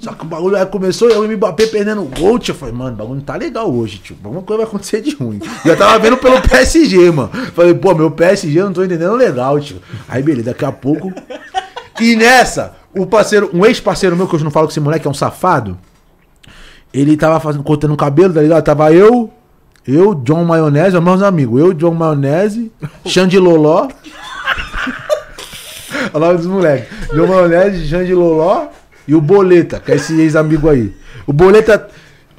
Speaker 3: Só que o bagulho aí começou, eu e o Mbappé perdendo o gol, tio. Eu falei, mano, o bagulho não tá legal hoje, tio. Alguma coisa vai acontecer de ruim. Já tava vendo pelo PSG, mano. Falei, pô, meu PSG eu não tô entendendo legal, tio. Aí, beleza, daqui a pouco. E nessa, o parceiro, um ex-parceiro meu, que eu não falo com esse moleque, é um safado. Ele tava fazendo, cortando o cabelo, tá ligado? Tava eu, eu, John Maionese, meus amigos. Eu, John Maionese, Xande Loló. Olha o nome dos moleques. John Maionese, Xande Loló e o Boleta, que é esse ex-amigo aí. O Boleta.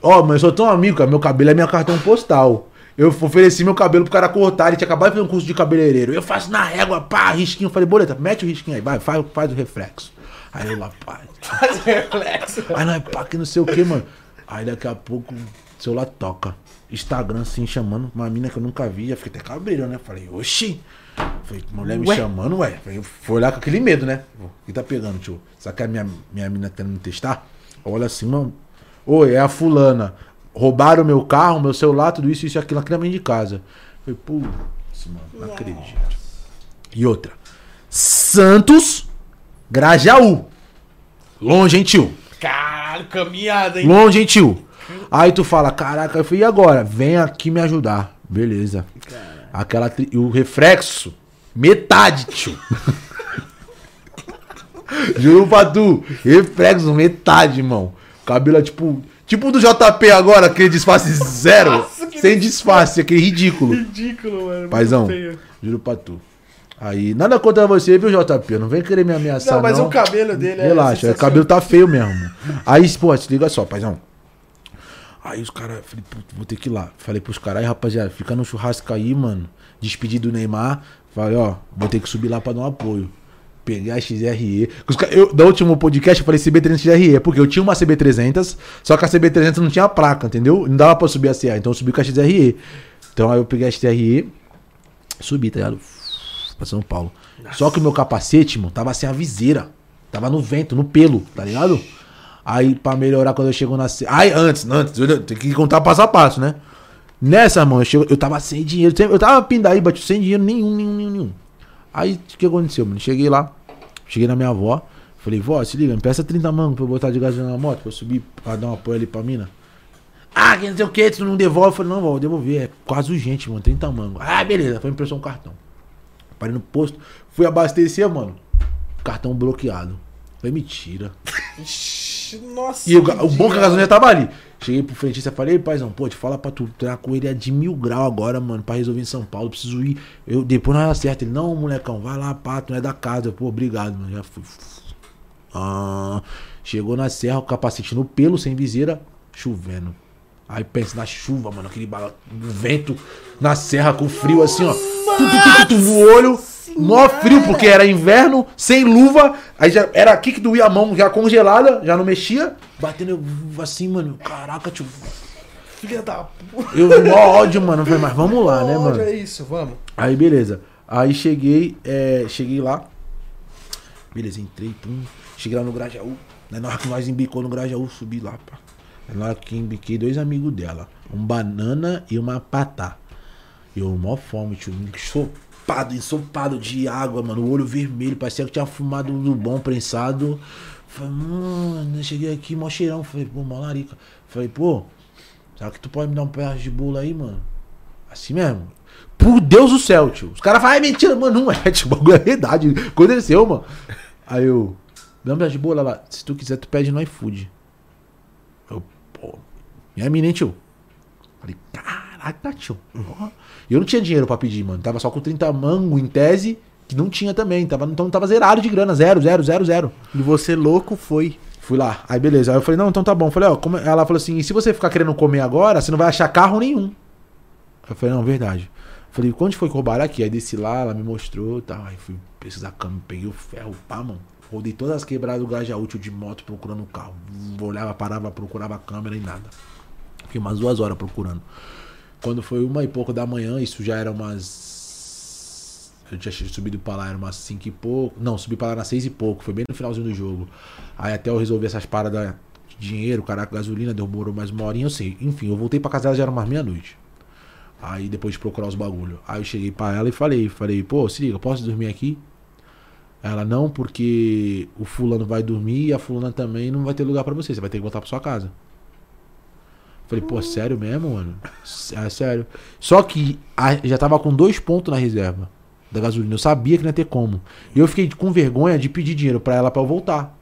Speaker 3: Ó, mas eu sou tão amigo, cara. Meu cabelo é meu cartão postal. Eu ofereci meu cabelo pro cara cortar, ele tinha acabado de fazer um curso de cabeleireiro. Eu faço na régua, pá, risquinho. Falei, Boleta, mete o risquinho aí, vai, faz, faz o reflexo. Aí eu lá, pá.
Speaker 2: Faz reflexo.
Speaker 3: Aí nós, pá, que não sei o que, mano. Aí daqui a pouco o celular toca. Instagram assim, chamando uma mina que eu nunca vi. Já fiquei até cabreiro, né? Falei, oxi. Falei, mulher me
Speaker 2: Ué?
Speaker 3: chamando, ué. Falei, Foi olhar com aquele medo, né? O que tá pegando, tio? Será que a minha, minha mina tá querendo me testar? Olha assim, mano. Oi, é a fulana. Roubaram meu carro, meu celular, tudo isso, isso e aquilo aqui na minha de casa. Falei, putz, mano, não acredito. E outra. Santos, Grajaú. Longe, hein, tio?
Speaker 2: Caralho, caminhada, hein?
Speaker 3: Longe, hein, tio? Aí tu fala, caraca, eu falei, e agora? Vem aqui me ajudar. Beleza. Aquela tri... o reflexo, metade, tio. Juro pra tu, reflexo, metade, irmão. Cabelo é tipo. Tipo do JP agora, aquele disfarce zero. sem disfarce, aquele ridículo.
Speaker 2: Ridículo, mano.
Speaker 3: Paizão, juro pra tu. Aí, nada contra você, viu, JP? Não vem querer me ameaçar.
Speaker 2: Não, mas
Speaker 3: não.
Speaker 2: o cabelo dele é
Speaker 3: Relaxa, o cabelo tá feio mesmo. Aí, pô, se liga só, paizão. Aí os caras, falei, puto, vou ter que ir lá. Falei pros caras, aí rapaziada, fica no churrasco aí, mano. Despedi do Neymar. Falei, ó, vou ter que subir lá pra dar um apoio. Peguei a XRE. Eu, no último podcast eu falei CB300 XRE, porque eu tinha uma CB300, só que a CB300 não tinha placa, entendeu? Não dava pra subir a CA, então eu subi com a XRE. Então aí eu peguei a XRE, subi, tá ligado? Pra São Paulo. Só que o meu capacete, mano, tava sem a viseira. Tava no vento, no pelo, tá ligado? Aí, pra melhorar, quando eu chego na. Aí, antes, antes, eu- tem que contar passo a passo, né? Nessa, mano, eu, chego, eu tava sem dinheiro. Eu tava pindaíba, tipo, sem dinheiro nenhum, nenhum, nenhum, nenhum. Aí, o que aconteceu, mano? Cheguei lá, cheguei na minha avó. Falei, vó, se liga, me peça 30 mangos pra eu botar de gasolina na moto, pra eu subir, pra dar um apoio ali pra mina. Ah, que não sei o que, tu não devolve. Eu falei, não, vó, vou devolver. É quase urgente, mano, 30 mangos. Ah, beleza, foi impressão um cartão. Parei no posto, fui abastecer, mano. Cartão bloqueado. Falei, mentira.
Speaker 2: Nossa.
Speaker 3: E o, o bom que a gasolina tava ali. Cheguei pro frentista e falei, paizão, pô, te fala pra tu treinar com ele é de mil grau agora, mano, pra resolver em São Paulo. Preciso ir. Eu, depois não era certo. Ele, não, molecão, vai lá, pá, tu não é da casa. Eu, pô, obrigado, mano. Já fui. Ah, chegou na serra, o capacete no pelo, sem viseira, chovendo. Aí pensa na chuva, mano, aquele bala, vento na serra com frio assim, ó. Tu, tu, tu, no olho, mó frio, porque era inverno, sem luva. Aí já era aqui que doía a mão, já congelada, já não mexia. Batendo assim, mano, caraca, tio.
Speaker 2: Filha da puta.
Speaker 3: Eu, mó ódio, mano. Falei, mas vamos lá, né, mano?
Speaker 2: É isso, vamos.
Speaker 3: Aí beleza. Aí cheguei, é, cheguei lá. Beleza, entrei, pum. Cheguei lá no Grajaú. Na hora que nós embicou no Grajaú, subi lá, pá. Na hora que embiquei, dois amigos dela. Um banana e uma patá. Eu, mó fome, tio. Ensopado, ensopado de água, mano. O olho vermelho, parecia que tinha fumado do bom prensado. Falei, mano, cheguei aqui, mó cheirão. Falei, pô, mó larica. Falei, pô, será que tu pode me dar um pedaço de bolo aí, mano? Assim mesmo. Por Deus do céu, tio. Os caras falam, é mentira, mano. Não é, tio. O bagulho é verdade. Aconteceu, mano. Aí eu, dá um pedaço de bolo lá. Se tu quiser, tu pede no iFood. Pô, minha mina, hein, tio? Falei, caraca, tio. Porra. E eu não tinha dinheiro pra pedir, mano. Tava só com 30 mango em tese, que não tinha também. Tava, então tava zerado de grana. Zero, zero, zero, zero.
Speaker 1: E você louco foi.
Speaker 3: Fui lá. Aí beleza. Aí eu falei, não, então tá bom. Falei, ó, como... ela falou assim, e se você ficar querendo comer agora, você não vai achar carro nenhum. Eu falei, não, verdade. Falei, quando foi que roubaram aqui? Aí desci lá, ela me mostrou e tal. Aí fui precisar cama, peguei o ferro, pá, mano. Rodei todas as quebradas do Grajaú, tio, de moto, procurando o carro. Olhava, parava, procurava a câmera e nada. Fiquei umas duas horas procurando. Quando foi uma e pouco da manhã, isso já era umas. Eu tinha subido pra lá, era umas cinco e pouco. Não, subi pra lá nas seis e pouco. Foi bem no finalzinho do jogo. Aí até eu resolver essas paradas de dinheiro, caraca, gasolina, demorou mais uma horinha, eu sei. Enfim, eu voltei pra casa dela já era umas meia-noite. Aí depois de procurar os bagulho. Aí eu cheguei pra ela e falei, falei, pô, se liga, posso dormir aqui? Ela, não, porque o fulano vai dormir e a fulana também não vai ter lugar pra você, você vai ter que voltar pra sua casa. Falei, pô, sério mesmo, mano? É sério. Só que a- já tava com dois pontos na reserva da gasolina. Eu sabia que não ia ter como. E eu fiquei com vergonha de pedir dinheiro pra ela pra eu voltar.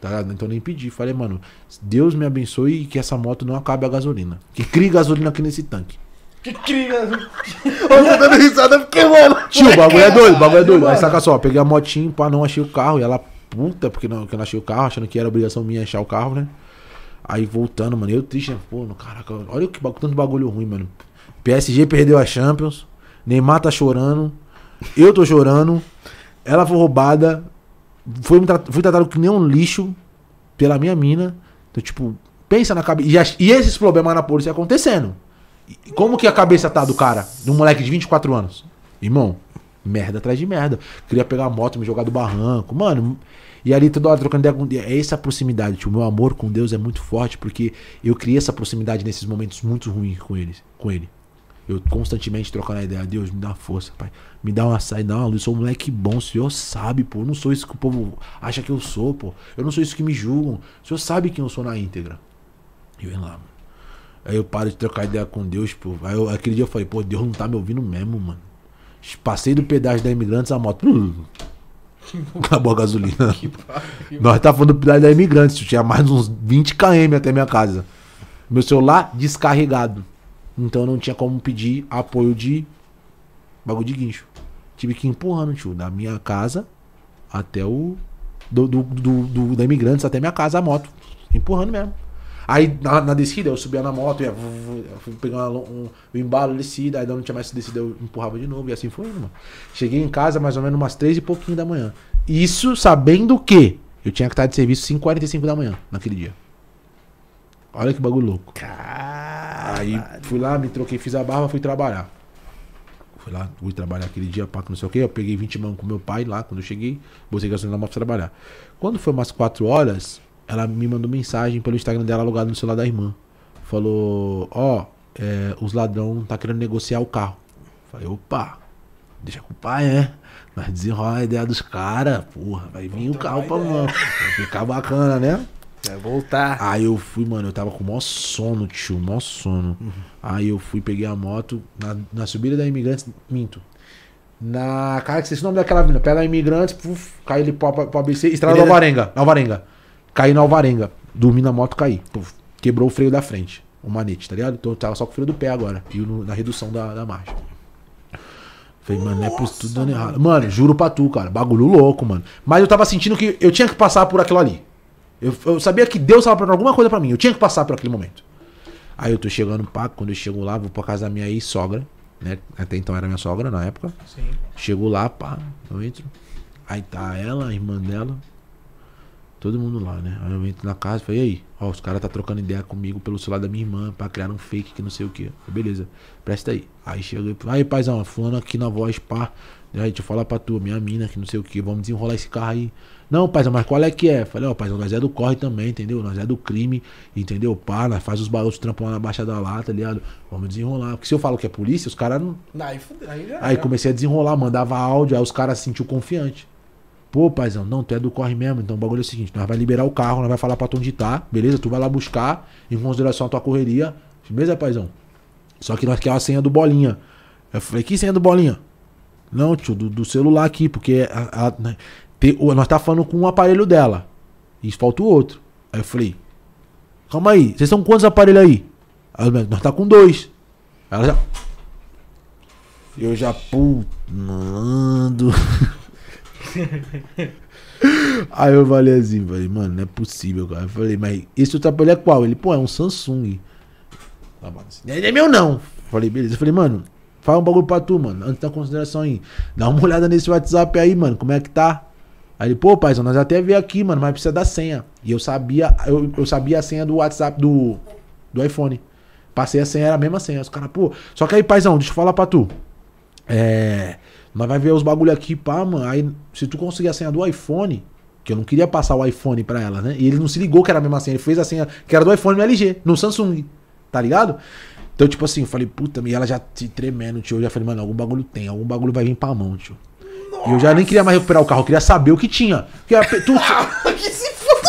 Speaker 3: Tá? Então nem pedi. Falei, mano, Deus me abençoe e que essa moto não acabe a gasolina. Que crie gasolina aqui nesse tanque.
Speaker 2: Que cria.
Speaker 1: Você dando risada porque, mano.
Speaker 3: Tio, o bagulho é doido, o bagulho é doido. Aí saca só, peguei a motinha, pá, não achei o carro. E ela, puta, porque não, que eu não achei o carro, achando que era obrigação minha achar o carro, né? Aí voltando, mano, eu triste, né? Pô, caraca, olha que bagulho, tanto bagulho ruim, mano. PSG perdeu a Champions, Neymar tá chorando, eu tô chorando, ela foi roubada, foi, fui tratado que nem um lixo pela minha mina. Então, tipo, pensa na cabeça. E, e esses problemas na polícia acontecendo. E como que a cabeça tá do cara? De um moleque de 24 anos? Irmão, merda atrás de merda. Queria pegar a moto, me jogar do barranco. Mano, e ali toda hora trocando ideia com Deus. É essa proximidade, tio. O meu amor com Deus é muito forte porque eu criei essa proximidade nesses momentos muito ruins com ele. Com ele. Eu constantemente trocando a ideia. Deus, me dá força, pai. Me dá uma saída, dá uma luz. Sou um moleque bom. O senhor sabe, pô. Eu não sou isso que o povo acha que eu sou, pô. Eu não sou isso que me julgam. O senhor sabe quem eu sou na íntegra. E eu ia lá, mano. Aí eu paro de trocar ideia com Deus, pô. Aí eu- aquele dia eu falei, pô, Deus não tá me ouvindo mesmo, mano. Passei do pedágio da Imigrantes a moto. Hum. Acabou a gasolina. Nós tá falando da da imigrantes. Tinha mais uns 20 km até minha casa. Meu celular descarregado. Então não tinha como pedir apoio de bagulho de guincho. Tive que ir empurrando, tio, da minha casa até o. Do, do, do- do- da imigrantes até minha casa a moto. Empurrando mesmo. Aí na, na descida eu subia na moto, ia, pegando um, um embalo, descida, aí não tinha mais descida, eu empurrava de novo e assim foi indo, mano. Cheguei em casa mais ou menos umas três e pouquinho da manhã. Isso sabendo que eu tinha que estar de serviço 5h45 da manhã naquele dia. Olha que bagulho louco. Aí fui lá, me troquei, fiz a barba, fui trabalhar. Fui lá, fui trabalhar aquele dia, pá, não sei o que. Eu peguei 20 mãos com meu pai lá, quando eu cheguei, botei gasolina na moto pra trabalhar. Quando foi umas 4 horas, ela me mandou mensagem pelo Instagram dela alugado no celular da irmã. Falou, ó, é, os ladrão tá querendo negociar o carro. Falei, opa, deixa com o pai, né? Nós desenrola a ideia dos caras, porra, vai vir o carro pra mão. Vai ficar bacana, né?
Speaker 2: Vai voltar.
Speaker 3: Aí eu fui, mano, eu tava com o maior sono, tio, maior sono. Aí eu fui, peguei a moto, na, na subida da Imigrantes, minto. Na. Cara, que esqueci o nome daquela vila. Pega a Imigrantes, puf, cai ali pro, pro ABC, estrada da
Speaker 1: Beleza.
Speaker 3: Alvarenga. Alvarenga. Caí na Alvarenga. Dormi na moto, caí. Puf, quebrou o freio da frente. O manete, tá ligado? Então eu tava só com o freio do pé agora. E no- na redução da, da marcha. Falei, mano, não é por tudo dando errado. Mano, juro pra tu, cara. Bagulho louco, mano. Mas eu tava sentindo que eu tinha que passar por aquilo ali. Eu, eu sabia que Deus tava preparando alguma coisa pra mim. Eu tinha que passar por aquele momento. Aí eu tô chegando, pá, quando eu chego lá, vou pra casa da minha ex-sogra, né? Até então era minha sogra na época.
Speaker 2: Sim.
Speaker 3: Chego lá, pá, eu entro. Aí tá ela, a irmã dela, todo mundo lá, né? Aí eu entro na casa e falei, e aí? Ó, os caras tá trocando ideia comigo pelo celular da minha irmã pra criar um fake que não sei o que. Beleza, presta aí. Aí chega, aí paizão, fulano aqui na voz, pá. Aí deixa eu falar pra tu, minha mina, que não sei o que, vamos desenrolar esse carro aí. Não, paizão, mas qual é que é? Falei, ó, paizão, nós é do corre também, entendeu? Nós é do crime, entendeu? Pá, nós faz os barulhos trampos lá na Baixada lá, tá ligado? Vamos desenrolar. Porque se eu falo que é polícia, os caras não,
Speaker 2: Aí, aí.
Speaker 3: Aí comecei a desenrolar, mandava áudio, aí os caras se sentiu confiante. Pô, paizão, não, tu é do corre mesmo, então o bagulho é o seguinte, nós vai liberar o carro, nós vai falar pra tu onde tá, beleza? Tu vai lá buscar, em consideração a tua correria, beleza, paizão? Só que nós quer a senha do bolinha. Eu falei, que senha do bolinha? Não, tio, do, do celular aqui, porque a- a- né, te- nós tá falando com um aparelho dela. E falta o outro. Aí eu falei, calma aí, vocês com quantos aparelhos aí? Nós tá com dois. Ela já. Eu já, pô, mando. Aí eu falei assim, falei, mano, não é possível, cara. Eu falei, mas esse outro é qual? Ele, pô, é um Samsung. Tá assim, Ele é meu não. Falei, beleza. Eu falei, mano, fala um bagulho pra tu, mano. Antes da consideração aí. Dá uma olhada nesse WhatsApp aí, mano. Como é que tá? Aí ele, pô, paizão, nós até veio aqui, mano, mas precisa da senha. E eu sabia, eu, eu sabia a senha do WhatsApp do, do iPhone. Passei a senha, era a mesma senha. Os caras, pô. Só que aí, paizão, deixa eu falar pra tu. É. Nós vai ver os bagulho aqui, pá, mano. Aí, se tu conseguir a senha do iPhone, que eu não queria passar o iPhone pra ela, né? E ele não se ligou que era a mesma senha. Ele fez a senha que era do iPhone no LG, no Samsung. Tá ligado? Então, tipo assim, eu falei, puta, e ela já se tremendo, tio. Eu já falei, mano, algum bagulho tem, algum bagulho vai vir pra mão, tio. E eu já nem queria mais recuperar o carro, eu queria saber o que tinha. Porque tu...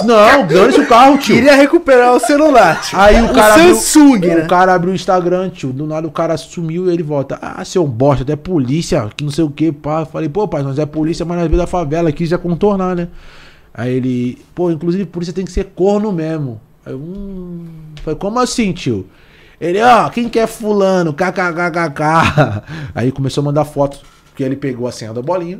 Speaker 2: que.
Speaker 3: Não, dane-se o carro, tio.
Speaker 1: Queria recuperar o celular, tio.
Speaker 3: Aí o cara abriu-
Speaker 1: Samsung, né?
Speaker 3: O cara abriu o Instagram, tio. Do nada o cara sumiu e ele volta. Ah, seu bosta, tu é polícia, que não sei o que, pá. Falei, pô, pai, nós é polícia, mas nós veio da favela, quis já contornar, né? Aí ele, pô, inclusive polícia tem que ser corno mesmo. Aí eu, hum. Falei, como assim, tio? Ele, ó, quem que é fulano? KKKKK. Aí começou a mandar fotos, porque ele pegou a senha da bolinha.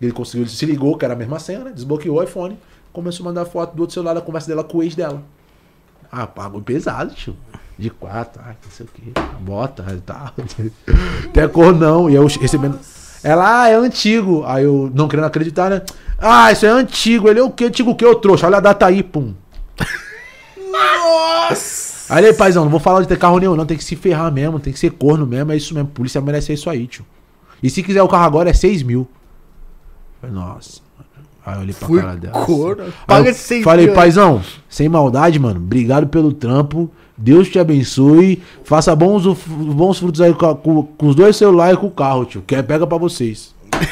Speaker 3: Ele conseguiu, ele se ligou, que era a mesma senha, né? Desbloqueou o iPhone. Começou a mandar foto do outro celular da conversa dela com o ex dela. Ah, pagou pesado, tio. De quatro, ah, não sei o que. Bota e tal. Até cor não. E eu recebendo. Ela, ah, é antigo. Aí eu não querendo acreditar, né? Ah, isso é antigo. Ele é o que? Antigo o que? Eu trouxe. Olha a data aí, pum.
Speaker 2: Nossa!
Speaker 3: Aí, paizão, não vou falar de ter carro nenhum, não. Tem que se ferrar mesmo, tem que ser corno mesmo. É isso mesmo. Polícia merece isso aí, tio. E se quiser o carro agora é 6 mil. Nossa. Aí eu olhei pra
Speaker 1: Fui
Speaker 3: cara dela.
Speaker 1: corno.
Speaker 3: Aí
Speaker 1: Paga esse 6
Speaker 3: Falei, paizão, sem maldade, mano. Obrigado pelo trampo. Deus te abençoe. Faça bons, bons frutos aí com, com- com os dois celulares e com o carro, tio. Que é pega pra vocês.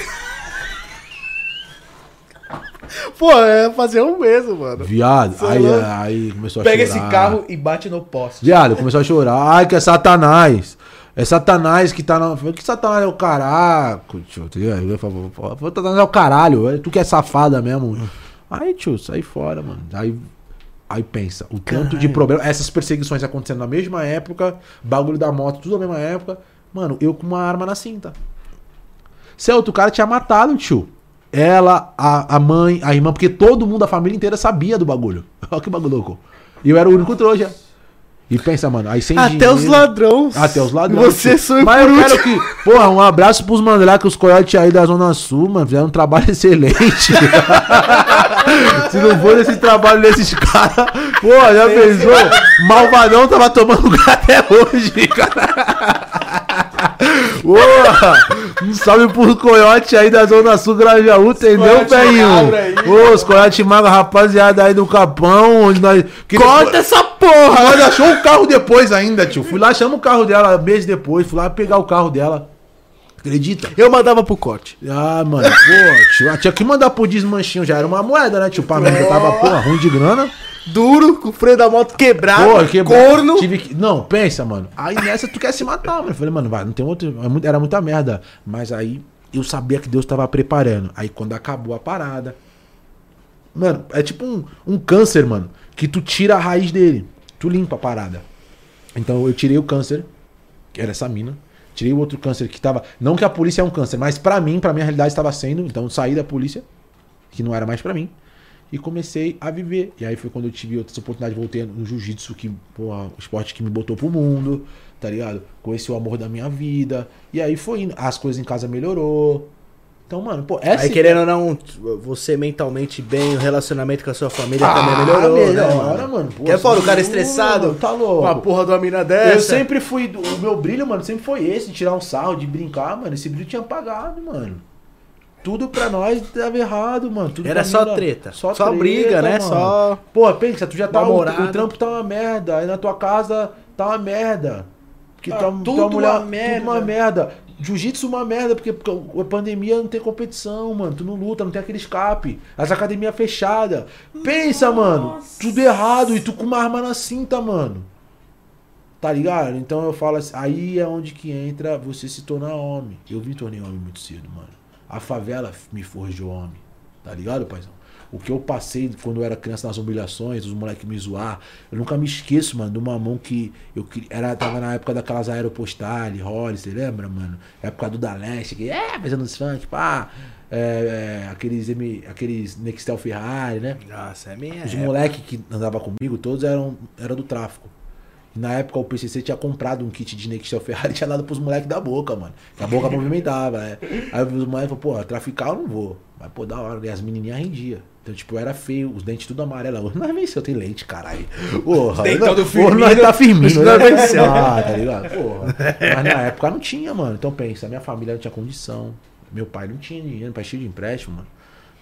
Speaker 1: Pô, é fazer um mesmo, mano.
Speaker 3: Viado.
Speaker 1: É
Speaker 3: Aí, aí começou a
Speaker 2: Pega esse
Speaker 3: chorar.
Speaker 2: carro e bate no poste.
Speaker 3: Viado, começou a chorar. Ai, que é Satanás. É Satanás que tá na. Que Satanás é o caraco, tio. tá ligado? Eu falo, pô, pô, Satanás é o caralho. é Tu que é safada mesmo. Aí, tio, sai fora, mano. Aí. Aí pensa, o tanto de
Speaker 1: Caralho.
Speaker 3: problema. Essas perseguições acontecendo na mesma época, bagulho da moto, tudo na mesma época. Mano, eu com uma arma na cinta. Se é outro cara tinha matado, tio. Ela, a, a mãe, a irmã, porque todo mundo, a família inteira sabia do bagulho. Olha que bagulho louco. E eu era o único trouxa. E pensa, mano, aí sem
Speaker 1: Até
Speaker 3: dinheiro-
Speaker 1: os ladrões.
Speaker 3: até os ladrões.
Speaker 1: Você foi
Speaker 3: Mas eu quero que. Porra, um abraço pros mandrake, os coiotes aí da Zona Sul, mano. Fizeram um trabalho excelente. Se não for esse trabalho desses caras, porra, já pensou? Malvadão tava tomando lugar até hoje, cara. Porra! Um salve pros coiotes aí da Zona Sul Grajaú, entendeu,
Speaker 2: coiote
Speaker 3: velhinho? os coiotes magos, rapaziada aí do Capão, onde nós. queria-
Speaker 1: Corta essa porra!
Speaker 3: nós achou o carro depois ainda, tio. Fui lá, achamos o carro dela mês depois. Fui lá pegar o carro dela. Acredita?
Speaker 1: Eu mandava pro corte.
Speaker 3: Ah, mano, pô, tio. ah, Tinha que mandar pro desmanchinho. Já era uma moeda, né, tio? Pra mim, que tava, porra, ruim de grana.
Speaker 1: Duro, com o freio da moto quebrado.
Speaker 3: Pô,
Speaker 1: corno.
Speaker 3: Tive que... Não, pensa, mano. Aí nessa tu quer se matar, mano. Eu falei, mano, vai, não tem outro. é Era muita merda. Mas aí eu sabia que Deus tava preparando. Aí quando acabou a parada. Mano, é tipo um, um câncer, mano. Que tu tira a raiz dele. Tu limpa a parada. Então eu tirei o câncer, que era essa mina. Tirei o outro câncer que tava. Não que a polícia é um câncer, mas pra mim, pra minha realidade, estava sendo. Então saí da polícia, que não era mais pra mim. E comecei a viver. E aí foi quando eu tive outras oportunidades, voltei no jiu-jitsu, que, porra, o esporte que me botou pro mundo, tá ligado? Conheci o amor da minha vida. E aí foi indo. As coisas em casa melhorou. Então, mano, pô, essa
Speaker 1: Aí querendo ou não, você mentalmente bem, o relacionamento com a sua família
Speaker 3: Ah,
Speaker 1: também melhorou, né,
Speaker 3: melhora,
Speaker 1: mano?
Speaker 3: mano. Pô,
Speaker 1: Que é foda, o cara estressado,
Speaker 3: mano, tá louco.
Speaker 1: com a porra de uma mina dessa.
Speaker 3: Eu sempre fui. do- O meu brilho, mano, sempre foi esse, de tirar um sarro, de brincar, mano. Esse brilho tinha apagado, mano. Tudo pra nós dava errado, mano. Tudo
Speaker 1: Era só treta. Só briga, né?
Speaker 3: mano.
Speaker 1: Só-
Speaker 3: Pô, pensa, tu já tá. O, o trampo tá uma merda. Aí na tua casa tá uma merda. Porque
Speaker 2: Tá
Speaker 3: tua,
Speaker 2: tudo
Speaker 3: tua mulher.
Speaker 2: uma
Speaker 3: Tudo
Speaker 2: merda.
Speaker 3: uma merda. Jiu-jitsu uma merda, porque, porque a pandemia não tem competição, mano. Tu não luta, não tem aquele escape. As academias fechadas. Pensa, mano. Tudo errado. E tu com uma arma na cinta, mano. Tá ligado? Então eu falo assim, aí é onde que entra você se tornar homem. Eu me tornei homem muito cedo, mano. A favela me forjou homem. Tá ligado, paizão? O que eu passei quando eu era criança nas humilhações, os moleques me zoar. Eu nunca me esqueço, mano, de uma mão que eu era tava na época daquelas aeropostales, Holly, você lembra, mano? Época do da Leste, que é, fazendo os funk, pá. É, é, aqueles, M- aqueles Nextel Ferrari, né?
Speaker 1: Nossa, é minha.
Speaker 3: Os moleques que andavam comigo, todos eram, eram do tráfico. Na época o PCC tinha comprado um kit de Nextel Ferrari e tinha dado pros moleques da boca, mano. Que a boca movimentava, né? Aí os moleques falaram, pô, traficar eu não vou. Mas, pô, da hora. E as menininhas rendiam. Então, tipo, eu era feio, os dentes tudo amarelo. Nós venceu, tem lente, caralho. Porra,
Speaker 2: Dentão do
Speaker 3: porra, nós
Speaker 2: Firmino.
Speaker 3: tá firmino,
Speaker 1: Nós
Speaker 3: né?
Speaker 1: venceu.
Speaker 3: Ah, tá ligado? Porra. Mas na época não tinha, mano. Então pensa, minha família não tinha condição. Meu pai não tinha dinheiro, meu pai cheio de empréstimo, mano.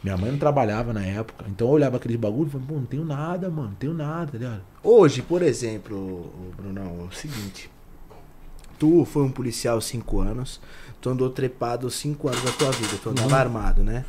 Speaker 3: Minha mãe não trabalhava na época. Então eu olhava aqueles bagulho e falava, pô, não tenho nada, mano, não tenho nada, tá ligado?
Speaker 1: Hoje, por exemplo, Brunão, é o seguinte. Tu foi um policial cinco anos, tu andou trepado cinco anos da tua vida, tu andava armado, né?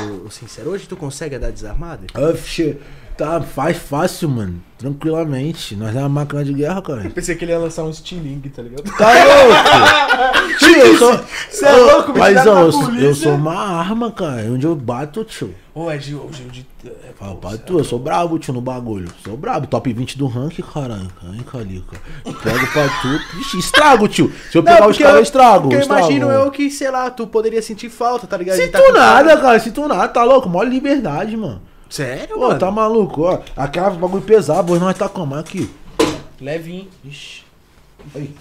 Speaker 1: O, o sincero, hoje tu consegue andar desarmado?
Speaker 3: Oxe, tá, faz fácil, mano. Tranquilamente. Nós é uma máquina de guerra, cara.
Speaker 2: Pensei que ele ia lançar um estilingue, tá ligado?
Speaker 3: Tá louco? Tio, eu sou.
Speaker 1: Cê é louco, me
Speaker 3: Mas ó, eu, sou- eu sou uma arma, cara. Onde eu bato, tio.
Speaker 2: Ô, é de. Gil, de. é,
Speaker 3: Fala,
Speaker 2: pô,
Speaker 3: pai, tu, eu sou brabo, tio, no bagulho. Sou brabo, top 20 do ranking, caralho. Hein, Calica? Pego pra tu. Vixe, estrago, tio. Se eu pegar os
Speaker 1: porque
Speaker 3: caras, eu
Speaker 1: eu-
Speaker 3: estrago.
Speaker 1: Porque eu
Speaker 3: estrago.
Speaker 1: imagino eu que, sei lá, tu poderia sentir falta, tá ligado? Tá
Speaker 3: Sinto
Speaker 1: cara-
Speaker 3: nada, cara. Sinto nada, tá louco? Mó liberdade, mano.
Speaker 1: Sério,
Speaker 3: Pô,
Speaker 1: mano?
Speaker 3: tá maluco, ó. Aquela bagulho pesado, hoje nós tá como aqui.
Speaker 2: Levinho.
Speaker 3: Ixi. Aí.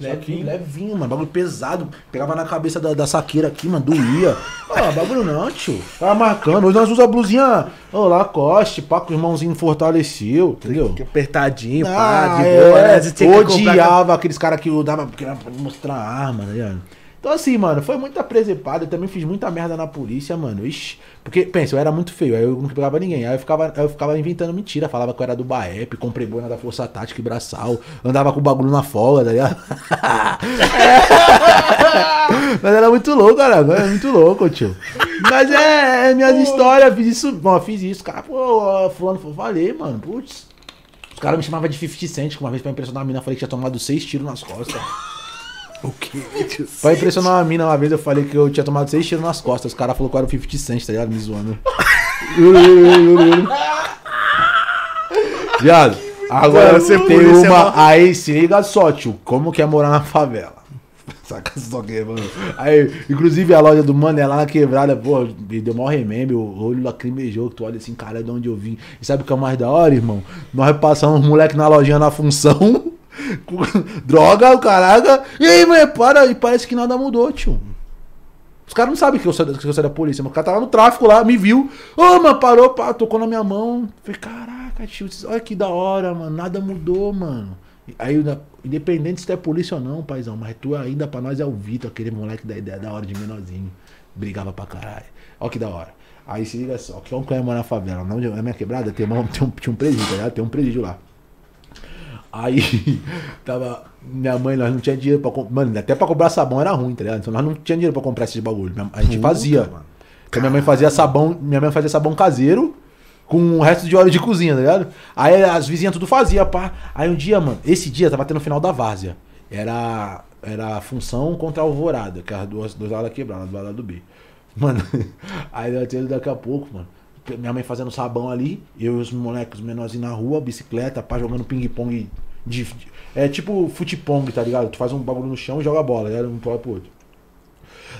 Speaker 3: Levinho,
Speaker 2: Levinho.
Speaker 3: mano. Bagulho pesado. Pegava na cabeça da, da saqueira aqui, mano. Doía. Ah, bagulho não, tio. Tava marcando. Hoje nós usamos a blusinha ô, Lacoste, pá, com o irmãozinho fortaleceu, entendeu?
Speaker 1: Que Apertadinho,
Speaker 3: Ah,
Speaker 1: pá, de
Speaker 3: é,
Speaker 1: boa, né? Que comprar-
Speaker 3: odiava aqueles caras que dava pra mostrar arma, tá ligado? Então assim, mano, foi muita presepada. Eu também fiz muita merda na polícia, mano. Ixi. Porque, pensa, eu era muito feio, aí eu não pegava ninguém. Aí eu ficava, eu ficava inventando mentira. Falava que eu era do Baep, comprei boina da Força Tática e Braçal. Andava com o bagulho na folga, tá ligado? Mas era muito louco, cara. Era muito louco, tio. Mas é, é minhas histórias. Fiz isso, ó, fiz isso. Cara, pô, fulano, falei, mano. Putz. Os caras me chamavam de 50 Cent, que uma vez pra impressionar a mina, falei que tinha tomado seis tiros nas costas. O quê? Pra impressionar uma mina uma vez, eu falei que eu tinha tomado seis tiros nas costas. Os caras falaram que eu era o 50 Cent, tá ligado? Me zoando. Viado, agora você tem uma. Aí se liga só, tio. Como que é morar na favela? Saca só que, mano. Aí, inclusive a loja do mano é lá na quebrada, pô, me deu maior remember, o olho lacrimejou, que tu olha assim, cara, é de onde eu vim. E sabe o que é mais da hora, irmão? Nós passamos uns moleque na lojinha na função, droga, o caraca. E aí, mãe, para, e parece que nada mudou, tio. Os caras não sabem que eu, sou, que eu sou da polícia, o cara tava no tráfico lá, me viu. Ô, mano, parou, pá, tocou na minha mão. Falei, caraca, tio, olha que da hora, mano. Nada mudou, mano. Aí, independente se tu é polícia ou não, paizão, mas tu ainda pra nós é o Vitor, aquele moleque da ideia da hora de menorzinho. Brigava pra caralho. Olha que da hora. Aí se liga só, que é um canhão na favela. Não, na minha quebrada tem, uma, tem um, tinha um presídio, tá ligado? Tem um presídio lá. Aí, tava. Minha mãe, nós não tinha dinheiro pra comprar. Mano, até pra comprar sabão era ruim, tá ligado? Então nós não tinha dinheiro pra comprar esses bagulho. A gente
Speaker 1: Puta,
Speaker 3: fazia.
Speaker 1: mano.
Speaker 3: Então minha mãe fazia sabão. Minha mãe fazia sabão caseiro com o resto de óleo de cozinha, tá ligado? Aí as vizinhas tudo fazia, pá. Aí um dia, mano, esse dia tava tendo o final da várzea. Era. Era a função contra a alvorada, que as duas, duas lados da quebrada, do lado do B. Mano, aí eu tenho daqui a pouco, mano. Minha mãe fazendo sabão ali, eu e os moleques menorzinhos na rua, bicicleta, pá, jogando ping-pong de, É tipo futepong, tá ligado? Tu faz um bagulho no chão e joga a bola, né? Um pro pro outro.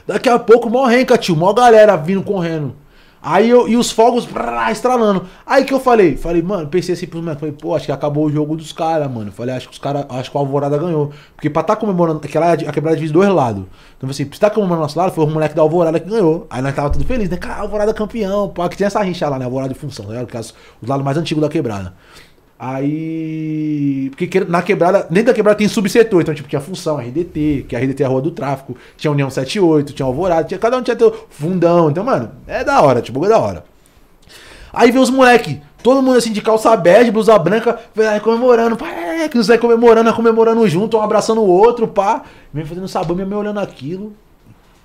Speaker 3: Daqui a pouco, mó renca, tio, mó galera vindo correndo. Aí eu, e os fogos brrr, estralando. Aí que eu falei, falei, mano, pensei assim pros moleques, falei, pô, acho que acabou o jogo dos caras, mano. Falei, acho que os caras, acho que a Alvorada ganhou. Porque pra tá comemorando, aquela a quebrada divide dois lados. Então, assim, pra tá comemorando nosso lado, foi o moleque da Alvorada que ganhou. Aí nós tava tudo feliz, né? Cara, Alvorada campeão, pô, que tinha essa rincha lá, né? Alvorada de função, tá é os, os lados mais antigos da quebrada. Aí. Porque que- na quebrada, dentro da quebrada tem subsetor. Então, tipo, tinha função, RDT, que a RDT é a rua do tráfico. Tinha União 78, tinha Alvorada, tinha, cada um tinha teu fundão. Então, mano, é da hora, tipo, é da hora. Aí vê os moleque, todo mundo assim de calça bege, blusa branca, vai comemorando, pá, é, que não sai comemorando, nós comemorando junto, um abraçando o outro, pá. Vem fazendo sabão, minha mãe olhando aquilo.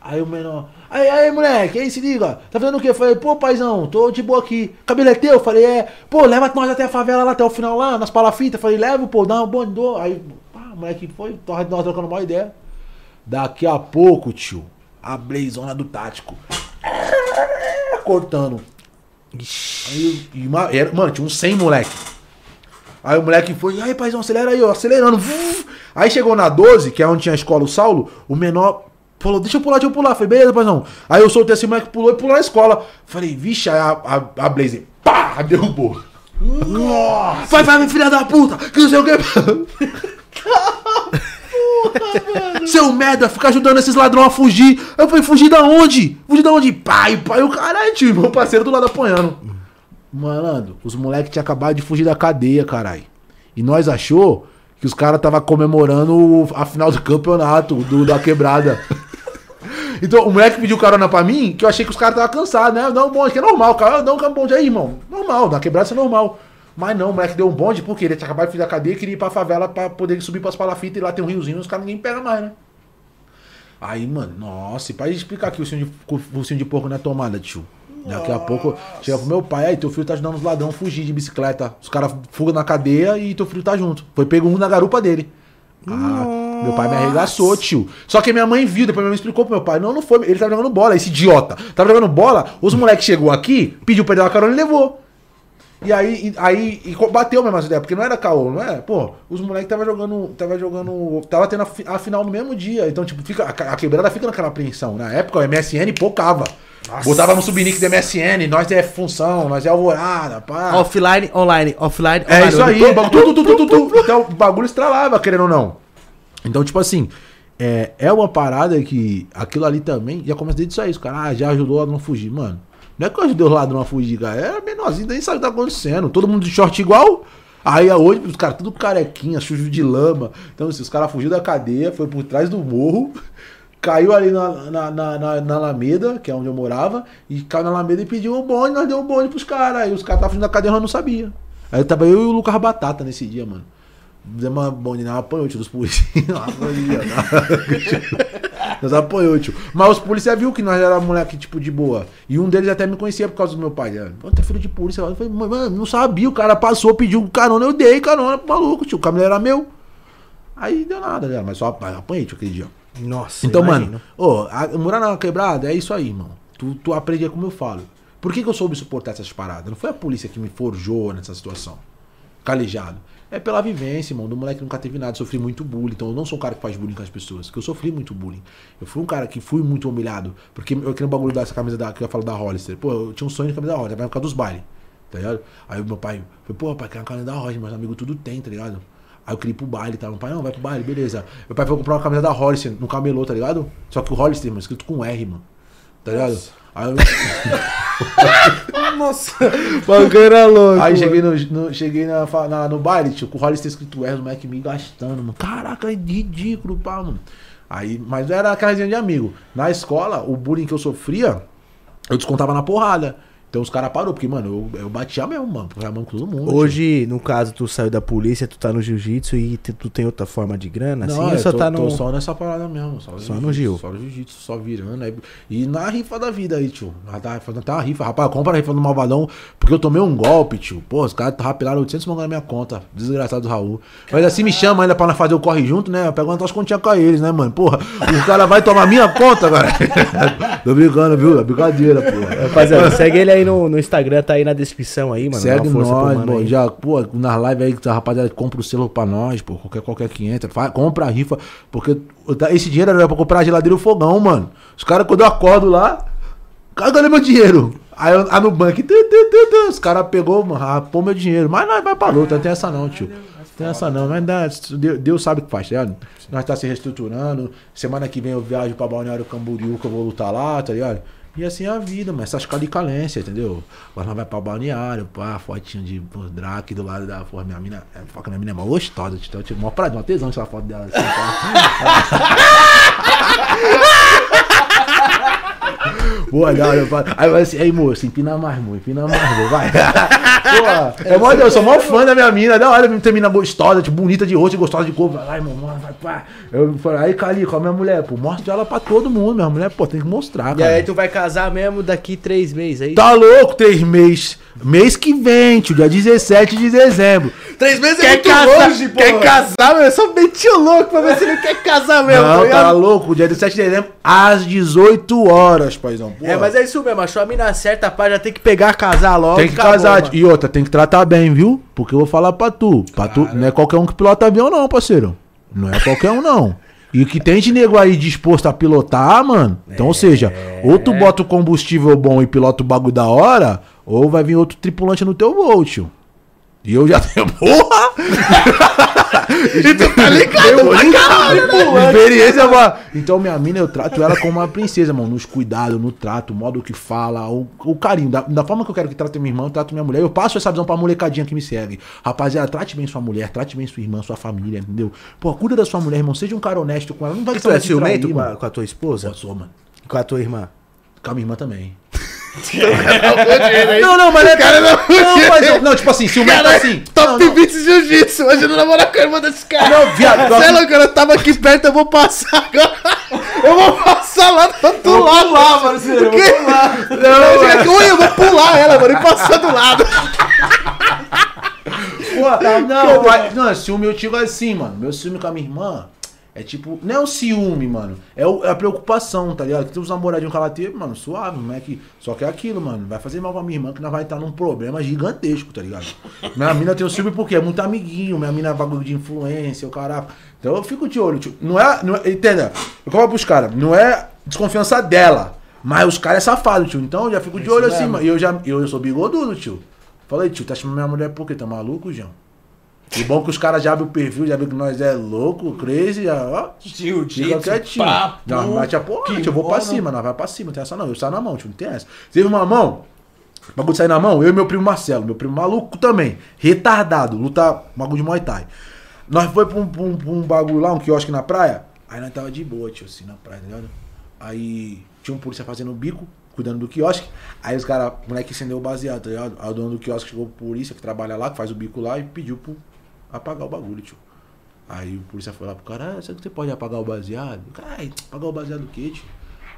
Speaker 3: Aí o menor, aí, aí, moleque, aí se liga, tá fazendo o quê? Eu falei, pô, paizão, tô de boa aqui. Cabelo é teu? Eu falei, é, pô, leva nós até a favela lá, até o final lá, nas palafitas. Falei, leva, pô, dá boa, dou. Aí, pá, moleque foi, nós trocando uma ideia. Daqui a pouco, tio, a blazona do tático. Cortando. Aí, e uma- era- mano, tinha uns 100 moleque. Aí o moleque foi, aí, paizão, acelera aí, ó, acelerando. Aí chegou na 12, que é onde tinha a escola, o Saulo, o menor falou, deixa eu pular, deixa eu pular. Falei, beleza, paizão. Aí eu soltei esse moleque, pulou e pulou na escola. Falei, vixe, a, a, a Blaze, pá, derrubou. Nossa! Vai, vai, filha da puta, que não sei o que. Seu merda, fica ajudando esses ladrões a fugir. Eu falei, fugir da onde? Fugir da onde? Pai, pai, o caralho, tio, meu parceiro do lado apanhando. Malandro, os moleques tinham acabado de fugir da cadeia, caralho. E nós achou que os caras tava comemorando o- a final do campeonato do, da quebrada. Então o moleque pediu carona pra mim, que eu achei que os caras estavam cansados, né? Dá um bonde, que é normal, cara. Dá um bonde aí, irmão. Normal, na quebrada isso é normal. Mas não, o moleque deu um bonde porque ele tinha acabado de da cadeia e queria ir pra favela pra poder subir pras palafitas e lá tem um riozinho e os caras ninguém pega mais, né? Aí, mano, nossa, e pra explicar aqui o focinho de, o de porco na tomada, tio. Daqui a pouco chega pro meu pai, aí teu filho tá ajudando os ladrões a fugir de bicicleta. Os caras fugam na cadeia e teu filho tá junto. Foi pego um na garupa dele. Ah, meu pai me arregaçou, tio. Só que minha mãe viu, depois minha mãe explicou pro meu pai. Não, não foi. Ele tava jogando bola, esse idiota. Tava jogando bola, os moleques chegou aqui, pediu pra ele dar uma carona e levou. E aí, e- aí e bateu mesmo essa ideia, porque não era caô, não é? Pô, os moleques tava jogando, tava jogando, tava tendo a, a final no mesmo dia, então tipo, fica, a, a quebrada fica naquela apreensão. Na época o MSN pocava. Botava no subnick do MSN, nós é função, nós é alvorada, pá.
Speaker 1: Offline, online, offline,
Speaker 3: É
Speaker 1: online.
Speaker 3: isso aí, o bagulho, tudo, tudo, tudo, tudo. Então o bagulho estralava, querendo ou não. Então, tipo assim, é, é uma parada que aquilo ali também já começa desde isso aí. Os caras ah, já ajudou a não fugir, mano. Não é que eu ajudei os ladrões a fugir, cara. Era menorzinho, nem sabe o que tá acontecendo. Todo mundo de short igual. Aí hoje, os caras tudo carequinha, sujo de lama. Então, assim, os caras fugiram da cadeia, foi por trás do morro, caiu ali na, na, na, na- na Alameda, que é onde eu morava, e caiu na Alameda e pediu um bonde, nós deu um bonde pros caras. Aí os caras estavam fugindo da cadeia, nós não sabia. Aí tava eu e o Lucas Batata nesse dia, mano. Demos uma nós apanhou, tio, dos policiais. Nós apanhou, tio. Mas os policiais viu que nós era moleque, tipo, de boa. E um deles até me conhecia por causa do meu pai. Né? Pô, tu é filho de polícia. Eu falei, mano, não sabia. O cara passou, pediu carona, eu dei carona pro maluco, tio. O caminhão era meu. Aí deu nada, né? Mas só apa- apanhei, tio, aquele dia.
Speaker 1: Nossa,
Speaker 3: Então,
Speaker 1: imagino.
Speaker 3: mano, a- morar na quebrada é isso aí, irmão. Tu, tu aprende é como eu falo. Por que, que eu soube suportar essas paradas? Não foi a polícia que me forjou nessa situação. Calejado. É pela vivência, irmão. Do moleque nunca teve nada. Sofri muito bullying. Então eu não sou um cara que faz bullying com as pessoas. Porque eu sofri muito bullying. Eu fui um cara que fui muito humilhado. Porque eu queria um bagulho dessa camisa da, que eu falo da Hollister. Pô, eu tinha um sonho de camisa da Hollister. Vai ficar dos bailes. Tá ligado? Aí meu pai falou, pô, pai, quer uma camisa da Hollister. Meus amigos tudo tem, tá ligado? Aí eu queria ir pro baile, tá? Meu pai, não, vai pro baile, beleza. Meu pai foi comprar uma camisa da Hollister no camelô, tá ligado? Só que o Hollister, mano, escrito com R, mano. Tá ligado? Aí eu...
Speaker 2: Nossa.
Speaker 1: Bagulho louco.
Speaker 3: Aí cheguei, no, no- cheguei na, na- no baile, tio, com o Hollister escrito R, o moleque me gastando, mano. Caraca, é ridículo, pá, mano. Aí, mas era aquela resenha de amigo. Na escola, o bullying que eu sofria, eu descontava na porrada. Então os caras parou, porque, mano, eu, eu batia mesmo, mano. Porque eu mão com todo mundo.
Speaker 1: Hoje, no caso, tu saiu da polícia, tu tá no jiu-jitsu e te- tu tem outra forma de grana, assim?
Speaker 3: Não,
Speaker 1: ou
Speaker 3: eu
Speaker 1: só
Speaker 3: tô,
Speaker 1: tá
Speaker 3: tô
Speaker 1: no...
Speaker 3: só nessa parada mesmo. Só,
Speaker 1: Só no Gil.
Speaker 3: Só no jiu-jitsu, só virando. aí- E na rifa da vida aí, tio. Tá fazendo até uma rifa. Rapaz, compra a rifa do Malvadão, porque eu tomei um golpe, tio. Pô, os caras rapilaram 800 mangos na minha conta. Desgraçado do Raul. Mas assim me chama ainda pra nós fazer o corre junto, né? Eu pego umas continhas com eles, né, mano? Porra, o cara vai tomar minha conta, cara. Tô brincando, viu? É brincadeira, porra.
Speaker 1: Rapaziada, segue ele aí no, no Instagram, tá aí na descrição aí, mano.
Speaker 3: Segue nós,
Speaker 1: mano aí.
Speaker 3: já, pô, nas lives aí que a rapaziada compra o selo pra nós, pô, qualquer, qualquer que entra, faz, compra a rifa, porque tá- esse dinheiro era pra comprar a geladeira e o fogão, mano. Os caras, quando eu acordo lá, cadê meu dinheiro? Aí eu, ah, no banco, tu, tu, tu, tu, os caras pegou, mano, rapou meu dinheiro, mas nós vai pra luta, não tem essa não, tio. Tem essa não, mas dá, Deus, Deus sabe o que faz, tá ligado? Nós tá se reestruturando, semana que vem eu viajo pra Balneário Camboriú, que eu vou lutar lá, tá ligado? E assim é a vida, mas essas calicalências, entendeu? Agora nós vai pra balneário, pá, fotinho de Drake do lado da porra, minha mina. É, foca, minha mina é mó gostosa, então eu tive mó prazer, uma tesão tirar foto dela assim, da hora, eu falo. Aí vai assim, aí moço, empina mais, moço, empina mais, moço, vai. Pô, é mó, eu sou mó fã da minha mina, da hora, ter mina gostosa, tipo, bonita de rosto e gostosa de corpo. Vai lá, irmão, mano, vai, pá. Eu falei, aí, Calico, a minha mulher, pô, mostra ela pra todo mundo, minha mulher, pô, tem que mostrar,
Speaker 1: E
Speaker 3: cara.
Speaker 1: aí tu vai casar mesmo daqui três meses aí?
Speaker 3: Tá louco, três meses. Mês que vem, tio, dia 17 de dezembro.
Speaker 1: Três meses
Speaker 2: é muito longe, pô.
Speaker 1: Quer casar, meu? Eu só meti o louco pra ver se ele quer casar mesmo, tá
Speaker 3: Não, tá
Speaker 1: ligado?
Speaker 3: louco, dia 17 de dezembro, às 18 horas, paizão.
Speaker 1: É, mas é isso mesmo, achou a mina certa, pá, já tem que pegar, casar logo.
Speaker 3: Tem que
Speaker 1: acabou,
Speaker 3: casar,
Speaker 1: mano.
Speaker 3: e outra, tem que tratar bem, viu? Porque eu vou falar pra tu. Pra tu não é qualquer um que pilota avião, não, parceiro. Não é qualquer um, não. E o que tem de nego aí disposto a pilotar, mano. Então, ou seja, ou tu bota o combustível bom e pilota o bagulho da hora, ou vai vir outro tripulante no teu voo, tio. E eu já tenho. Porra! e tu tá ligado pra caralho, né? Experiência, mano. Então, minha mina, eu trato ela como uma princesa, mano. Nos cuidados, no trato, o modo que fala, o, o carinho. Da, da forma que eu quero que trate minha irmã, eu trato minha mulher. Eu passo essa visão pra molecadinha que me segue. Rapaziada, trate bem sua mulher, trate bem sua irmã, sua família, entendeu? Pô, cuida da sua mulher, irmão. Seja um cara honesto com ela. Não vai
Speaker 1: Tu é ciumento
Speaker 3: trair,
Speaker 1: com a, com a tua esposa?
Speaker 3: Eu sou, mano.
Speaker 1: Com a tua irmã?
Speaker 3: Com a minha irmã também. Não, não, mas é. Cara, não, não, mas eu- não, tipo assim, ciumento assim.
Speaker 1: Top 20 Jiu-Jitsu, imagina namorar com a irmã desse cara.
Speaker 3: Não, viado,
Speaker 1: Sei lá, quando eu tava aqui perto, eu vou passar agora. Eu vou passar lá do outro lado.
Speaker 2: pular, parceiro, eu vou pular.
Speaker 1: Não, eu ui, eu vou pular ela, mano, e passar do lado.
Speaker 3: Pô, não, mas, não, ciúme eu digo assim, mano. Meu ciúme com a minha irmã é tipo, não é o ciúme, mano. É, o- é a preocupação, tá ligado? Que tem uns namoradinhos que ela teve, mano, suave, não é que. Só que é aquilo, mano. Vai fazer mal pra minha irmã que nós vai estar num problema gigantesco, tá ligado? Minha mina tem o ciúme porque é muito amiguinho, minha mina é bagulho de influência, o caraca. Então eu fico de olho, tio. Não é. Não é entenda? Eu falo pros caras, não é desconfiança dela. Mas os caras é safado, tio. Então eu já fico de olho assim, mano. E eu já eu, eu sou bigodudo, tio. Falei, tio, tá chamando minha mulher por quê? Tá maluco, João? E bom que os caras já abrem o perfil, já viram que nós é louco, crazy, já, ó. Fica
Speaker 2: Jiu-jitsu,
Speaker 3: quietinho.
Speaker 2: papo,
Speaker 3: bate a porra, tio, eu vou pra cima, nós vai pra cima, não tem essa não. Eu saio na mão, tio, não tem essa. Teve uma mão, o bagulho de sair na mão, eu e meu primo Marcelo, meu primo maluco também, retardado, luta bagulho de Muay Thai. Nós foi pra um, pra um- pra um bagulho lá, um quiosque na praia, aí nós tava de boa, tio, assim, na praia, tá ligado? Aí tinha um polícia fazendo o bico, cuidando do quiosque. Aí os caras, moleque acendeu o baseado, tá ligado? Aí o dono do quiosque chegou pro polícia que trabalha lá, que faz o bico lá, e pediu pro apagar o bagulho, tio. Aí o polícia foi lá pro cara, ah, será que você pode apagar o baseado? Ai, apagar o baseado do quê, tio?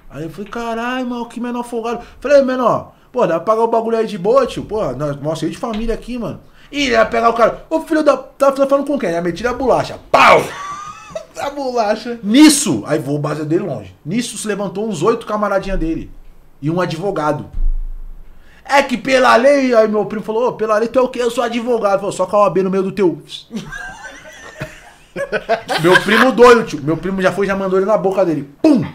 Speaker 3: Aí eu falei, caralho, mano, que menor folgado. Falei, menor, pô, dá pra apagar o bagulho aí de boa, tio? Pô, nós, nós de família aqui, mano. Ih, ele ia pegar o cara. Ô filho da. Tá falando com quem? Ia meter a bolacha. Pau!
Speaker 2: A bolacha.
Speaker 3: Nisso, aí vou base dele longe. Nisso se levantou uns oito camaradinha dele. E um advogado. É que pela lei, aí meu primo falou, "Ô, pela lei tu é o quê? Eu sou advogado. Falou, só com a OAB no meio do teu. meu primo doido, tio. Meu primo já foi, já mandou ele na boca dele. Pum!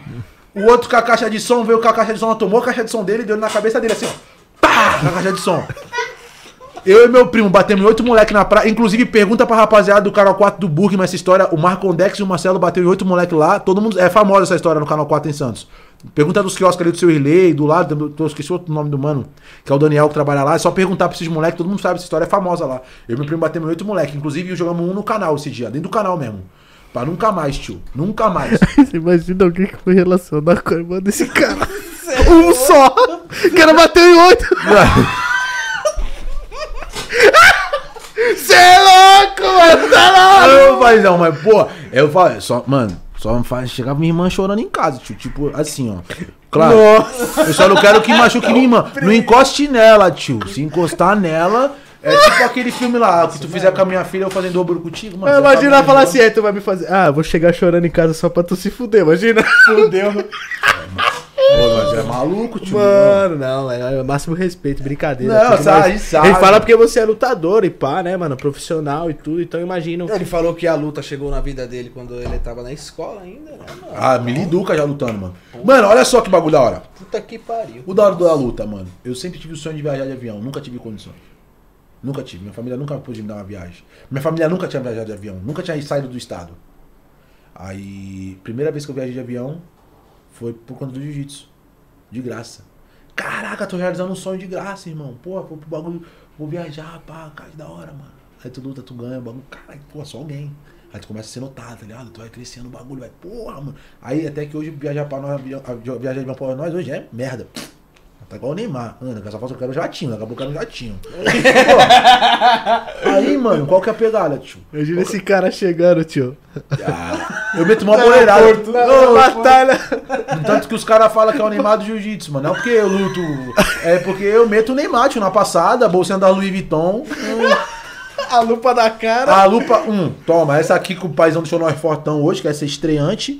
Speaker 3: O outro com a caixa de som veio com a caixa de som, ela tomou a caixa de som dele e deu na cabeça dele assim, ó. Pá! Na caixa de som. Eu e meu primo batemos em oito moleque na praia. Inclusive, pergunta pra rapaziada do canal 4 do Burgman essa história. O Marco Ondex e o Marcelo bateram em oito moleque lá. Todo mundo. É famosa essa história no canal 4 em Santos. Pergunta dos quiosques ali do seu Irley, do lado, do- eu esqueci outro nome do mano, que é o Daniel que trabalha lá. É só perguntar pra esses moleques, todo mundo sabe essa história, é famosa lá. Eu e meu primo batemos em oito moleque. Inclusive, jogamos um no canal esse dia, dentro do canal mesmo. Pra nunca mais, tio. Nunca mais.
Speaker 1: Você imagina alguém que foi relacionar com a irmã desse cara. um só. O cara bateu em oito. Você é louco, mano. Tá
Speaker 3: falei, não, mas, pô, eu falei, só, mano, só me faz. Chegava minha irmã chorando em casa, tio. Tipo, assim, ó. Claro. Eu só não quero que machuque minha irmã. Não encoste nela, tio. Se encostar nela, é tipo aquele filme lá, que tu fizer com a minha filha, eu fazendo dobro contigo, mano.
Speaker 1: Imagina
Speaker 3: tá
Speaker 1: ela falar
Speaker 3: vendo?
Speaker 1: assim, aí tu vai me fazer. Ah, vou chegar chorando em casa só pra tu se fuder, imagina.
Speaker 2: Fudeu.
Speaker 3: Pô, mas é maluco, tio.
Speaker 1: Mano, não, é o máximo respeito, brincadeira.
Speaker 3: Não,
Speaker 1: tudo,
Speaker 3: sabe,
Speaker 1: mas
Speaker 3: sabe.
Speaker 1: Ele fala porque você é lutador e pá, né, mano? Profissional e tudo, então imagina.
Speaker 2: Ele falou que a luta chegou na vida dele quando ele tava na escola ainda, né, mano?
Speaker 3: Ah, me liduca já lutando, mano. Mano, olha só que bagulho da hora.
Speaker 2: Puta que pariu.
Speaker 3: O da hora da luta, mano. Eu sempre tive o sonho de viajar de avião, nunca tive condições. Nunca tive. Minha família nunca pôde me dar uma viagem. Minha família nunca tinha viajado de avião, nunca tinha saído do estado. Aí, primeira vez que eu viajei de avião foi por conta do jiu-jitsu. De graça. Caraca, tô realizando um sonho de graça, irmão. Pô, vou pro bagulho, vou viajar, pá, cara, da hora, mano. Aí tu luta, tu ganha, o bagulho, caralho, pô, só alguém. Aí tu começa a ser notado, tá ligado? Tu vai crescendo o bagulho, vai, porra, mano. Aí até que hoje viajar pra nós, viajar de pra nós hoje é merda. Tá igual o Neymar. Que só falta eu quero jatinho, a eu quero jatinho. Pô, aí, mano, qual que é a pegada, tio?
Speaker 1: Imagina esse cara chegando, tio.
Speaker 3: Ah, eu meto uma boleirada.
Speaker 1: Ô, batalha.
Speaker 3: Tanto que os caras falam que é o Neymar do Jiu-Jitsu, mano. Não porque eu luto. É porque eu meto o Neymar, tio, na passada, bolsinha da Louis Vuitton.
Speaker 1: A lupa da cara.
Speaker 3: A lupa, um, toma, essa aqui que o paizão deixou nós fortão hoje, que é ser estreante.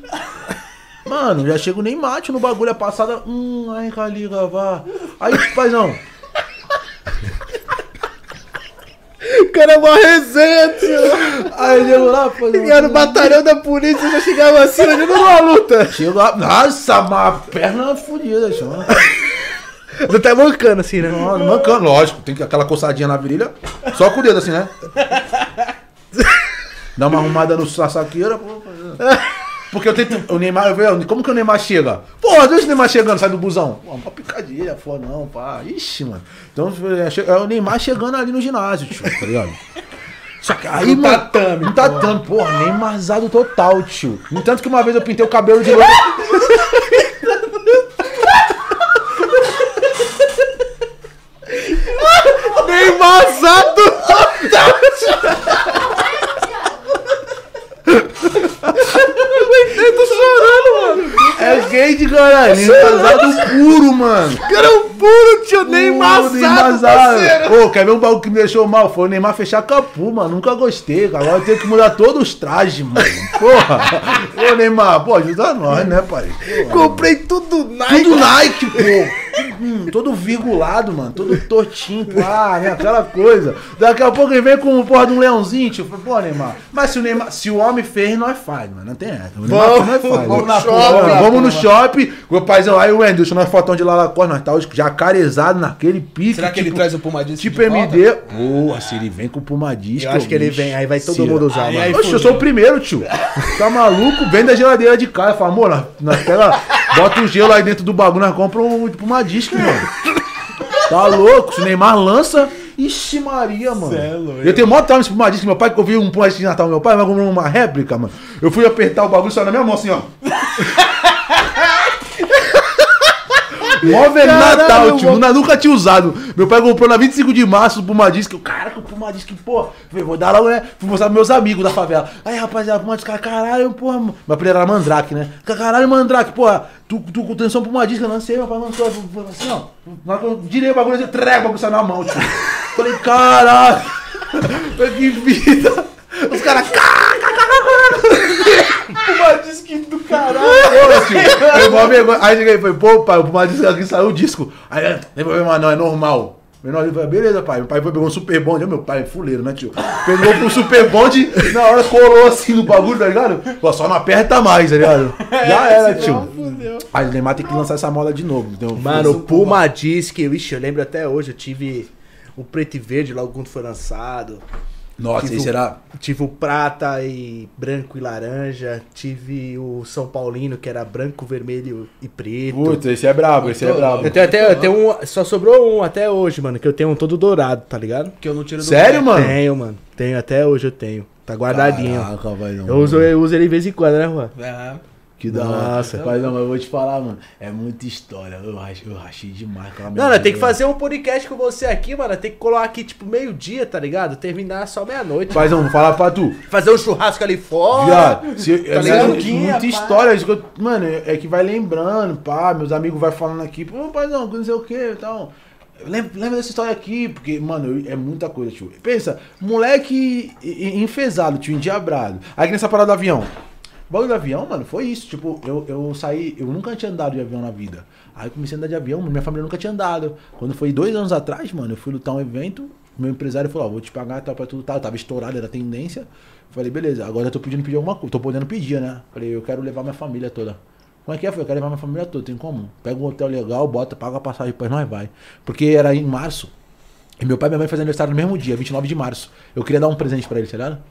Speaker 3: Mano, já chega o Neymar, tio, no bagulho, a passada. Hum, ai, caliga, vá. Aí, paizão.
Speaker 1: O cara é uma resenha, tio.
Speaker 3: Aí chegou lá, paizão.
Speaker 1: Chegar no batalhão da polícia, já chegava assim, imagina numa luta.
Speaker 3: Chegou lá, nossa, uma perna fodida, tio.
Speaker 1: Você tá mancando assim, né?
Speaker 3: Não, mancando, lógico. Tem que- aquela coçadinha na virilha. Só com o dedo assim, né? Dá uma arrumada no saqueira. pô. Porque eu tento. O Neymar, eu vejo, como que o Neymar chega? Porra, deixa o Neymar chegando, sai do busão. Pô, uma picadilha, pô, não, pá. Ixi, mano. Então é, é o Neymar chegando ali no ginásio, tio, tá ligado? Só que aí,
Speaker 2: No
Speaker 3: mano.
Speaker 2: tatame,
Speaker 3: No tatame, porra, Neymarzado total, tio. No tanto que uma vez eu pintei o cabelo de loiro.
Speaker 1: Bem vazado. Eu tô chorando, mano.
Speaker 3: É gay de caralho. Neymarzado puro, mano.
Speaker 1: Cara, é um puro, tio. Nem
Speaker 3: Puro,
Speaker 1: embaçado, parceiro.
Speaker 3: Ô, quer ver um bagulho que me deixou mal? Foi o Neymar fechar capu, mano. Nunca gostei. cara. Agora eu tenho que mudar todos os trajes, mano. Porra. Ô, Neymar, pô, ajuda nós, né, pai? Porra.
Speaker 1: Comprei tudo Nike.
Speaker 3: Tudo Nike, pô. Hum, todo virgulado, mano. Todo tortinho, pá, né? Aquela coisa. Daqui a pouco ele vem com porra de um leãozinho, tio. Falei, Pô, Neymar. Mas se o Neymar, se o homem fez, nós faz, mano. Não tem essa. O Neymar
Speaker 1: Vamos,
Speaker 3: nós faz.
Speaker 1: vamos na
Speaker 3: Vamos,
Speaker 1: shopping,
Speaker 3: vamos no shopping. O paizão, aí o Wendel, deixa nós fotão de lá na nós tá jacarezado naquele pique.
Speaker 2: Será que ele
Speaker 3: tipo-
Speaker 2: traz o Pumadisco
Speaker 3: Tipo
Speaker 2: de volta?
Speaker 3: MD. Boa, se ele vem com o Puma Disco.
Speaker 1: Eu acho que ele vem, aí vai todo mundo usar,
Speaker 2: Aí,
Speaker 1: mano.
Speaker 2: aí,
Speaker 3: Oxe, eu sou o primeiro, tio. Tá maluco? Vem da geladeira de casa. Fala, amor, nós, nós pega, bota o gelo aí dentro do bagulho, nós compramos um, uma disco, mano. Tá louco? Se o Neymar lança. Ixi, Maria, mano.
Speaker 2: Cê é
Speaker 3: eu tenho mó trauma Puma Disco. Meu pai, que eu vi um Disco de Natal, meu pai vai comprar uma réplica, mano. Eu fui apertar o bagulho só na minha mão assim, ó. Mó velho
Speaker 1: Caralho,
Speaker 3: Natal, tio.
Speaker 1: mano.
Speaker 3: Eu nunca tinha usado. Meu pai comprou na 25 de março o Puma Disc. Eu, caraca, o Puma Disc, pô. Falei, vou dar logo, né? Fui mostrar pros meus amigos da favela. Aí, rapaziada, Puma Disc, caralho, porra. Meu apelido era Mandrake, né? Caralho, Mandrake, porra. Tu, tu com atenção Puma Disc, eu lancei, meu pai lançou. Assim, ó. Na hora que eu direi o bagulho, assim, treva, o bagulho saiu na mão, tio. Falei, caralho. Que vida. Os caras, Puma Disc do caralho. Ô, tio. Aí cheguei e falei, pô, pai, o Puma Disc aqui saiu o disco. Aí, não tem problema não, é normal. Menor ele falou, beleza, pai. Meu pai foi pegou um super bonde. Meu pai é fuleiro, né, tio? Pegou pro super bonde, na hora colou assim no bagulho, tá ligado? Pô, só não aperta mais, tá ligado? Já era, tio. Aí o Neymar tem que lançar essa moda de novo. Então,
Speaker 1: Mano, o Puma Disc, vixe, eu lembro até hoje, eu tive o preto e verde logo quando foi lançado.
Speaker 3: Nossa,
Speaker 1: tive o-
Speaker 3: era.
Speaker 1: Tive o prata e branco e laranja. Tive o São Paulino, que era branco, vermelho e preto.
Speaker 3: Puta, esse é brabo, esse é brabo.
Speaker 1: Eu tenho até, eu tenho um, só sobrou um até hoje, mano, que eu tenho um todo dourado, tá ligado?
Speaker 2: Que eu não tiro do
Speaker 3: Sério,
Speaker 2: pé.
Speaker 3: mano?
Speaker 1: Tenho, mano. Tenho, até hoje eu tenho. Tá guardadinho.
Speaker 3: Caraca, vai não.
Speaker 1: eu, uso, eu uso ele de vez em quando, né, Juan?
Speaker 2: É.
Speaker 3: Que da hora.
Speaker 1: Nossa.
Speaker 3: Mas não, mas eu vou te falar, mano. É muita história. Eu rachei, eu rachei demais com a
Speaker 1: Não, não, tem que fazer um podcast com você aqui, mano. Tem que colar aqui, tipo, meio-dia, tá ligado? Terminar só meia-noite.
Speaker 3: Paizão, vou falar pra tu.
Speaker 1: Fazer um churrasco ali fora.
Speaker 3: Viado, se,
Speaker 1: Tá
Speaker 3: é,
Speaker 1: ligado?
Speaker 3: muita muita história. isso que eu- mano, é que vai lembrando, pá. Meus amigos vai falando aqui, pô, paizão, não sei o que e tal. Lembra, lembra dessa história aqui, porque, mano, é muita coisa, tio. Pensa, moleque enfesado, tio, endiabrado. Aí que nessa parada do avião. Bagulho do avião, mano, foi isso. Tipo, eu, eu saí, eu nunca tinha andado de avião na vida. Aí comecei a andar de avião, minha família nunca tinha andado. Quando foi dois anos atrás, mano, eu fui lutar um evento, meu empresário falou, ó, vou te pagar tal pra tudo tal. Eu tava estourado, era tendência. Falei, beleza, agora eu tô pedindo pedir alguma coisa. Tô podendo pedir, né? Falei, eu quero levar minha família toda. Como é que é? Falei, eu quero levar minha família toda, tem como? Pega um hotel legal, bota, paga a passagem, depois nós vai. Porque era em março. E meu pai e minha mãe faziam aniversário no mesmo dia, 29 de março. Eu queria dar um presente pra eles, tá ligado?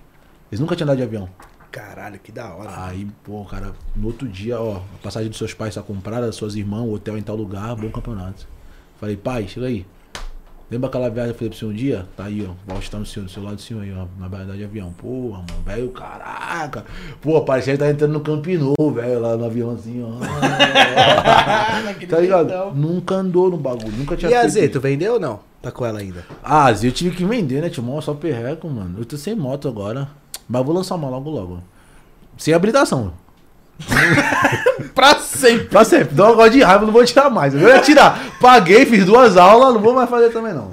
Speaker 3: Eles nunca tinham andado de avião.
Speaker 1: Caralho, que da hora.
Speaker 3: Aí, pô, cara, no outro dia, ó, a passagem dos seus pais tá comprada, das suas irmãs, o hotel em tal lugar, bom campeonato. Falei, pai, chega aí. Lembra aquela viagem que eu falei pro senhor um dia? Tá aí, ó. O Valde tá no senhor, do seu lado do senhor aí, ó. Na verdade de avião. Porra, mano, velho, caraca. Pô, parecia que tá entrando no Campinô, velho, lá no aviãozinho, ó. tá ligado? Nunca andou no bagulho, nunca tinha
Speaker 1: E a Z, tu vendeu ou não? Tá com ela ainda.
Speaker 3: ah, Zé, eu tive que vender, né, Timão? Só perreco, mano. Eu tô sem moto agora. Mas eu vou lançar uma logo logo. Sem habilitação.
Speaker 2: Pra sempre.
Speaker 3: Pra sempre. Dá um negócio de raiva, não vou tirar mais. Eu ia tirar. Paguei, fiz duas aulas, não vou mais fazer também, não.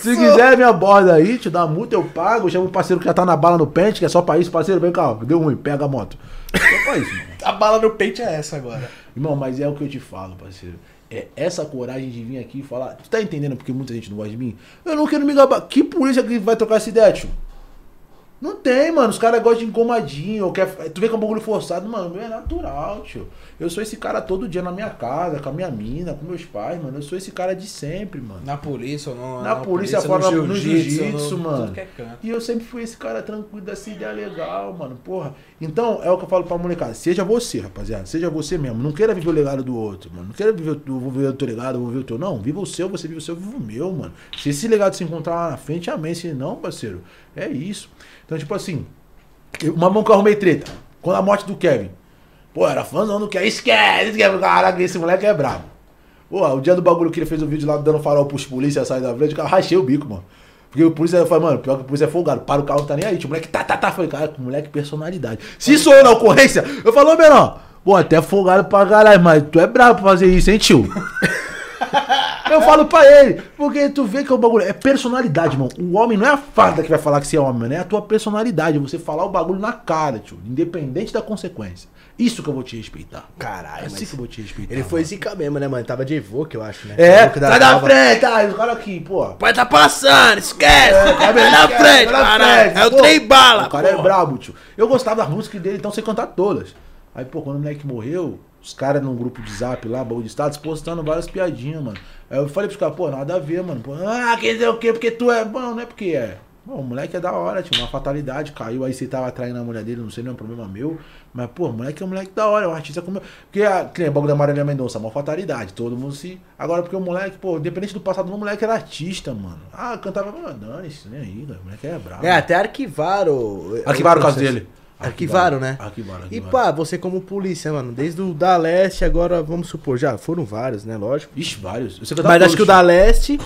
Speaker 3: Se quiser minha borda aí, te dá multa, eu pago. Eu chamo um parceiro que já tá na bala no pente, que é só pra isso. Parceiro, vem cá, deu ruim, pega a moto. Só pra isso, mano.
Speaker 2: A bala no peito é essa agora.
Speaker 3: Irmão, mas é o que eu te falo, parceiro. É essa coragem de vir aqui e falar. Tu tá entendendo porque muita gente não gosta de mim? Eu não quero me gabar. Que polícia que vai trocar essa ideia, tio? Não tem, mano. Os caras gostam de engomadinho. Quer... Tu vê que é um bagulho forçado, mano. É natural, tio. Eu sou esse cara todo dia na minha casa, com a minha mina, com meus pais, mano. Eu sou esse cara de sempre, mano.
Speaker 2: Na polícia ou não.
Speaker 3: Na polícia, fora no jiu-jitsu,
Speaker 2: no-
Speaker 3: mano.
Speaker 2: tudo que é.
Speaker 3: E eu sempre fui esse cara tranquilo, dessa ideia legal, mano. Porra. Então, é o que eu falo pra molecada. Seja você, rapaziada. Seja você mesmo. Não queira viver o legado do outro, mano. Não queira viver, vou viver o teu legado, vou viver o teu. Não, viva o seu, você vive o seu, viva o meu, mano. Se esse legado se encontrar lá na frente, amém. Se não, parceiro, é isso. Então, tipo assim, eu- uma mão que eu arrumei treta. Quando a morte do Kevin. Pô, era fãzão do Kevin. Esquece, esquece. Caraca, esse moleque é brabo. Pô, o dia do bagulho que ele fez o vídeo lá dando farol pros polícia sair da frente, eu rachei o bico, mano. Porque o polícia falou, mano, pior que o polícia é folgado, para o carro, não tá nem aí. Tipo, o moleque tá, tá, tá. Falei, cara, moleque personalidade. Se sou eu na ocorrência, eu falo, ô, menor, pô, até folgado pra caralho, mas tu é brabo pra fazer isso, hein, tio? Eu falo pra ele, porque tu vê que é o bagulho, é personalidade, irmão. O homem não é a farda que vai falar que você é homem, mano, é a tua personalidade, você falar o bagulho na cara, tio, independente da consequência. Isso que eu vou te respeitar.
Speaker 1: Caralho,
Speaker 3: É assim que eu vou te respeitar.
Speaker 1: ele foi
Speaker 3: mano.
Speaker 1: zica mesmo, né, mano? Tava de Evoque, eu acho, né?
Speaker 3: É, sai da
Speaker 1: nova.
Speaker 3: frente, ah, o cara aqui, pô.
Speaker 1: Pai tá passando, esquece!
Speaker 3: É,
Speaker 1: Sai da frente, caralho! É o trem bala,
Speaker 3: O cara é
Speaker 1: pô.
Speaker 3: brabo, tio. Eu gostava das músicas dele, então sei cantar todas. Aí, pô, quando o moleque morreu, os caras num grupo de zap lá, baú de status, postando várias piadinhas, mano. Aí eu falei pros caras, pô, nada a ver, mano. Pô, ah, quer dizer o quê? Porque tu é bom, não é porque é. Pô, o moleque é da hora, tinha uma fatalidade, caiu, aí você tava atraindo a mulher dele, não sei, não é um problema meu. Mas, pô, o moleque é um moleque da hora, é um artista como. Porque a, o bagulho da Marília Mendonça, uma fatalidade, todo mundo se. Agora, porque o moleque, pô, independente do passado, o moleque era artista, mano. Ah, cantava, mano, dane-se, nem aí. O moleque é brabo.
Speaker 1: É, até arquivaram.
Speaker 3: Arquivaram o caso dele.
Speaker 1: Arquivaram, né?
Speaker 3: Arquivaram,
Speaker 1: E
Speaker 3: arquivaram.
Speaker 1: pá, você como polícia, mano, desde o da Leste, agora vamos supor, já foram vários, né? Lógico.
Speaker 3: Ixi, vários.
Speaker 1: Mas acho que o da Leste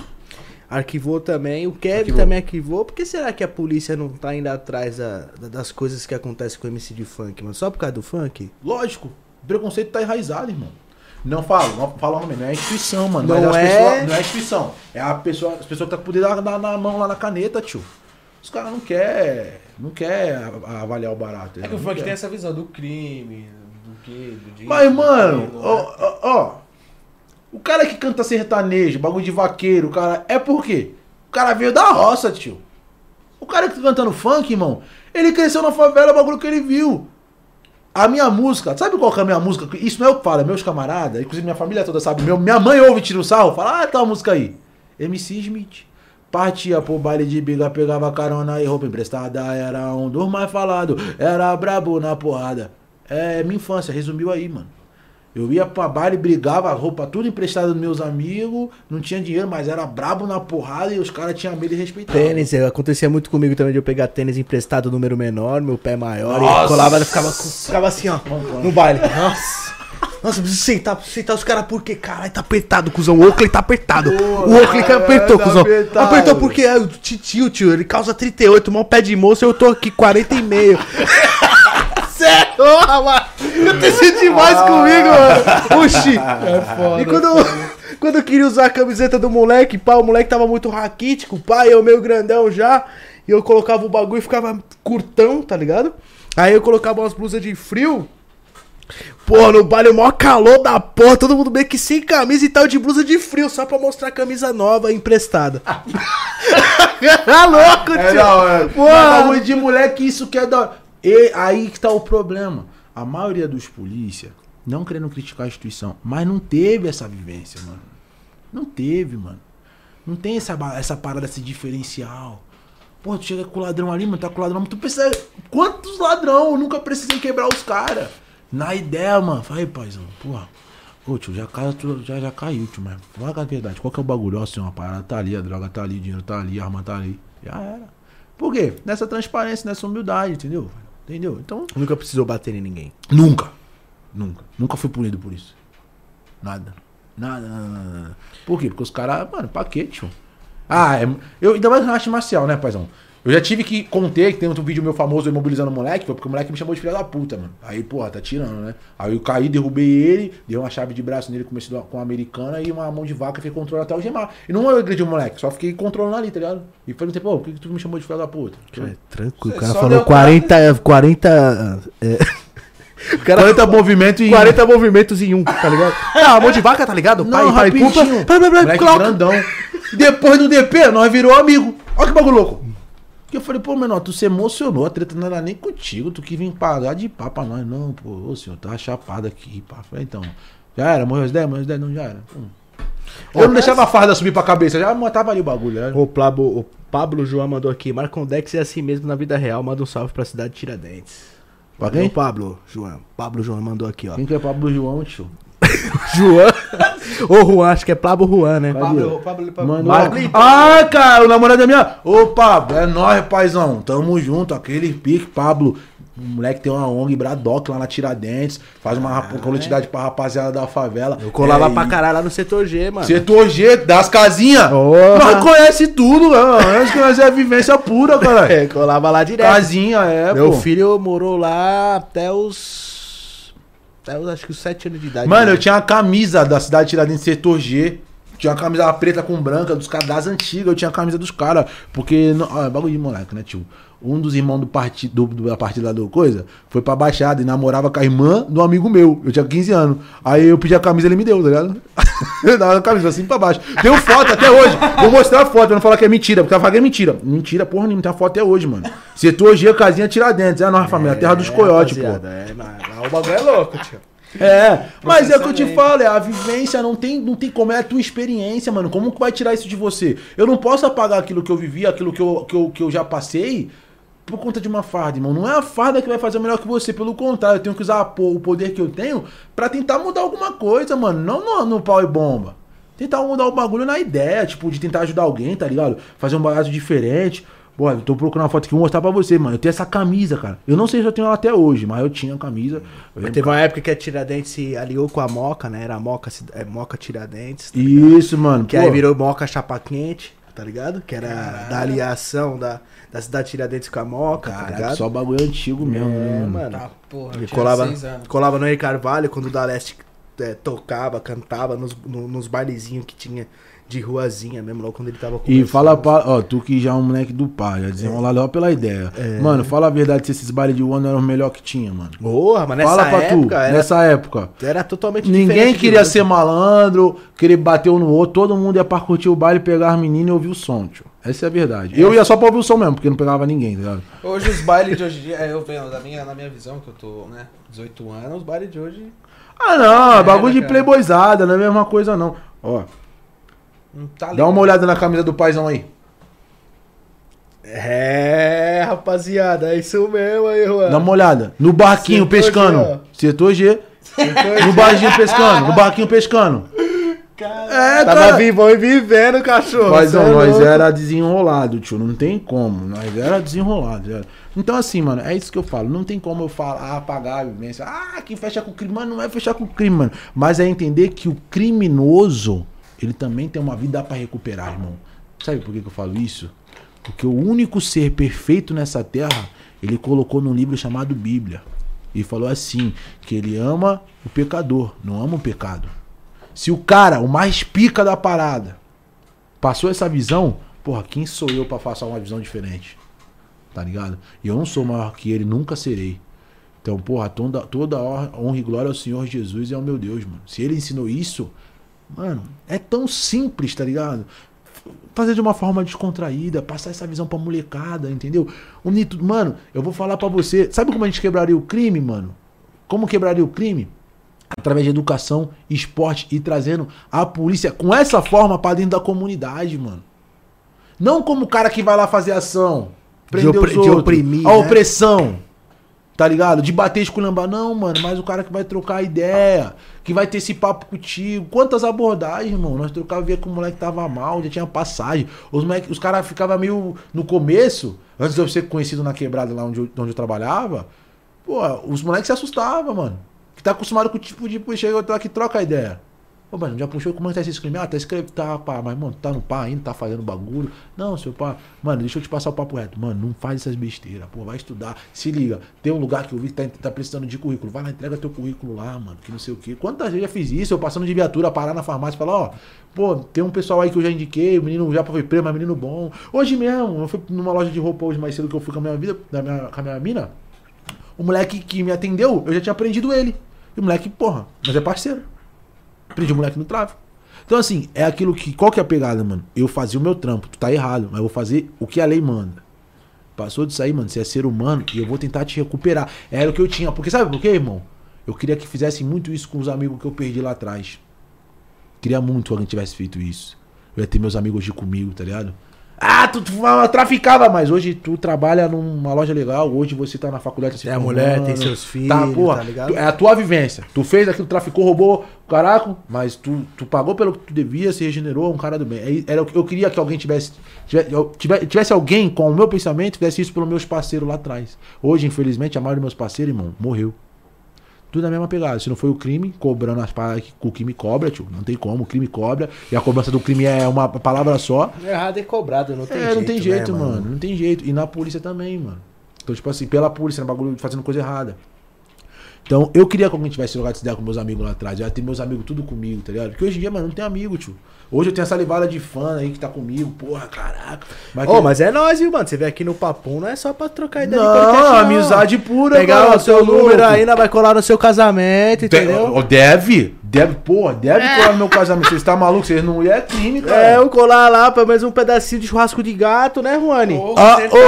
Speaker 1: arquivou também, o Kevin
Speaker 3: Arquivou.
Speaker 1: também arquivou. Por que será que a polícia não tá indo atrás da- da- das coisas que acontecem com o MC de funk, mano? Só por causa do funk?
Speaker 3: Lógico. O preconceito tá enraizado, irmão. Não falo, não falo o nome, não é instituição, mano.
Speaker 1: Não é-
Speaker 3: pessoas- não é instituição. É a pessoa, as pessoas que tá com o poder na, na, mão lá na caneta, tio. Os caras não querem Não quer avaliar o barato.
Speaker 2: É que o funk
Speaker 3: quer.
Speaker 2: tem essa visão do crime, do que, do disso,
Speaker 3: Mas, mano,
Speaker 2: né?
Speaker 3: ó, ó, o cara que canta sertanejo, bagulho de vaqueiro, o cara, é por quê? O cara veio da roça, tio. O cara que tá cantando funk, irmão, ele cresceu na favela, o bagulho que ele viu. A minha música, sabe qual que é a minha música? Isso não é eu que falo, é meus camaradas, inclusive minha família toda sabe. Meu, minha mãe ouve tira o sarro, fala, ah, tá a música aí. MC Smith. Partia pro baile de biga, pegava carona e roupa emprestada. Era um dos mais falados, era brabo na porrada. É minha infância, resumiu aí, mano. Eu ia pra baile, brigava, roupa tudo emprestada dos meus amigos, não tinha dinheiro, mas era brabo na porrada e os caras tinham medo e respeitavam.
Speaker 1: Tênis, é, acontecia muito comigo também de eu pegar tênis emprestado número menor, meu pé maior, e
Speaker 3: Nossa!
Speaker 1: colava, ficava, ficava assim, ó, no baile. Nossa! Nossa, preciso sentar, preciso sentar os caras porque, caralho, tá apertado, cuzão. O Oakley tá apertado. o Oakley que apertou,
Speaker 3: tá
Speaker 1: cuzão.
Speaker 3: apertado.
Speaker 1: Apertou porque é, o titio, tio, ele causa 38, mal pé de moço, eu tô aqui 40 e meio. Sério, mano. Eu tenho demais comigo, mano. Oxi.
Speaker 2: É foda.
Speaker 1: E quando eu, quando eu queria usar a camiseta do moleque, pá, o moleque tava muito raquítico, pá, eu meio grandão já. E eu colocava o bagulho e ficava curtão, tá ligado? Aí eu colocava umas blusas de frio. Pô, no baile, o maior calor da porra, todo mundo meio que sem camisa e tal, de blusa de frio, só pra mostrar a camisa nova emprestada. tá louco,
Speaker 3: É
Speaker 1: tio?
Speaker 3: da hora.
Speaker 1: Pô.
Speaker 3: Mas bagulho de moleque, isso que é da. E aí que tá o problema. A maioria dos polícia, não querendo criticar a instituição, mas não teve essa vivência, mano. Não teve, mano. Não tem essa, essa parada, esse diferencial. Pô, tu chega com o ladrão ali, mano, tá com o ladrão. Tu pensa, quantos ladrão? Eu nunca precisei quebrar os caras. Na ideia, mano. Falei, paizão, porra. Ô, tio, já, cai- já, já caiu, tio, mas fala a verdade. Qual que é o bagulho? Ó, assim, a parada tá ali, a droga tá ali, o dinheiro tá ali, a arma tá ali. Já era. Por quê? Nessa transparência, nessa humildade, entendeu? Entendeu? Então,
Speaker 1: Nunca precisou bater em ninguém.
Speaker 3: nunca. Nunca. Nunca fui punido por isso. Nada. Nada, nada, nada. nada. Por quê? Porque os caras, mano, pra quê, tio? Ah, é, eu ainda mais na arte marcial, né, paizão? Eu já tive que conter, que tem outro vídeo meu famoso imobilizando o moleque, foi porque o moleque me chamou de filha da puta, mano. Aí, porra, tá tirando, né? Aí eu caí, derrubei ele, dei uma chave de braço nele, comecei com a americana e uma mão de vaca, fiquei controlando até o gemar. E não eu agredi o moleque, só fiquei controlando ali, tá ligado? E perguntei, pô, por que, que tu me chamou de filha da puta?
Speaker 1: É, tranquilo, o cara
Speaker 2: só
Speaker 1: falou
Speaker 2: deu
Speaker 1: 40. 40. É. O cara
Speaker 3: 40 movimentos e.
Speaker 1: 40 movimentos em um, tá ligado? Ah, mão de vaca, tá ligado?
Speaker 3: Não,
Speaker 1: pai, pai,
Speaker 3: rapidinho.
Speaker 1: Pai, pai, pai,
Speaker 3: Moleque
Speaker 1: cloca.
Speaker 3: grandão. Depois do DP, nós virou amigo. Olha que bagulho louco. Que eu falei, pô, menor, tu se emocionou, a treta não era nem contigo, tu que vem pagar de pá pra nós. Não, pô, ô senhor, tá chapado aqui, pá. Falei, então, já era, morreu as 10, morreu as 10, não, já era. Pum. Eu não deixava a farda subir pra cabeça, já matava ali o bagulho, né?
Speaker 1: O, Plabo, o Pablo João mandou aqui. Marcondex é assim mesmo na vida real. Manda um salve pra cidade de Tiradentes.
Speaker 3: Pra
Speaker 1: O
Speaker 3: quem?
Speaker 1: Pablo João. Pablo João mandou aqui, ó.
Speaker 3: Quem que é Pablo João, tio?
Speaker 1: João. Ou Juan, acho que é Pablo Juan, né?
Speaker 2: Pablo, Pablo, Pablo,
Speaker 3: ah, cara, o namorado da minha. Ô, Pablo, é nóis, paizão. Tamo junto, aquele pique, Pablo. O moleque tem uma ONG Bradock lá na Tiradentes. Faz uma rap- coletividade pra rapaziada da favela.
Speaker 1: Eu colava
Speaker 3: É,
Speaker 1: pra
Speaker 3: e-
Speaker 1: caralho lá no setor G, mano.
Speaker 3: Setor G das casinhas.
Speaker 1: Porra.
Speaker 3: Nós conhece tudo, mano. Nós conhece a vivência pura, cara.
Speaker 1: É, colava lá direto.
Speaker 3: Casinha, é,
Speaker 1: Meu
Speaker 3: pô.
Speaker 1: filho morou lá até os. Até os, acho que os 7 anos de idade.
Speaker 3: Mano,
Speaker 1: né?
Speaker 3: eu tinha uma camisa da cidade de Tiradentes Setor G. Tinha uma camisa preta com branca dos caras das antigas. Eu tinha a camisa dos caras. Porque. não- Ah, é bagulho de moleque, né, tio? Um dos irmãos do partido, do, da partida do coisa foi pra Baixada e namorava com a irmã do amigo meu. Eu tinha 15 anos. Aí eu pedi a camisa ele me deu, tá ligado? eu dava a camisa assim pra baixo. Tenho foto até hoje. Vou mostrar a foto pra não falar que é mentira. Porque falei que é mentira. Mentira, porra nenhuma. Tem a foto até hoje, mano. Setor G, casinha Tiradentes. É a nossa família. A terra dos coiotes, pô.
Speaker 1: rapaziada, É, mas, mas o bagulho é louco, tio.
Speaker 3: É, mas é o que eu te falo, é a vivência, não tem, não tem como, é a tua experiência, mano. Como que vai tirar isso de você? Eu não posso apagar aquilo que eu vivi, aquilo que eu, que eu, que eu já passei, por conta de uma farda, irmão. Não é a farda que vai fazer melhor que você, pelo contrário, eu tenho que usar o poder que eu tenho pra tentar mudar alguma coisa, mano. Não no, no pau e bomba. Tentar mudar o bagulho na ideia, tipo, de tentar ajudar alguém, tá ligado? Fazer um barato diferente. Pô, eu tô procurando uma foto aqui, vou mostrar pra você, mano. Eu tenho essa camisa, cara. Eu não sei se eu tenho ela até hoje, mas eu tinha a camisa. Lembro
Speaker 1: teve uma época que a Tiradentes se aliou com a Moca, né? Era a Moca, é, Moca Tiradentes.
Speaker 3: Isso, mano.
Speaker 1: Que
Speaker 3: pô.
Speaker 1: aí virou Moca Chapa Quente, tá ligado? Que era da aliação da, da cidade de Tiradentes com a Moca, tá ligado?
Speaker 3: só bagulho antigo mesmo, né,
Speaker 1: É,
Speaker 3: mano?
Speaker 1: mano.
Speaker 2: Tá, porra,
Speaker 1: Ele colava, colava no Henrique Carvalho, quando o da Leste é, tocava, cantava nos, no- nos bailezinhos que tinha de ruazinha mesmo, logo quando ele tava
Speaker 3: E
Speaker 1: começando.
Speaker 3: fala pra. Ó, tu que já é um moleque do pai, já desenrolado ó pela ideia.
Speaker 1: É.
Speaker 3: Mano, fala a verdade se esses bailes de One eram os melhores que tinha, mano.
Speaker 1: Porra, mas nessa
Speaker 3: fala pra tu,
Speaker 1: era,
Speaker 3: nessa época.
Speaker 1: era totalmente
Speaker 3: Ninguém queria ser malandro, querer bater um no outro, todo mundo ia pra curtir o baile, pegar as meninas e ouvir o som, tio. Essa é a verdade. Eu ia só pra ouvir o som mesmo, porque não pegava ninguém, tá ligado?
Speaker 2: Hoje os bailes de hoje em dia, é, eu venho da minha, na minha visão, que eu tô, né, 18 anos, os bailes de hoje
Speaker 3: Ah, não,
Speaker 2: É,
Speaker 3: bagulho de playboyzada, não é a mesma coisa não. Ó,
Speaker 2: não tá
Speaker 3: dá uma olhada na camisa do paizão aí.
Speaker 1: É, rapaziada, é isso mesmo aí, Juan.
Speaker 3: Dá uma olhada. No barquinho
Speaker 1: Setor G,
Speaker 3: pescando. Setor G. No barquinho pescando. No barquinho pescando. É,
Speaker 1: Tava
Speaker 3: cara.
Speaker 1: vivão e vivendo, cachorro.
Speaker 3: Paizão,
Speaker 1: Cê é
Speaker 3: nós
Speaker 1: louco.
Speaker 3: era desenrolado, tio. Não tem como. Nós era desenrolado. era. Então, assim, mano, é isso que eu falo. Não tem como eu falar, apagar a vivência. Ah, quem fecha com o crime. Mano, não é fechar com o crime, mano. Mas é entender que o criminoso, ele também tem uma vida pra recuperar, irmão. Sabe por que, que eu falo isso? Porque o único ser perfeito nessa terra, ele colocou num livro chamado Bíblia. E falou assim: que ele ama o pecador, não ama o pecado. Se o cara, o mais pica da parada, passou essa visão, porra, quem sou eu pra passar uma visão diferente? Tá ligado? E eu não sou maior que ele, nunca serei. Então, porra, toda, toda honra e glória ao Senhor Jesus e ao meu Deus, mano. Se ele ensinou isso, mano, é tão simples, tá ligado? Fazer de uma forma descontraída, passar essa visão pra molecada, entendeu? Unir tudo. Mano, eu vou falar pra você. Sabe como a gente quebraria o crime, mano? Como quebraria o crime? Através de educação, esporte e trazendo a polícia com essa forma pra dentro da comunidade, mano. Não como o cara que vai lá fazer ação. Prender
Speaker 1: opri-
Speaker 3: os
Speaker 1: de
Speaker 3: outros,
Speaker 1: oprimir,
Speaker 3: A
Speaker 1: né?
Speaker 3: opressão. Tá ligado? De bater esculhambar. Não, mano, mas o cara que vai trocar ideia, que vai ter esse papo contigo. Quantas abordagens, irmão? Nós trocava via que o moleque tava mal, já tinha passagem. Os, moleque, os caras ficavam meio no começo, antes de eu ser conhecido na quebrada lá onde eu, onde eu trabalhava. Pô, os moleques se assustavam, mano. Que tá acostumado com o tipo de pô, chega eu tô aqui troca ideia. Ô, mano, já puxou como é que tá esse crime? Ah, tá escrevendo, tá, pá, mas, mano, tá no pá ainda, tá fazendo bagulho. Não, seu pá, mano, deixa eu te passar o papo reto. Mano, não faz essas besteiras, pô, vai estudar. Se liga, tem um lugar que eu vi que tá, tá precisando de currículo. Vai lá, entrega teu currículo lá, mano, que não sei o quê. Quantas vezes eu já fiz isso? Eu passando de viatura, parar na farmácia e falar, ó, pô, tem um pessoal aí que eu já indiquei, o menino já foi preso, mas menino bom. Hoje mesmo, eu fui numa loja de roupa hoje mais cedo que eu fui com a minha vida, da minha, com a minha mina. O moleque que me atendeu, eu já tinha aprendido ele. E o moleque, porra, mas é parceiro. Aprendi o moleque no tráfico. Então, assim, é aquilo que. Qual que é a pegada, mano? Eu fazia o meu trampo. Tu tá errado, mas eu vou fazer o que a lei manda. Passou disso aí, mano. Você é ser humano e eu vou tentar te recuperar. Era o que eu tinha. Porque sabe por quê, irmão? Eu queria que fizessem muito isso com os amigos que eu perdi lá atrás. Queria muito que alguém tivesse feito isso. Eu ia ter meus amigos hoje comigo, tá ligado? Ah, tu, tu traficava, mas hoje tu trabalha numa loja legal, hoje você tá na faculdade, tá se
Speaker 1: Tem a mulher, tem seus filhos,
Speaker 3: tá, porra,
Speaker 1: tá ligado?
Speaker 3: tu- é a tua vivência. Tu fez aquilo, traficou, roubou, caraca, mas tu, tu pagou pelo que tu devia, se regenerou, é um cara do bem. Aí Era, o que eu queria que alguém tivesse, tivesse, tivesse alguém com o meu pensamento, fizesse isso pelos meus parceiros lá atrás. Hoje, infelizmente, a maioria dos meus parceiros, irmão, morreu. Tudo na mesma pegada. Se não foi o crime, cobrando as paradas que o crime cobra, tio. Não tem como, o crime cobra. E a cobrança do crime é uma palavra só.
Speaker 1: Errado é cobrado, não tem
Speaker 3: é,
Speaker 1: jeito.
Speaker 3: não tem jeito,
Speaker 1: né,
Speaker 3: mano. Não tem jeito. E na polícia também, mano. Então, tipo assim, pela polícia, no bagulho fazendo coisa errada. Então, eu queria que alguém tivesse lugar de ideia com meus amigos lá atrás. Eu ia ter meus amigos tudo comigo, tá ligado? Porque hoje em dia, mano, não tem amigo, tio. Hoje eu tenho essa levada de fã aí que tá comigo. Porra, caraca. Mas,
Speaker 1: Ô,
Speaker 3: que-
Speaker 1: mas é nóis, viu, mano? Você vê aqui no Papum, não é só pra trocar ideia de
Speaker 3: Não,
Speaker 1: podcast,
Speaker 3: amizade pura,
Speaker 1: Pegar
Speaker 3: cara,
Speaker 1: o seu
Speaker 3: tá
Speaker 1: número
Speaker 3: louco.
Speaker 1: aí, nós vai colar no seu casamento, entendeu?
Speaker 3: Te- Deve, deve, porra, deve colar no meu casamento. Vocês tá maluco? Vocês não iam é crime, cara.
Speaker 1: É, eu colar lá pelo menos um pedacinho de churrasco de gato, né, Juani? Ó,
Speaker 2: certeza.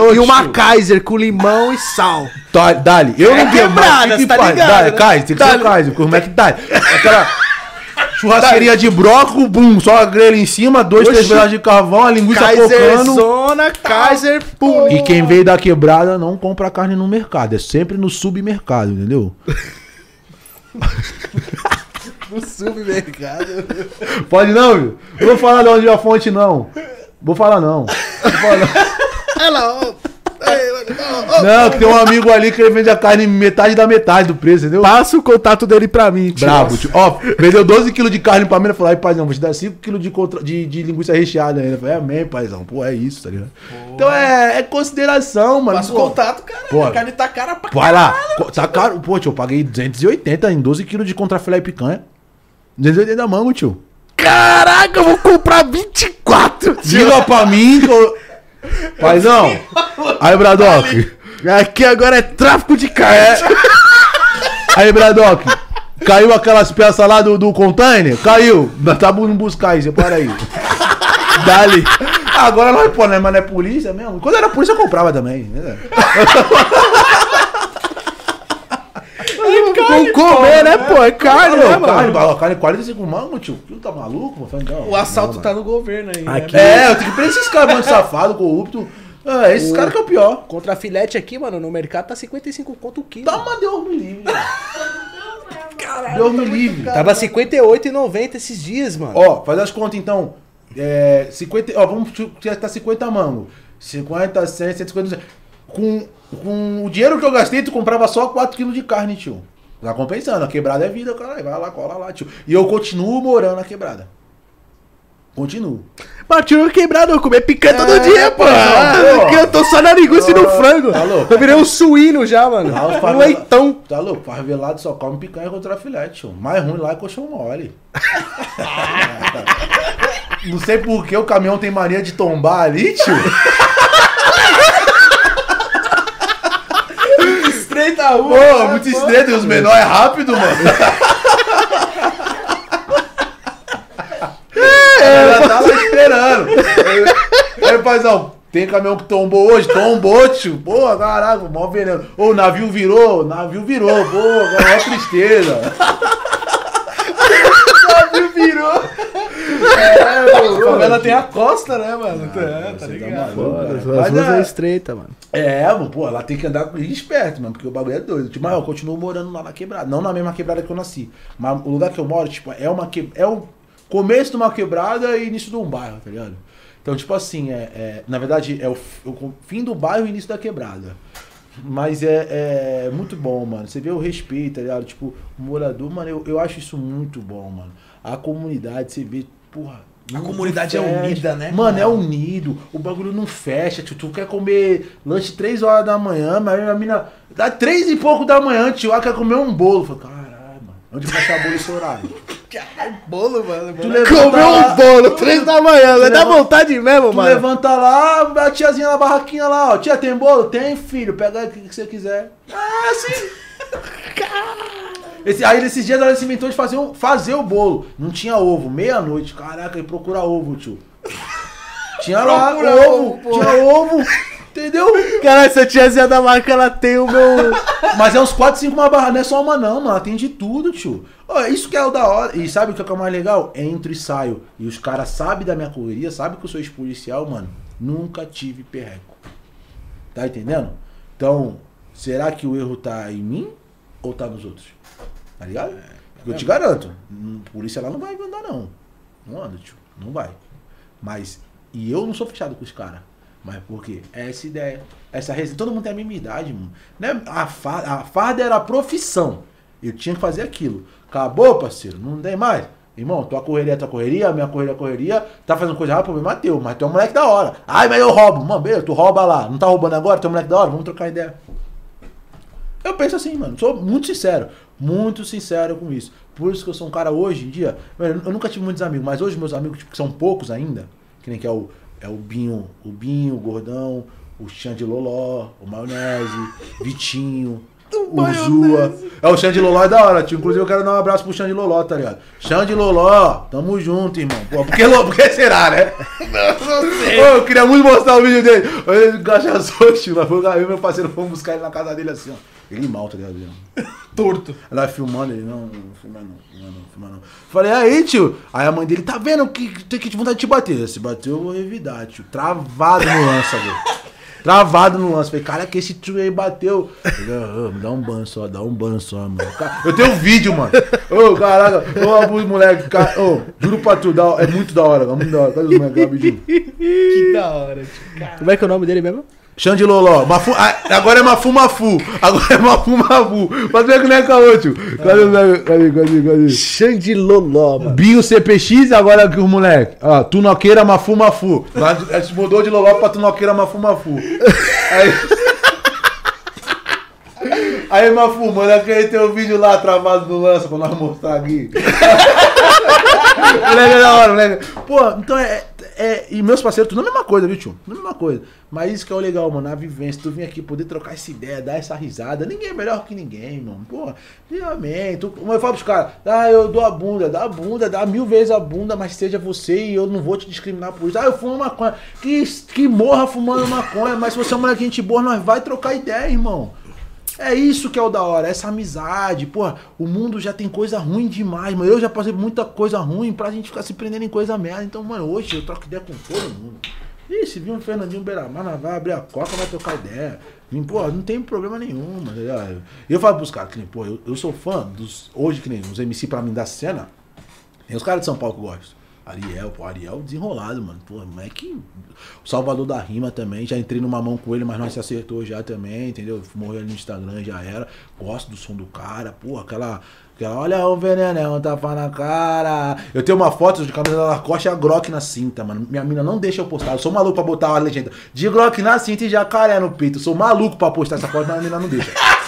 Speaker 1: ó,
Speaker 3: Ô,
Speaker 1: e uma
Speaker 3: tio.
Speaker 1: Kaiser com limão e sal.
Speaker 3: Tá, Dali, eu
Speaker 1: É
Speaker 3: não
Speaker 1: cê tá ligado,
Speaker 3: Dali,
Speaker 1: né?
Speaker 3: Kaiser, tem que ser
Speaker 1: Dali.
Speaker 3: o Kaiser, como é que tá? Aquela churrasqueria de broco, bum, só a grelha em cima, dois, três
Speaker 1: Oxi.
Speaker 3: pedaços de carvão, a linguiça
Speaker 1: Kaiser
Speaker 3: focando.
Speaker 1: Zona, Kaiser pum.
Speaker 3: E quem veio da quebrada não compra carne no mercado, é sempre no submercado, entendeu?
Speaker 1: no supermercado.
Speaker 3: Pode não, viu? Eu vou falar de onde é a fonte, não. Vou falar não. Vou falar não
Speaker 1: lá, ó. Aí, mano.
Speaker 3: Não, que tem um amigo ali que ele vende a carne metade da metade do preço, entendeu?
Speaker 1: Passa o contato dele pra mim, tio.
Speaker 3: Brabo, tio. Ó, vendeu 12 quilos de carne pra mim. Ele falou, aí, paizão, vou te dar 5 quilos de, contra... de, de linguiça recheada ainda. Eu falei, amém, paizão. Pô, é isso, tá ligado? Então é, é consideração, mano.
Speaker 2: Passa o
Speaker 3: Pô,
Speaker 2: contato, cara.
Speaker 3: Pô.
Speaker 2: A carne tá cara pra
Speaker 3: Vai lá. Tá caro. Pô, tio, eu paguei 280 em 12 quilos de contrafilé e picanha. 280 mango, tio.
Speaker 1: Caraca, eu vou comprar 24, tio.
Speaker 3: Diga pra mim que eu... Paizão. Aí, Bradock.
Speaker 1: Aqui agora é tráfico de carne.
Speaker 3: Aí, Bradock. Caiu aquelas peças lá do, do container? Caiu. Tá indo buscar aí, separa aí. Dali. Agora nós, pô, né, mas não é polícia mesmo? Quando era polícia eu comprava também. né?
Speaker 1: Vamos comer, né, pô? É carne, né,
Speaker 3: Carne,
Speaker 1: mano?
Speaker 3: carne, carne 45 mango, tio. Tu tá maluco? Falei, não,
Speaker 2: O assalto
Speaker 3: não,
Speaker 2: tá no governo aí.
Speaker 1: Aqui-
Speaker 2: Né?
Speaker 3: É, eu tenho que prender esses caras, mano, safado, corrupto. É, esses caras que é o pior.
Speaker 1: Contra filete aqui, mano, no mercado tá 55 conto o quilo.
Speaker 3: Dá uma Deus me livre. Caralho. Deus me livre.
Speaker 1: Tava 58,90 esses dias, mano.
Speaker 3: Ó, faz as contas então. É, 50, ó, vamos gastar 50 mango. 50, 100, 150. Com, com o dinheiro que eu gastei, tu comprava só 4 kg de carne, tio. Tá compensando. A quebrada é vida, caralho. Vai lá, cola lá, tio. E eu continuo morando na quebrada. Continuo.
Speaker 1: Bateu quebrado, eu comer picanha todo
Speaker 3: É,
Speaker 1: dia, pô.
Speaker 3: pô.
Speaker 1: Porque eu tô só na linguiça e no
Speaker 3: Tá
Speaker 1: frango.
Speaker 3: louco.
Speaker 1: Eu virei um suíno já, mano.
Speaker 3: Os
Speaker 1: Um
Speaker 3: favela-
Speaker 1: leitão.
Speaker 3: Tá louco? Favelado só come picanha contra filete, tio. Mais ruim lá é colchão mole. Não sei por que o caminhão tem mania de tombar ali, tio.
Speaker 2: Rua.
Speaker 3: Pô, muito estreito e os menores é rápido, mano. É, tá lá esperando. Aí, paizão, tem caminhão que tombou hoje? Tombou, tio. Pô, caraca, mó veneno. Ô, o navio virou, navio virou. Pô, mó tristeza.
Speaker 2: Virou. É, favela tem a costa, né, mano? é, tá
Speaker 3: você tá
Speaker 2: ligado?
Speaker 1: Foda, as
Speaker 3: Mas
Speaker 1: ruas
Speaker 3: é-
Speaker 1: é estreita, mano.
Speaker 3: É, mano, pô, ela tem que andar com- esperto, mano, porque o bagulho é doido. Tipo, mas eu continuo morando lá na quebrada. Não na mesma quebrada que eu nasci. Mas o lugar que eu moro, tipo, é uma que... é o começo de uma quebrada e início de um bairro, tá ligado? Então, tipo assim, é, é- na verdade, é o, o fim do bairro e início da quebrada. Mas é, é muito bom, mano. Você vê o respeito, tá ligado? Tipo, o morador, mano, eu, eu acho isso muito bom, mano. A comunidade, você vê, porra.
Speaker 2: A comunidade é
Speaker 3: fecha.
Speaker 2: unida, né,
Speaker 3: Mano, é unido. O bagulho não fecha. Tu, tu quer comer lanche 3 horas da manhã, mas a mina. Dá 3 e pouco da manhã, tio. Ela quer comer um bolo. Mano. Onde vai achar bolo esse horário?
Speaker 2: Caralho, bolo, mano.
Speaker 3: Tu
Speaker 1: Comeu
Speaker 3: lá-
Speaker 1: um bolo, três da manhã, dar
Speaker 3: leva-
Speaker 1: vontade mesmo,
Speaker 3: Tu
Speaker 1: mano.
Speaker 3: levanta lá, a tiazinha na barraquinha lá, ó. Tia, tem bolo? Tem, filho. Pega aí o que você quiser. Ah, sim. Esse, aí, nesses dias, ela se inventou de fazer, um, fazer o bolo. Não tinha ovo. Meia-noite. Caraca, ele procura ovo, tio. Tinha lá
Speaker 2: Procura
Speaker 3: ovo.
Speaker 2: ovo, pô.
Speaker 3: tinha ovo. Entendeu?
Speaker 1: Caralho, essa tiazinha da marca, ela tem o meu...
Speaker 3: Mas é uns 4, 5 uma barra, não é só uma não, mano. Ela tem de tudo, tio. Ó, isso que é o da hora. E sabe o que é o mais legal? Entro e saio. E os caras sabem da minha correria, sabem que eu sou ex-policial, mano. Nunca tive perreco. Tá entendendo? Então, será que o erro tá em mim ou tá nos outros? Tá ligado? Porque eu te garanto, hum, polícia lá não vai andar, não. Não anda, tio. Não vai. Mas, e eu não sou fechado com os caras. Mas por quê? É essa ideia. Essa resenha. Todo mundo tem a mesma idade, mano. Né? A, fa a farda era a profissão. Eu tinha que fazer aquilo. Acabou, parceiro. Não tem mais. Irmão, tua correria é tua correria, minha correria é correria. Tá fazendo coisa errada, problema é teu. Mas tu é um moleque da hora. Ai, mas eu roubo. Mano, beleza, tu rouba lá. Não tá roubando agora? Tu é um moleque da hora? Vamos trocar ideia. Eu penso assim, mano. Sou muito sincero. Muito sincero com isso. Por isso que eu sou um cara hoje em dia. eu nunca tive muitos amigos, mas hoje meus amigos, tipo, que são poucos ainda, que nem que é o, é o Binho, o Binho, o Gordão, o Xande Loló, o Maionese, Vitinho. O Zua. É o Xande Loló é da hora, tio. Inclusive eu quero dar um abraço pro Xande Loló, tá ligado? Xande Loló, tamo junto, irmão. Pô, por que, Lô- por que será, né? Ô, eu queria muito mostrar o vídeo dele. Ele gachaçou, tio. Lá foi e meu parceiro fomos buscar ele na casa dele assim, ó. Ele mal, tá ligado? Ele-
Speaker 2: Torto.
Speaker 3: Ela filmando, ele, não, não filma não, filma não, filma não. Falei, aí, tio. Aí a mãe dele, tá vendo que tem que te vontade de te bater. Se bater, eu vou revidar, tio. Travado no lance, sabe? Travado no lance. Falei, cara, que esse tio aí bateu. Falei, "Ah, me dá um ban só, dá um ban só, mano. Eu tenho um vídeo, mano. Ô, caraca, ô, abuso, moleque. Cara, ô, juro pra tu, é muito da hora, é muito da hora. Cadê os moleques lá?
Speaker 2: Que da hora, tio. Cara.
Speaker 1: Como é que é o nome dele mesmo?
Speaker 3: Xande Loló. Mafu, ah, agora é Mafumafu. Agora é Mafumafu. Mas ver que não é caô. Cadê, cadê, cadê, cadê? cadê?
Speaker 1: Xande Loló, mano.
Speaker 3: Bio CPX, agora aqui os moleque. Ó, Tunoqueira Mafumafu. A gente mudou de Loló pra Tunoqueira Mafumafu. Aí. Aí, Mafu, manda aquele teu vídeo lá travado no lança pra nós mostrar aqui. moleque é da hora, moleque. Pô, então é, é. E meus parceiros, tudo a mesma coisa, viu, tio? Tudo a mesma coisa. Mas isso que é o legal, mano, a vivência. Tu vir aqui poder trocar essa ideia, dar essa risada. Ninguém é melhor que ninguém, mano. Pô, realmente. Tu, eu falo pros caras, ah, eu dou a bunda, dá a bunda, dá mil vezes a bunda, mas seja você e eu não vou te discriminar por isso. Ah, eu fumo maconha. Que, que morra fumando maconha, mas se você é uma gente boa, nós vai trocar ideia, irmão. É isso que é o da hora, essa amizade. Pô, o mundo já tem coisa ruim demais, mano. Eu já passei muita coisa ruim pra gente ficar se prendendo em coisa merda. Então, mano, hoje eu troco ideia com todo mundo. Ih, se vir um Fernandinho Beiramar, vai abrir a coca, vai trocar ideia. E, pô, não tem problema nenhum, mano. Eu, eu falo pros caras que nem, pô, eu, eu sou fã dos. Hoje, que nem os MC pra mim da cena. Tem os caras de São Paulo que gosto. Ariel, pô, Ariel desenrolado, mano. Pô, moleque. O Salvador da Rima também. Já entrei numa mão com ele, mas nós se acertou já também, entendeu? Morreu ali no Instagram, já era. Gosto do som do cara, pô, aquela. aquela olha o veneno, um tapa na cara. Eu tenho uma foto de camisa da Lacoste e a Grok na cinta, mano. Minha mina não deixa eu postar. Eu sou maluco pra botar a legenda de Grok na cinta e jacaré no peito. Eu sou maluco pra postar essa foto, mas a mina não deixa.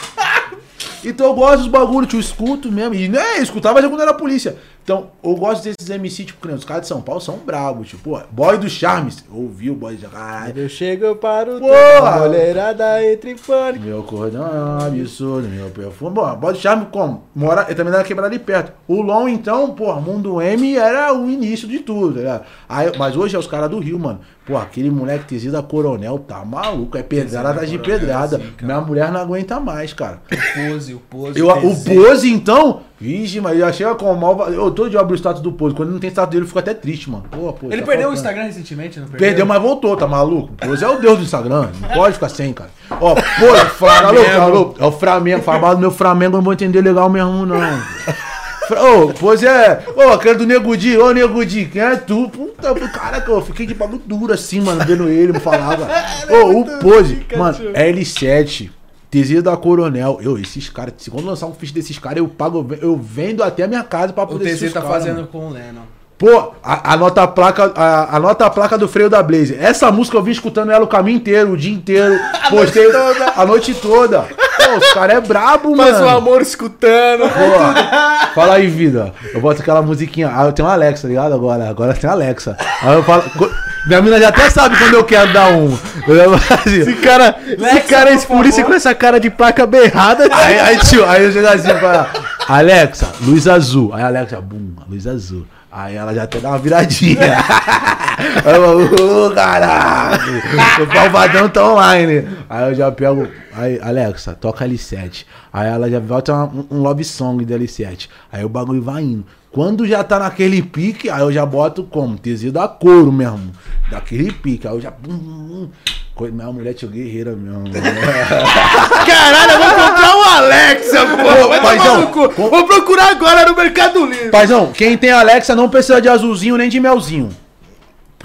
Speaker 3: Então eu gosto dos bagulhos, tio, escuto mesmo. E não é, eu escutava já quando era polícia. Então, eu gosto desses MC, tipo, que os caras de São Paulo são bravos, tipo, pô, boy do Charmes. Ouviu o boy de caralho.
Speaker 1: Eu chego para o
Speaker 3: Porra!
Speaker 1: mulherada entre pânico.
Speaker 3: Meu cordão é um absurdo, meu perfume. Bom, boy do Charme como? Mora, eu também era quebrado ali perto. O Long, então, pô, Mundo M era o início de tudo, tá ligado? Aí, mas hoje é os caras do Rio, mano. Pô, aquele moleque Tesido da Coronel tá maluco. É pedrada atrás de
Speaker 2: Coronel,
Speaker 3: pedrada. Minha mulher não aguenta mais, cara.
Speaker 2: O pose, o pose.
Speaker 3: Eu, o. Pose, então, vixe, mas já chega com mal. Eu todo dia abro o status do Pose. Quando não tem status dele, eu fico até triste, mano. Pô, Pose,
Speaker 2: Ele
Speaker 3: tá
Speaker 2: perdeu o
Speaker 3: faltando.
Speaker 2: Instagram recentemente, não perdeu?
Speaker 3: Perdeu, mas voltou, tá maluco? Pose é o deus do Instagram. Não pode ficar sem, cara. Ó, Pose, Flamengo. Tá louco? É o Flamengo. Fala do meu Flamengo, eu não vou entender legal mesmo, não. Ô, Pose é. Ô, aquele do Negudi, ô Negudi, quem é tu? Puta, caraca, eu fiquei de bagulho duro assim, mano, vendo ele, me falava. Ô, o Pose, mano, L7. Tesia da Coronel. Eu, esses caras, se quando lançar um ficha desses caras, eu pago, eu vendo até a minha casa pra
Speaker 2: O
Speaker 3: poder
Speaker 2: TZ
Speaker 3: os
Speaker 2: tá
Speaker 3: caras,
Speaker 2: fazendo
Speaker 3: mano.
Speaker 2: com o Lennon.
Speaker 3: Pô, a- a placa, a- a placa do freio da Blaze. Essa música eu vim escutando ela o caminho inteiro, o dia inteiro. Postei a noite toda. Pô, os caras é brabo,
Speaker 1: Mas
Speaker 3: mano.
Speaker 1: o amor escutando.
Speaker 3: Pô, fala aí, vida. Eu boto aquela musiquinha. Ah, eu tenho uma Alexa, ligado? Agora, agora tem Alexa. Aí eu falo. Minha mina já até sabe quando eu quero dar um.
Speaker 1: Esse cara, esse
Speaker 2: Lexa,
Speaker 1: cara é
Speaker 2: por
Speaker 1: polícia com essa cara de placa berrada.
Speaker 3: Aí, aí, tio, aí eu chego assim pra Alexa, luz azul. Aí a Alexa, bum, luz azul. Aí ela já até dá uma viradinha. Aí eu falo, ô caralho, o Palvadão tá online. Aí eu já pego, aí Alexa, toca L7. Aí ela já bota um, um love song do L7. Aí o bagulho vai indo. Quando já tá naquele pique, aí eu já boto como? Tecido da couro mesmo. Daquele pique. Aí eu já. Bum, Minha mulher tinha guerreira mesmo.
Speaker 1: Caralho, eu vou comprar um Alexa, pô. Vai
Speaker 3: paizão,
Speaker 1: cu. Vou procurar agora no Mercado Livre.
Speaker 3: Paizão, quem tem Alexa não precisa de azulzinho nem de melzinho.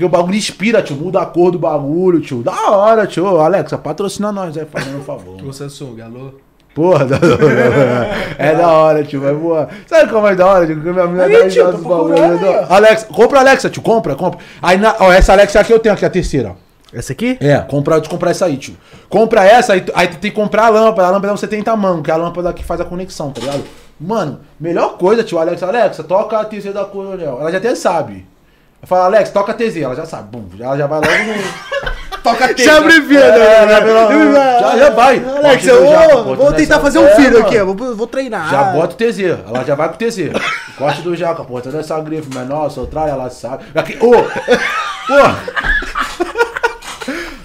Speaker 3: Porque o bagulho inspira, tio. Muda a cor do bagulho, tio. Da hora, tio. Alexa, patrocina nós aí, fazendo um favor.
Speaker 2: O Samsung, alô?
Speaker 3: Porra, da é da hora, tio. Vai voar. Sabe como é da hora, tio? Que minha
Speaker 1: Aí,
Speaker 3: dá
Speaker 1: tio,
Speaker 3: risada
Speaker 1: tô
Speaker 3: dos bagulhos. Alexa, compra a Alexa, tio. Compra, compra. Aí, na, ó, essa Alexa aqui eu tenho aqui, a terceira.
Speaker 1: Essa aqui?
Speaker 3: É, compra, de comprar essa aí, tio. Compra essa, aí, tu- aí tu tem que comprar a lâmpada. A lâmpada você tem tamanho, que é a lâmpada que faz a conexão, tá ligado? Mano, melhor coisa, tio. Alexa, Alexa, toca a TZ da Coronel. Ela já até sabe. Eu falo, Alexa, toca TZ. Ela já sabe. Bum, já, ela já vai logo no.
Speaker 2: Toca a
Speaker 1: Se abrevia,
Speaker 3: É,
Speaker 1: né?
Speaker 3: já, já, já, já vai.
Speaker 1: Alex, eu
Speaker 3: já,
Speaker 1: vou, vou tentar fazer um
Speaker 3: É,
Speaker 1: filho
Speaker 3: mano.
Speaker 1: aqui. Vou, vou treinar.
Speaker 3: Já bota o TZ, ela já vai pro TZ. Corte do jaca, pô, toda essa grife menor, soltar, ela sabe. Aqui, ô!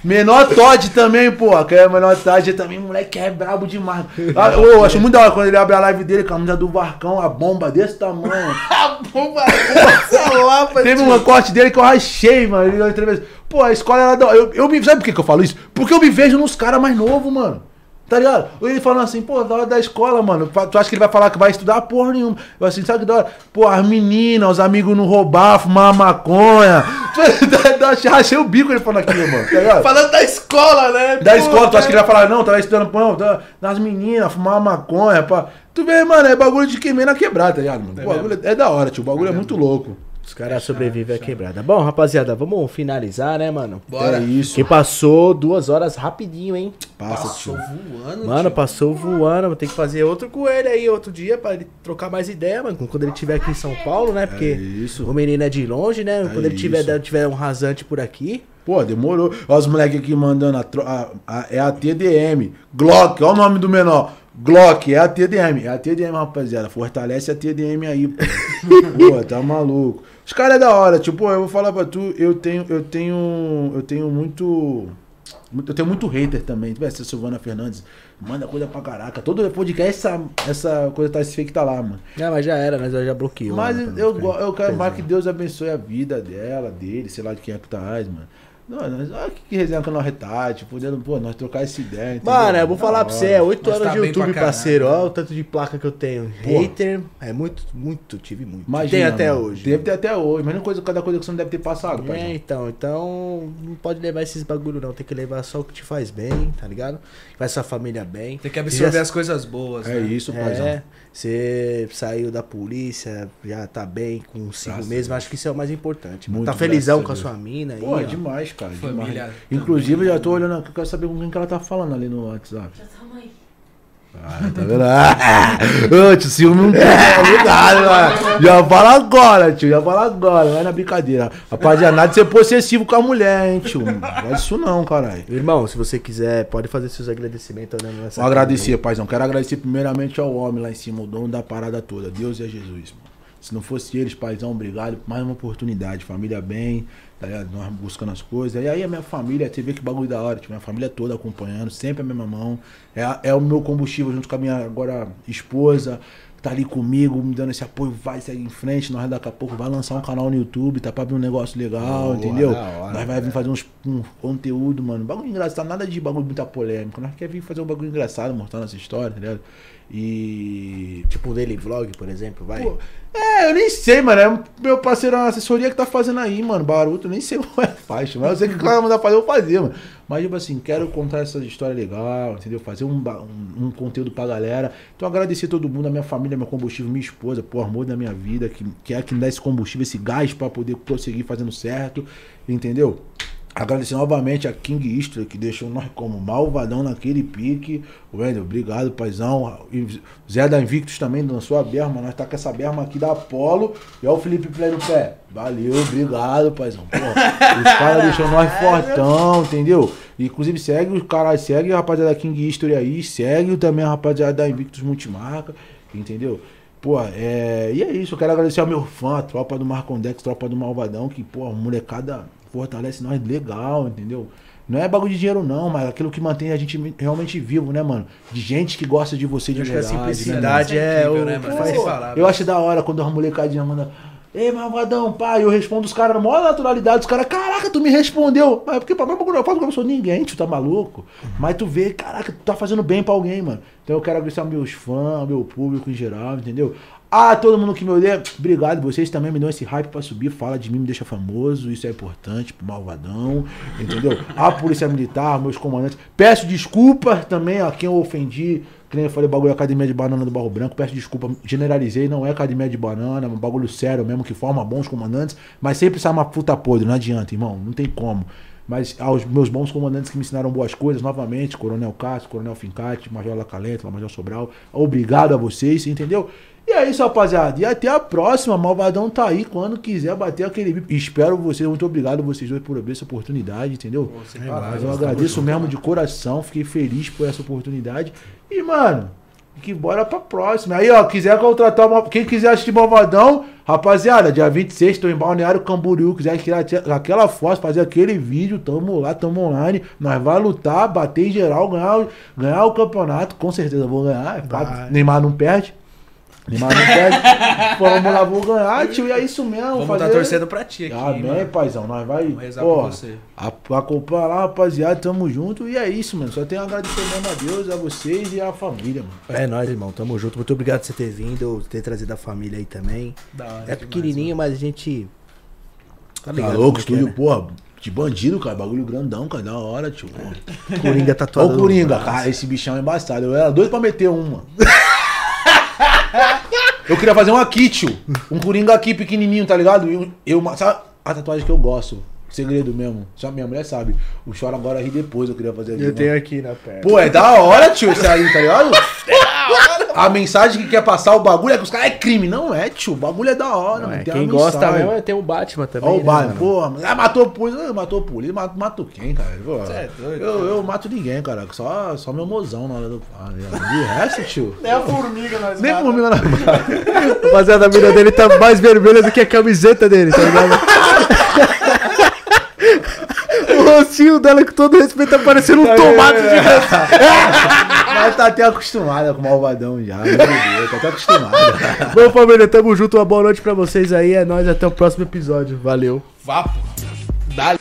Speaker 3: Menor Todd também, pô. Que é menor Todd também, moleque é brabo demais. Ah, ô, acho muito da hora quando ele abre a live dele com a camisa do Varcão, a bomba desse tamanho.
Speaker 2: A bomba essa lapa,
Speaker 3: Teve um corte dele que eu rachei, mano. Ele deu entrevista. Pô, a escola era da. Eu, eu me, sabe por que, que eu falo isso? Porque eu me vejo nos caras mais novos, mano. Tá ligado? Ou ele falando assim, pô, da hora da escola, mano. Tu acha que ele vai falar que vai estudar porra nenhuma? Eu assim, sabe que da hora? Pô, as meninas, os amigos não roubar, fumar maconha. Achei o bico ele falando aquilo, mano. Tá ligado?
Speaker 2: Falando da escola, né?
Speaker 3: Da
Speaker 2: Pô,
Speaker 3: escola, tu acha que ele
Speaker 2: cara.
Speaker 3: vai falar, não, tava estudando, pô, da- das meninas, fumar maconha, pá. Tu vê, mano, é bagulho de queimar na quebrada, tá ligado, mano? Bagulho é, da hora, tio. O bagulho é, muito louco.
Speaker 1: Os caras sobrevivem à quebrada. Bom, rapaziada, vamos finalizar, né, mano?
Speaker 2: Bora.
Speaker 3: É isso.
Speaker 1: Que passou duas horas rapidinho, hein?
Speaker 3: Passa,
Speaker 2: Passou
Speaker 3: tio.
Speaker 2: voando.
Speaker 1: Mano,
Speaker 2: tio.
Speaker 1: passou voando. Vou ter que fazer outro com ele aí outro dia pra ele trocar mais ideia, mano. Quando ele estiver aqui em São Paulo, né? Porque
Speaker 3: É isso.
Speaker 1: o menino é de longe, né? Quando ele tiver,
Speaker 3: isso.
Speaker 1: tiver um rasante por aqui.
Speaker 3: Pô, demorou. Olha os moleques aqui mandando a, tro- a- a- É a TDM. Glock, olha o nome do menor. Glock, é a TDM. É a TDM, rapaziada. Fortalece a TDM aí, pô. pô, tá maluco. Os caras é da hora, tipo, eu vou falar pra tu, eu tenho, eu tenho. Eu tenho muito. Eu tenho muito hater também. Tu essa Silvana Fernandes manda coisa pra caraca. Todo podcast essa, essa coisa tá esse fake tá lá, mano.
Speaker 1: Não, mas já era, nós já bloqueou.
Speaker 3: Mas
Speaker 1: né,
Speaker 3: eu, go- eu quero mais que
Speaker 1: pesado.
Speaker 3: Deus abençoe a vida dela, dele, sei lá de quem é que tá mano. Não, nós, olha que, que resenha que nós retade, podendo, pô, nós trocar essa ideia. entendeu?
Speaker 1: Mano, eu vou falar pra você, é 8
Speaker 2: Nós
Speaker 1: anos
Speaker 2: tá
Speaker 1: de YouTube, parceiro.
Speaker 2: né?
Speaker 1: Olha o tanto de placa que eu tenho.
Speaker 3: Porra.
Speaker 1: Hater é muito, muito, tive muito.
Speaker 3: Imagina,
Speaker 1: Tem até
Speaker 3: mano.
Speaker 1: hoje.
Speaker 3: Deve ter até hoje, mas não coisa, cada coisa que você não deve ter passado,
Speaker 1: É,
Speaker 3: pai.
Speaker 1: então, então não pode levar esses bagulho não, tem que levar só o que te faz bem, tá ligado? Faz sua família bem.
Speaker 2: Tem que absorver
Speaker 1: Já-
Speaker 2: as coisas boas.
Speaker 3: É
Speaker 2: né?
Speaker 3: isso, paizão.
Speaker 1: É, você saiu da polícia, já tá bem consigo
Speaker 3: Graças
Speaker 1: mesmo,
Speaker 3: a
Speaker 1: acho que isso é o mais importante. mano.
Speaker 3: Muito
Speaker 1: tá felizão com a sua mina aí,
Speaker 3: Pô, é demais, cara.
Speaker 2: Família.
Speaker 3: Inclusive, eu já tô olhando aqui, eu quero saber com quem que ela tá falando ali no WhatsApp.
Speaker 4: Já tá mãe.
Speaker 3: Ah, tá vendo? Ah, tio, ciúme não tem, ligado, mano? Já fala agora, tio, já fala agora, não é na brincadeira. Rapaziada, nada de ser possessivo com a mulher, hein, tio. Não faz isso não, caralho.
Speaker 1: Irmão, se você quiser, pode fazer seus agradecimentos olhando nessa
Speaker 3: Vou agradecer, paizão. Quero agradecer primeiramente ao homem lá em cima, o dono da parada toda. Deus e a Jesus, mano. Se não fosse eles, paizão, obrigado mais uma oportunidade. Família bem, tá ligado? Nós buscando as coisas. E aí a minha família, você vê que bagulho da hora, tipo, minha família toda acompanhando, sempre a mesma mão. É, é o meu combustível junto com a minha agora esposa. Tá ali comigo, me dando esse apoio, vai, segue em frente. Nós daqui a pouco vai lançar um canal no YouTube, tá pra vir um negócio legal,
Speaker 1: Boa,
Speaker 3: entendeu?
Speaker 1: hora,
Speaker 3: nós vai vir fazer uns um conteúdo, mano. Bagulho engraçado, nada de bagulho muita polêmica. Nós quer vir fazer um bagulho engraçado, mostrar nossa história, tá ligado? E.
Speaker 1: Tipo um daily vlog, por exemplo, vai.
Speaker 3: Pô, é, eu nem sei, mano. É meu parceiro na assessoria que tá fazendo aí, mano. Baruto, nem sei qual é a faixa. Mas eu sei que o cara mandar fazer, eu vou fazer, mano. Mas, tipo assim, quero contar essa história legal, entendeu? Fazer um, um, um conteúdo pra galera. Então, agradecer todo mundo, a minha família, meu combustível, minha esposa, por amor da minha vida, que, que é quem dá esse combustível, esse gás pra poder prosseguir fazendo certo, entendeu? Agradecer novamente a King History, que deixou nós como malvadão naquele pique. Wendel, obrigado, paizão. E Zé da Invictus também lançou a berma. Nós tá com essa berma aqui da Apollo. E olha o Felipe Play no pé. Valeu, obrigado, paizão. Os caras deixou nós fortão, entendeu? Inclusive, segue os caras, segue a rapaziada da King History aí. Segue também a rapaziada da Invictus Multimarca, entendeu? Pô, é. E é isso, eu quero agradecer ao meu fã, a tropa do Marcondex, tropa do Malvadão, que, pô, molecada fortalece nós legal, entendeu? Não é bagulho de dinheiro, não, mas aquilo que mantém a gente realmente vivo, né, mano? De gente que gosta de você de
Speaker 1: Eu acho que a
Speaker 3: verdade. né,
Speaker 1: simplicidade
Speaker 3: mano?
Speaker 1: é
Speaker 2: incrível,
Speaker 1: o
Speaker 2: né,
Speaker 1: que
Speaker 2: mano?
Speaker 1: faz-.
Speaker 3: Eu acho da hora quando as molecadinhas mandam. Ei, malvadão, pai, eu respondo os caras na maior naturalidade. Os caras, caraca, tu me respondeu. Mas porque pra mim, bagulho, eu faço porque eu não sou ninguém, tu tá maluco. Mas tu vê, caraca, tu tá fazendo bem pra alguém, mano. Então eu quero agradecer aos meus fãs, ao meu público em geral, entendeu? Ah, todo mundo que me odeia, obrigado. Vocês também me dão esse hype pra subir. Fala de mim, me deixa famoso. Isso é importante pro malvadão, entendeu? A polícia militar, meus comandantes. Peço desculpas também a quem eu ofendi. Que nem eu falei, bagulho Academia de Banana do Barro Branco. Peço desculpa, generalizei. Não é Academia de Banana, é um bagulho sério mesmo que forma bons comandantes. Mas sempre sai uma puta podre, não adianta, irmão. Não tem como. Mas aos meus bons comandantes que me ensinaram boas coisas, novamente, Coronel Cássio, Coronel Fincati, Major Lacalento, Major Sobral, obrigado a vocês, entendeu? E é isso, rapaziada. E até a próxima. Malvadão tá aí quando quiser bater aquele bip. Espero vocês. Muito obrigado vocês dois por abrir essa oportunidade, entendeu?
Speaker 2: palavras,
Speaker 3: eu agradeço mesmo de coração. Fiquei feliz por essa oportunidade. E, mano, que bora pra próxima. Aí, ó, quiser contratar uma. Quem quiser assistir Malvadão, rapaziada, dia 26, tô em Balneário Camboriú. Quiser tirar aquela foto, fazer aquele vídeo, tamo lá, tamo online. Nós vai lutar, bater em geral, ganhar, o- ganhar o campeonato. Com certeza vou ganhar. é. Neymar não perde. Mas. Vamos lá, vou ganhar, tio. E é isso mesmo.
Speaker 2: Vamos
Speaker 3: fazer...
Speaker 2: tá torcendo pra ti aqui.
Speaker 3: Amém,
Speaker 2: mano.
Speaker 3: paizão. Nós vai.
Speaker 2: Vamos rezar
Speaker 3: Pô,
Speaker 2: por você.
Speaker 3: acompanha lá, rapaziada. Tamo junto. E é isso, mano. Só tenho a agradecer mesmo a Deus, a vocês e a família, mano.
Speaker 1: É nóis, irmão. Tamo junto. Muito obrigado por você ter vindo, ter trazido a família aí também.
Speaker 2: Da hora
Speaker 1: É
Speaker 2: demais,
Speaker 1: pequenininho, mas a gente.
Speaker 3: Tá
Speaker 1: ligado
Speaker 3: louco,
Speaker 1: como que
Speaker 3: estúdio,
Speaker 1: é, né?
Speaker 3: porra. De bandido, cara. Bagulho grandão, cara. Da hora, tio.
Speaker 1: Coringa
Speaker 3: Ó
Speaker 1: tatuado.
Speaker 3: o
Speaker 1: no
Speaker 3: Coringa, cara. Esse bichão é embaçado. Eu era doido pra meter uma. Eu queria fazer um aqui, tio. Um Coringa aqui pequenininho, tá ligado? Eu, eu, sabe a tatuagem que eu gosto? Segredo mesmo. Só minha mulher sabe. O choro agora ri depois. Eu queria fazer aqui.
Speaker 1: Eu
Speaker 3: mano.
Speaker 1: tenho aqui na perna.
Speaker 3: Pô, é da hora, tio, isso aí, tá ligado? A mensagem que quer passar o bagulho é que os caras é crime. Não é, tio. O bagulho é da hora,
Speaker 1: Não,
Speaker 3: mano.
Speaker 1: é,
Speaker 3: Tem
Speaker 1: quem gosta
Speaker 3: mensagem.
Speaker 1: mesmo é ter um Batman também.
Speaker 3: Ó o
Speaker 1: né,
Speaker 3: Batman,
Speaker 1: mano?
Speaker 3: porra, mas- ah, matou o polícia, ah, matou o polícia, matou, matou quem, cara? Pô,
Speaker 2: é doido,
Speaker 3: eu, eu mato ninguém, cara, só, só meu mozão na hora do. Ah, de resto, tio.
Speaker 2: Nem a formiga nós
Speaker 3: Nem mim na
Speaker 1: Rapaziada, a mina dele tá mais vermelha do que a camiseta dele, tá ligado? o rostinho dela, com todo respeito, tá parecendo um tomate gigante.
Speaker 3: Mas tá até acostumada com o malvadão já, meu Deus, tá até acostumada.
Speaker 1: Bom, família, tamo junto. Uma boa noite pra vocês aí. É nóis, até o próximo episódio. Valeu.
Speaker 2: Vapo. Dá